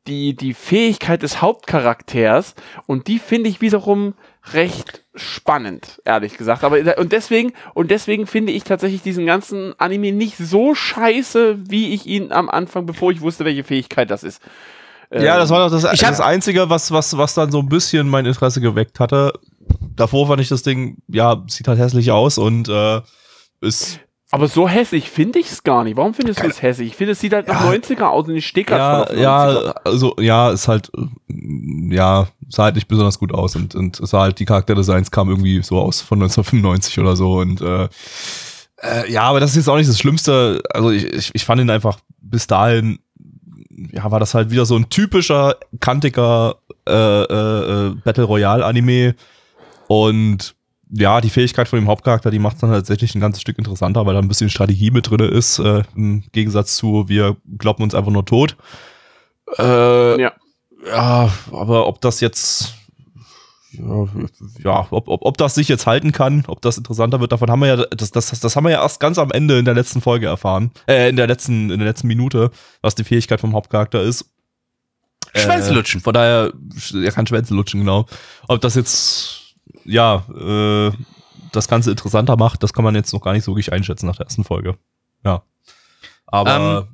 die, die Fähigkeit des Hauptcharakters und die finde ich wiederum recht spannend, ehrlich gesagt. Aber und deswegen, und deswegen finde ich tatsächlich diesen ganzen Anime nicht so scheiße, wie ich ihn am Anfang, bevor ich wusste, welche Fähigkeit das ist. Ja, das war doch das, das Einzige, was, was, was dann so ein bisschen mein Interesse geweckt hatte. Davor fand ich das Ding, ja, sieht halt hässlich aus und äh, ist Aber so hässlich finde ich es gar nicht. Warum findest du es hässlich? Ich finde, es sieht halt nach 90er aus und ich stehe ja, gerade ja, 90er. also ja, ist halt, ja, sah halt nicht besonders gut aus und, und es sah halt, die Charakterdesigns kamen irgendwie so aus von 1995 oder so und äh, äh, ja, aber das ist jetzt auch nicht das Schlimmste. Also ich, ich, ich fand ihn einfach bis dahin, ja, war das halt wieder so ein typischer, kantiger äh, äh, äh, Battle Royale Anime und ja, die Fähigkeit von dem Hauptcharakter, die macht es dann tatsächlich ein ganzes Stück interessanter, weil da ein bisschen Strategie mit drin ist, äh, im Gegensatz zu wir glauben uns einfach nur tot. Äh, Ja. ja, aber ob das jetzt ja, ja ob, ob, ob das sich jetzt halten kann, ob das interessanter wird, davon haben wir ja, das, das, das haben wir ja erst ganz am Ende in der letzten Folge erfahren, äh, in der letzten, in der letzten Minute, was die Fähigkeit vom Hauptcharakter ist. Schwänze lutschen. Äh, von daher, er kann Schwänze lutschen, genau. Ob das jetzt, ja, äh, das Ganze interessanter macht, das kann man jetzt noch gar nicht so wirklich einschätzen nach der ersten Folge. Ja. Aber,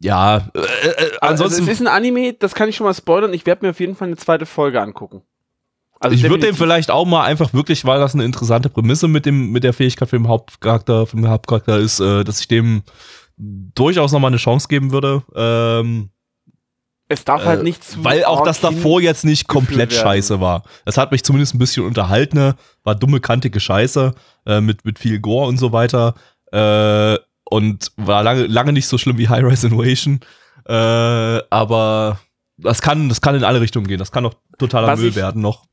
ja, äh, äh, Also ansonsten, es ist ein Anime, das kann ich schon mal spoilern. Ich werde mir auf jeden Fall eine zweite Folge angucken. Also ich würde dem definitiv. vielleicht auch mal einfach wirklich, weil das eine interessante Prämisse mit dem mit der Fähigkeit für den Hauptcharakter, für den Hauptcharakter ist, äh, dass ich dem durchaus noch mal eine Chance geben würde, ähm, Es darf halt äh, nicht zu weil auch das davor jetzt nicht komplett scheiße war. Es hat mich zumindest ein bisschen unterhalten, ne? war dumme kantige Scheiße äh, mit mit viel Gore und so weiter äh, und war lange lange nicht so schlimm wie High Rise Invasion, äh, aber das kann das kann in alle Richtungen gehen. Das kann auch totaler Was Müll ich- werden noch.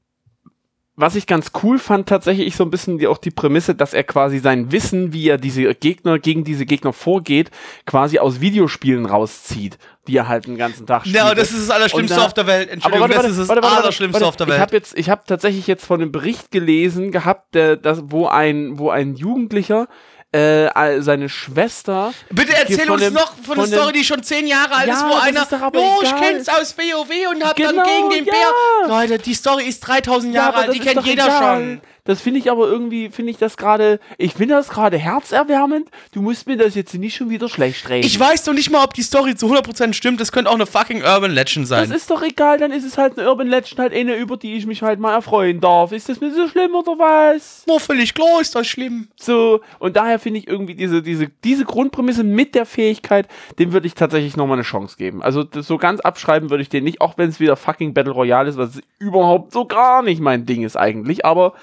was ich ganz cool fand, tatsächlich so ein bisschen die, auch die Prämisse, dass er quasi sein Wissen, wie er diese Gegner, gegen diese Gegner vorgeht, quasi aus Videospielen rauszieht, die er halt den ganzen Tag spielt. Ja, das ist das Allerschlimmste da- auf der Welt. Entschuldigung, Aber warte, das ist das warte, warte, warte, Allerschlimmste warte. auf der Ich Welt. habe jetzt, ich habe tatsächlich jetzt von einem Bericht gelesen gehabt, der, das, wo ein, wo ein Jugendlicher äh, seine Schwester. Bitte erzähl von uns dem- noch von, einer dem- Story, die schon zehn Jahre alt Ja, ist, wo einer, ist oh, ich kenn's aus WoW und hab Genau, dann gegen den ja. Bär. Leute, die Story ist 3000 Jahre aber alt, die kennt jeder egal. schon. Das finde ich aber irgendwie, finde ich das gerade, ich finde das gerade herzerwärmend. Du musst mir das jetzt nicht schon wieder schlecht reden. Ich weiß doch nicht mal, ob die Story zu 100% stimmt. Das könnte auch eine fucking Urban Legend das sein. ist doch egal, dann ist es halt eine Urban Legend, halt eine, über die ich mich halt mal erfreuen darf. Ist das mir so schlimm oder was? Nur völlig klar ist das schlimm. So, und daher finde ich irgendwie diese, diese, diese Grundprämisse mit der Fähigkeit, dem würde ich tatsächlich nochmal eine Chance geben. Also das so ganz abschreiben würde ich den nicht, auch wenn es wieder fucking Battle Royale ist, was überhaupt so gar nicht mein Ding ist eigentlich. Aber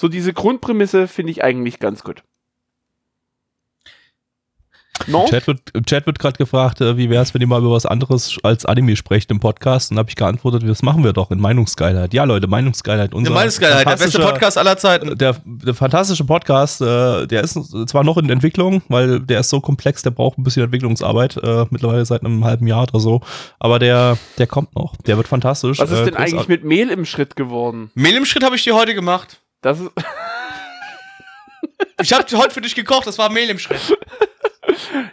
so diese Grundprämisse finde ich eigentlich ganz gut. No? Im Chat wird, im Chat wird gerade gefragt, äh, wie wäre es, wenn ihr mal über was anderes als Anime sprecht im Podcast? Und habe ich geantwortet, das machen wir doch in Meinungsgeilheit. Ja, Leute, Meinungsgeilheit. Unser Meinungsgeilheit, der beste Podcast aller Zeiten. Der, der fantastische Podcast, äh, der ist zwar noch in Entwicklung, weil der ist so komplex, der braucht ein bisschen Entwicklungsarbeit, äh, mittlerweile seit einem halben Jahr oder so. Aber der, der kommt noch. Der wird fantastisch. Was ist denn eigentlich mit Mehl im Schritt geworden? Mehl im Schritt habe ich dir heute gemacht. Das ist. ich habe heute für dich gekocht, das war Mehl im Schritt. (laughs)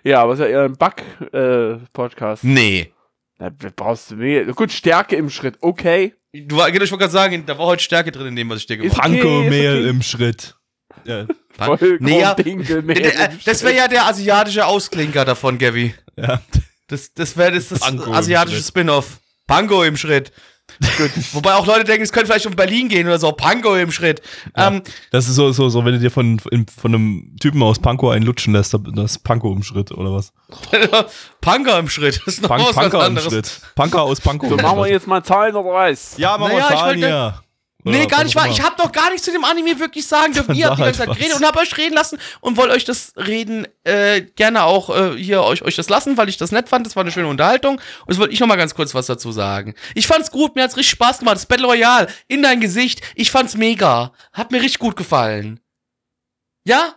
Ja, aber es ist ja eher ein Bug-Podcast. Äh, nee. Da brauchst du mehr. Gut, Stärke im Schritt, okay. Du, genau, ich wollte gerade sagen, da war heute Stärke drin in dem, was ich dir gemacht habe. Panko-Mehl okay. im Schritt. Ja. Nee, ja, (laughs) das wäre ja der asiatische Ausklinker davon, Gavi. Ja. Das, das wäre das, das asiatische Spin-off. Panko im Schritt. Gut. Wobei auch Leute denken, es könnte vielleicht um Berlin gehen oder so. Panko im Schritt. Ja, ähm, das ist so, so, so, wenn du dir von, von einem Typen aus Panko einen lutschen lässt, das ist Panko im Schritt oder was? (laughs) Punker im Schritt. Das ist noch Punk, was Punker anderes. im Schritt. Punker aus Panko. So, machen wir jetzt mal Zahlen oder was? Ja, machen naja, wir Zahlen hier. Nee, gar nicht wahr. Ich habe doch gar nichts zu dem Anime wirklich sagen dürfen. (laughs) Ihr habt die ganze Zeit geredet und habt euch reden lassen und wollt euch das Reden äh, gerne auch äh, hier euch, euch das lassen, weil ich das nett fand. Das war eine schöne Unterhaltung. Und jetzt wollte ich noch mal ganz kurz was dazu sagen. Ich fand's gut, mir hat's richtig Spaß gemacht. Das Battle Royale in dein Gesicht. Ich fand's mega. Hat mir richtig gut gefallen. Ja?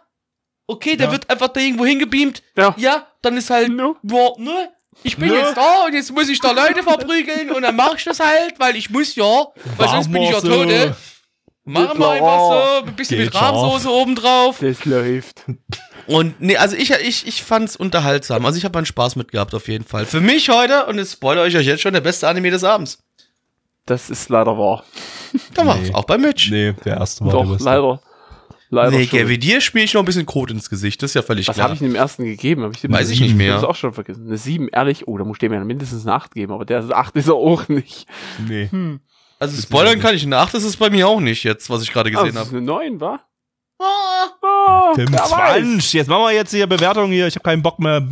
Okay, der ja. wird einfach da irgendwo hingebeamt. Ja. Ja, dann ist halt, no. boah, ne? Ich bin ne? jetzt da und jetzt muss ich da Leute verprügeln und dann mache ich das halt, weil ich muss ja, weil sonst bin ich ja tot. Ne? Machen wir einfach so, ein bisschen Geht mit Rahmsoße obendrauf. Das läuft. Und nee, also ich, ich, ich fand's unterhaltsam. Also ich habe meinen Spaß mit gehabt auf jeden Fall. Für mich heute, und jetzt spoilere ich euch jetzt schon, der beste Anime des Abends. Das ist leider wahr. Da war's, nee. auch bei Mitch. Nee, der erste war Doch, leider. Leider nee, Gavi, dir spiele ich noch ein bisschen Code ins Gesicht, das ist ja völlig Was klar. Was habe ich dem ersten gegeben? Hab ich dem Weiß ich nicht mehr. Ich auch schon vergessen. Eine 7, ehrlich? Oh, da muss ich dem ja mindestens eine 8 geben, aber der 8 ist er auch nicht. Nee. Hm. Also spoilern kann ich, eine 8 ist es bei mir auch nicht jetzt, was ich gerade gesehen habe. Das ist eine 9, wa? Ah, 25. Jetzt machen wir jetzt hier Bewertung hier. Ich habe keinen Bock mehr.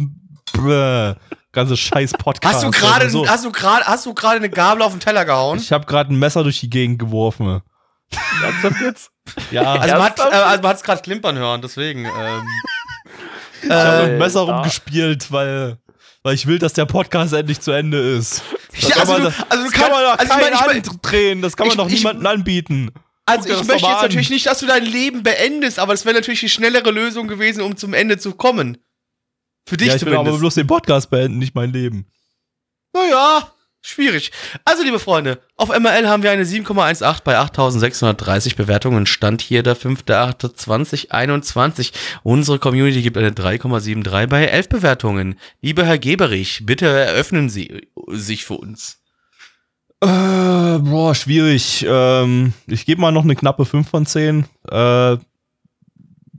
Brr. Ganze scheiß Podcast. Hast du gerade so. hast du gerade hast du gerade eine Gabel auf den Teller gehauen? Ich habe gerade ein Messer durch die Gegend geworfen. Ernsthaft jetzt? Ja. Also man hat äh, also gerade klimpern hören, deswegen ähm, Ich habe mit dem Messer rumgespielt, weil weil ich will, dass der Podcast endlich zu Ende ist. Das ja, kann also man, du, also das kann, kann man doch also keinen ich mein, ich drehen, das kann man ich, doch niemandem anbieten. Also ich möchte jetzt natürlich nicht, dass du dein Leben beendest, aber es wäre natürlich die schnellere Lösung gewesen, um zum Ende zu kommen. Für dich ja, ich zumindest. will aber bloß den Podcast beenden, nicht mein Leben. Naja, schwierig. Also, liebe Freunde, auf MRL haben wir eine 7,18 bei 8630 Bewertungen. Stand hier der 5.8.2021. Unsere Community gibt eine 3,73 bei 11 Bewertungen. Lieber Herr Geberich, bitte eröffnen Sie sich für uns. Äh, boah, schwierig. Ähm, ich gebe mal noch eine knappe 5 von 10. Äh,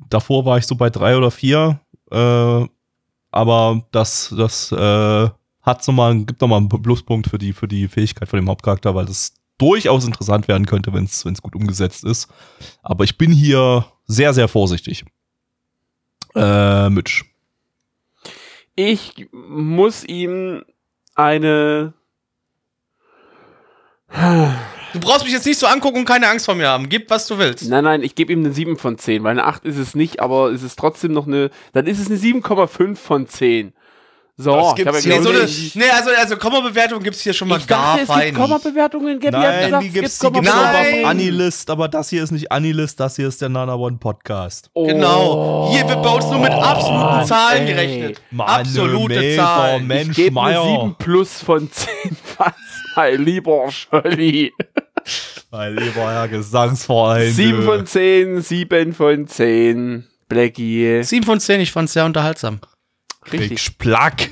davor war ich so bei 3 oder 4. Äh, aber das, das äh, hat noch mal, gibt nochmal einen Pluspunkt für die, für die Fähigkeit von dem Hauptcharakter, weil das durchaus interessant werden könnte, wenn es gut umgesetzt ist. Aber ich bin hier sehr, sehr vorsichtig. Äh, Mitch. Ich muss ihm eine Du brauchst mich jetzt nicht so angucken und keine Angst vor mir haben. Gib, was du willst. Nein, nein, ich gebe ihm eine 7 von 10, weil eine 8 ist es nicht, aber es ist trotzdem noch eine, dann ist es eine 7,5 von 10. So, das gibt's hier so eine, nee, also, also Komma-Bewertung gibt's hier schon mal ich gar dachte, fein. Komma-Bewertungen gibt Nein, gesagt, die gibt's, die gibt's aber auf Anilist, aber das hier ist nicht Anilist, das hier ist der Nana One Podcast. Oh. Genau. Hier wird bei uns nur mit absoluten Zahlen ey. gerechnet. Mann, Absolute Meter, Zahlen. Mensch, ich gebe 7 plus von 10. (laughs) Was, mein lieber Scholli. mein lieber Herr Gesangsverein. 7 von 10, 7 von 10. Blackie. 7 von 10, ich fand's sehr unterhaltsam. Richtig. Splack.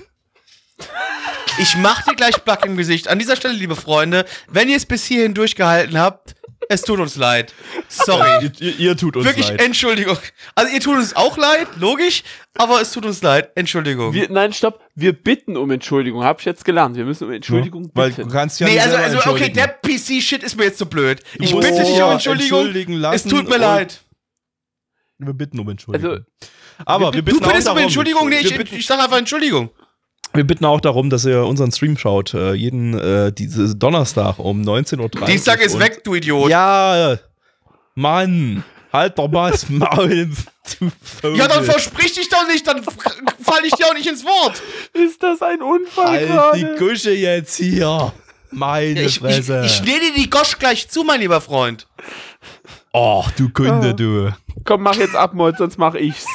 Ich mach dir gleich Plack im Gesicht. An dieser Stelle, liebe Freunde, wenn ihr es bis hierhin durchgehalten habt, es tut uns leid. Sorry. ihr, ihr, tut uns Wirklich, leid. Entschuldigung. Also ihr tut uns auch leid, logisch, aber es tut uns leid. Entschuldigung. Wir, nein, stopp. Wir bitten um Entschuldigung. Hab ich jetzt gelernt. Wir müssen um Entschuldigung ja, weil Du kannst ja nee, also, also okay, der PC-Shit ist mir jetzt so blöd. Ich bitte dich um Entschuldigung. Es tut mir leid. Wir bitten um Entschuldigung. Also, Aber wir Du bitten auch bittest um darum, Entschuldigung, nee, wir, ich, ich sag einfach Entschuldigung. wir bitten auch darum, dass ihr unseren Stream schaut. Äh, jeden äh, diese Donnerstag um 19.30 Uhr. Dienstag ist weg, du Idiot. Ja, Mann, halt doch mal das Maul. Du. Ja, dann versprich dich doch nicht, dann falle ich dir auch nicht ins Wort. Ist das ein Unfall Halt die gerade? Kusche jetzt hier. Meine Ja, ich, ich, Fresse. ich nähe dir die Gosch gleich zu, mein lieber Freund. oh, du Ah. Kunde, du. Komm, mach jetzt ab, Mod, sonst mach ich's.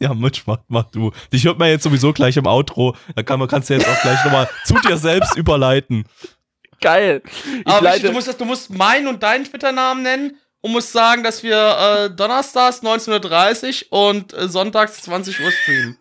Ja, Mutsch, mach, mach du. Dich hört man jetzt sowieso gleich im Outro. Da kann man, kannst du jetzt auch gleich nochmal zu dir selbst (laughs) überleiten. Geil. Ich Aber leite, du musst, das, du musst meinen und deinen Twitter-Namen nennen und musst sagen, dass wir äh, donnerstags 19.30 Uhr und äh, sonntags 20 Uhr streamen.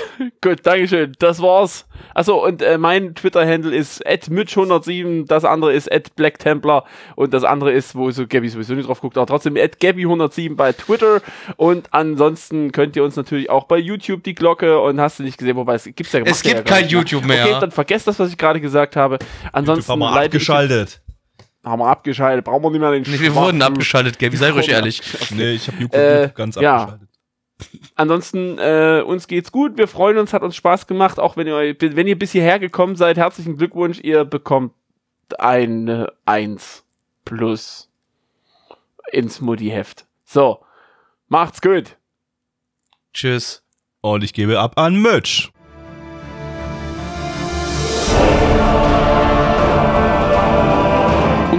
(laughs) Gut, Dankeschön. Das war's. Achso, und äh, mein Twitter-Handle ist @mitch107, das andere ist @blacktemplar und das andere ist, wo so Gabby sowieso nicht drauf guckt, aber trotzdem @gabby107 bei Twitter und ansonsten könnt ihr uns natürlich auch bei YouTube die Glocke und hast du nicht gesehen, wobei es gibt's ja Es ja gibt gar kein nicht, YouTube mehr. Okay, dann vergesst das, was ich gerade gesagt habe. Ansonsten Haben wir abgeschaltet. Haben wir abgeschaltet. Brauchen wir nicht mehr den Nee, wir wurden abgeschaltet, Gabby, sei ruhig ehrlich. Nee, ich habe YouTube Äh, ganz ja. Ansonsten, äh, uns geht's gut. Wir freuen uns, hat uns Spaß gemacht. Auch wenn ihr, wenn ihr bis hierher gekommen seid, herzlichen Glückwunsch. Ihr bekommt eine 1 plus ins Mutti-Heft. So, macht's gut. Tschüss. Und ich gebe ab an Mitch.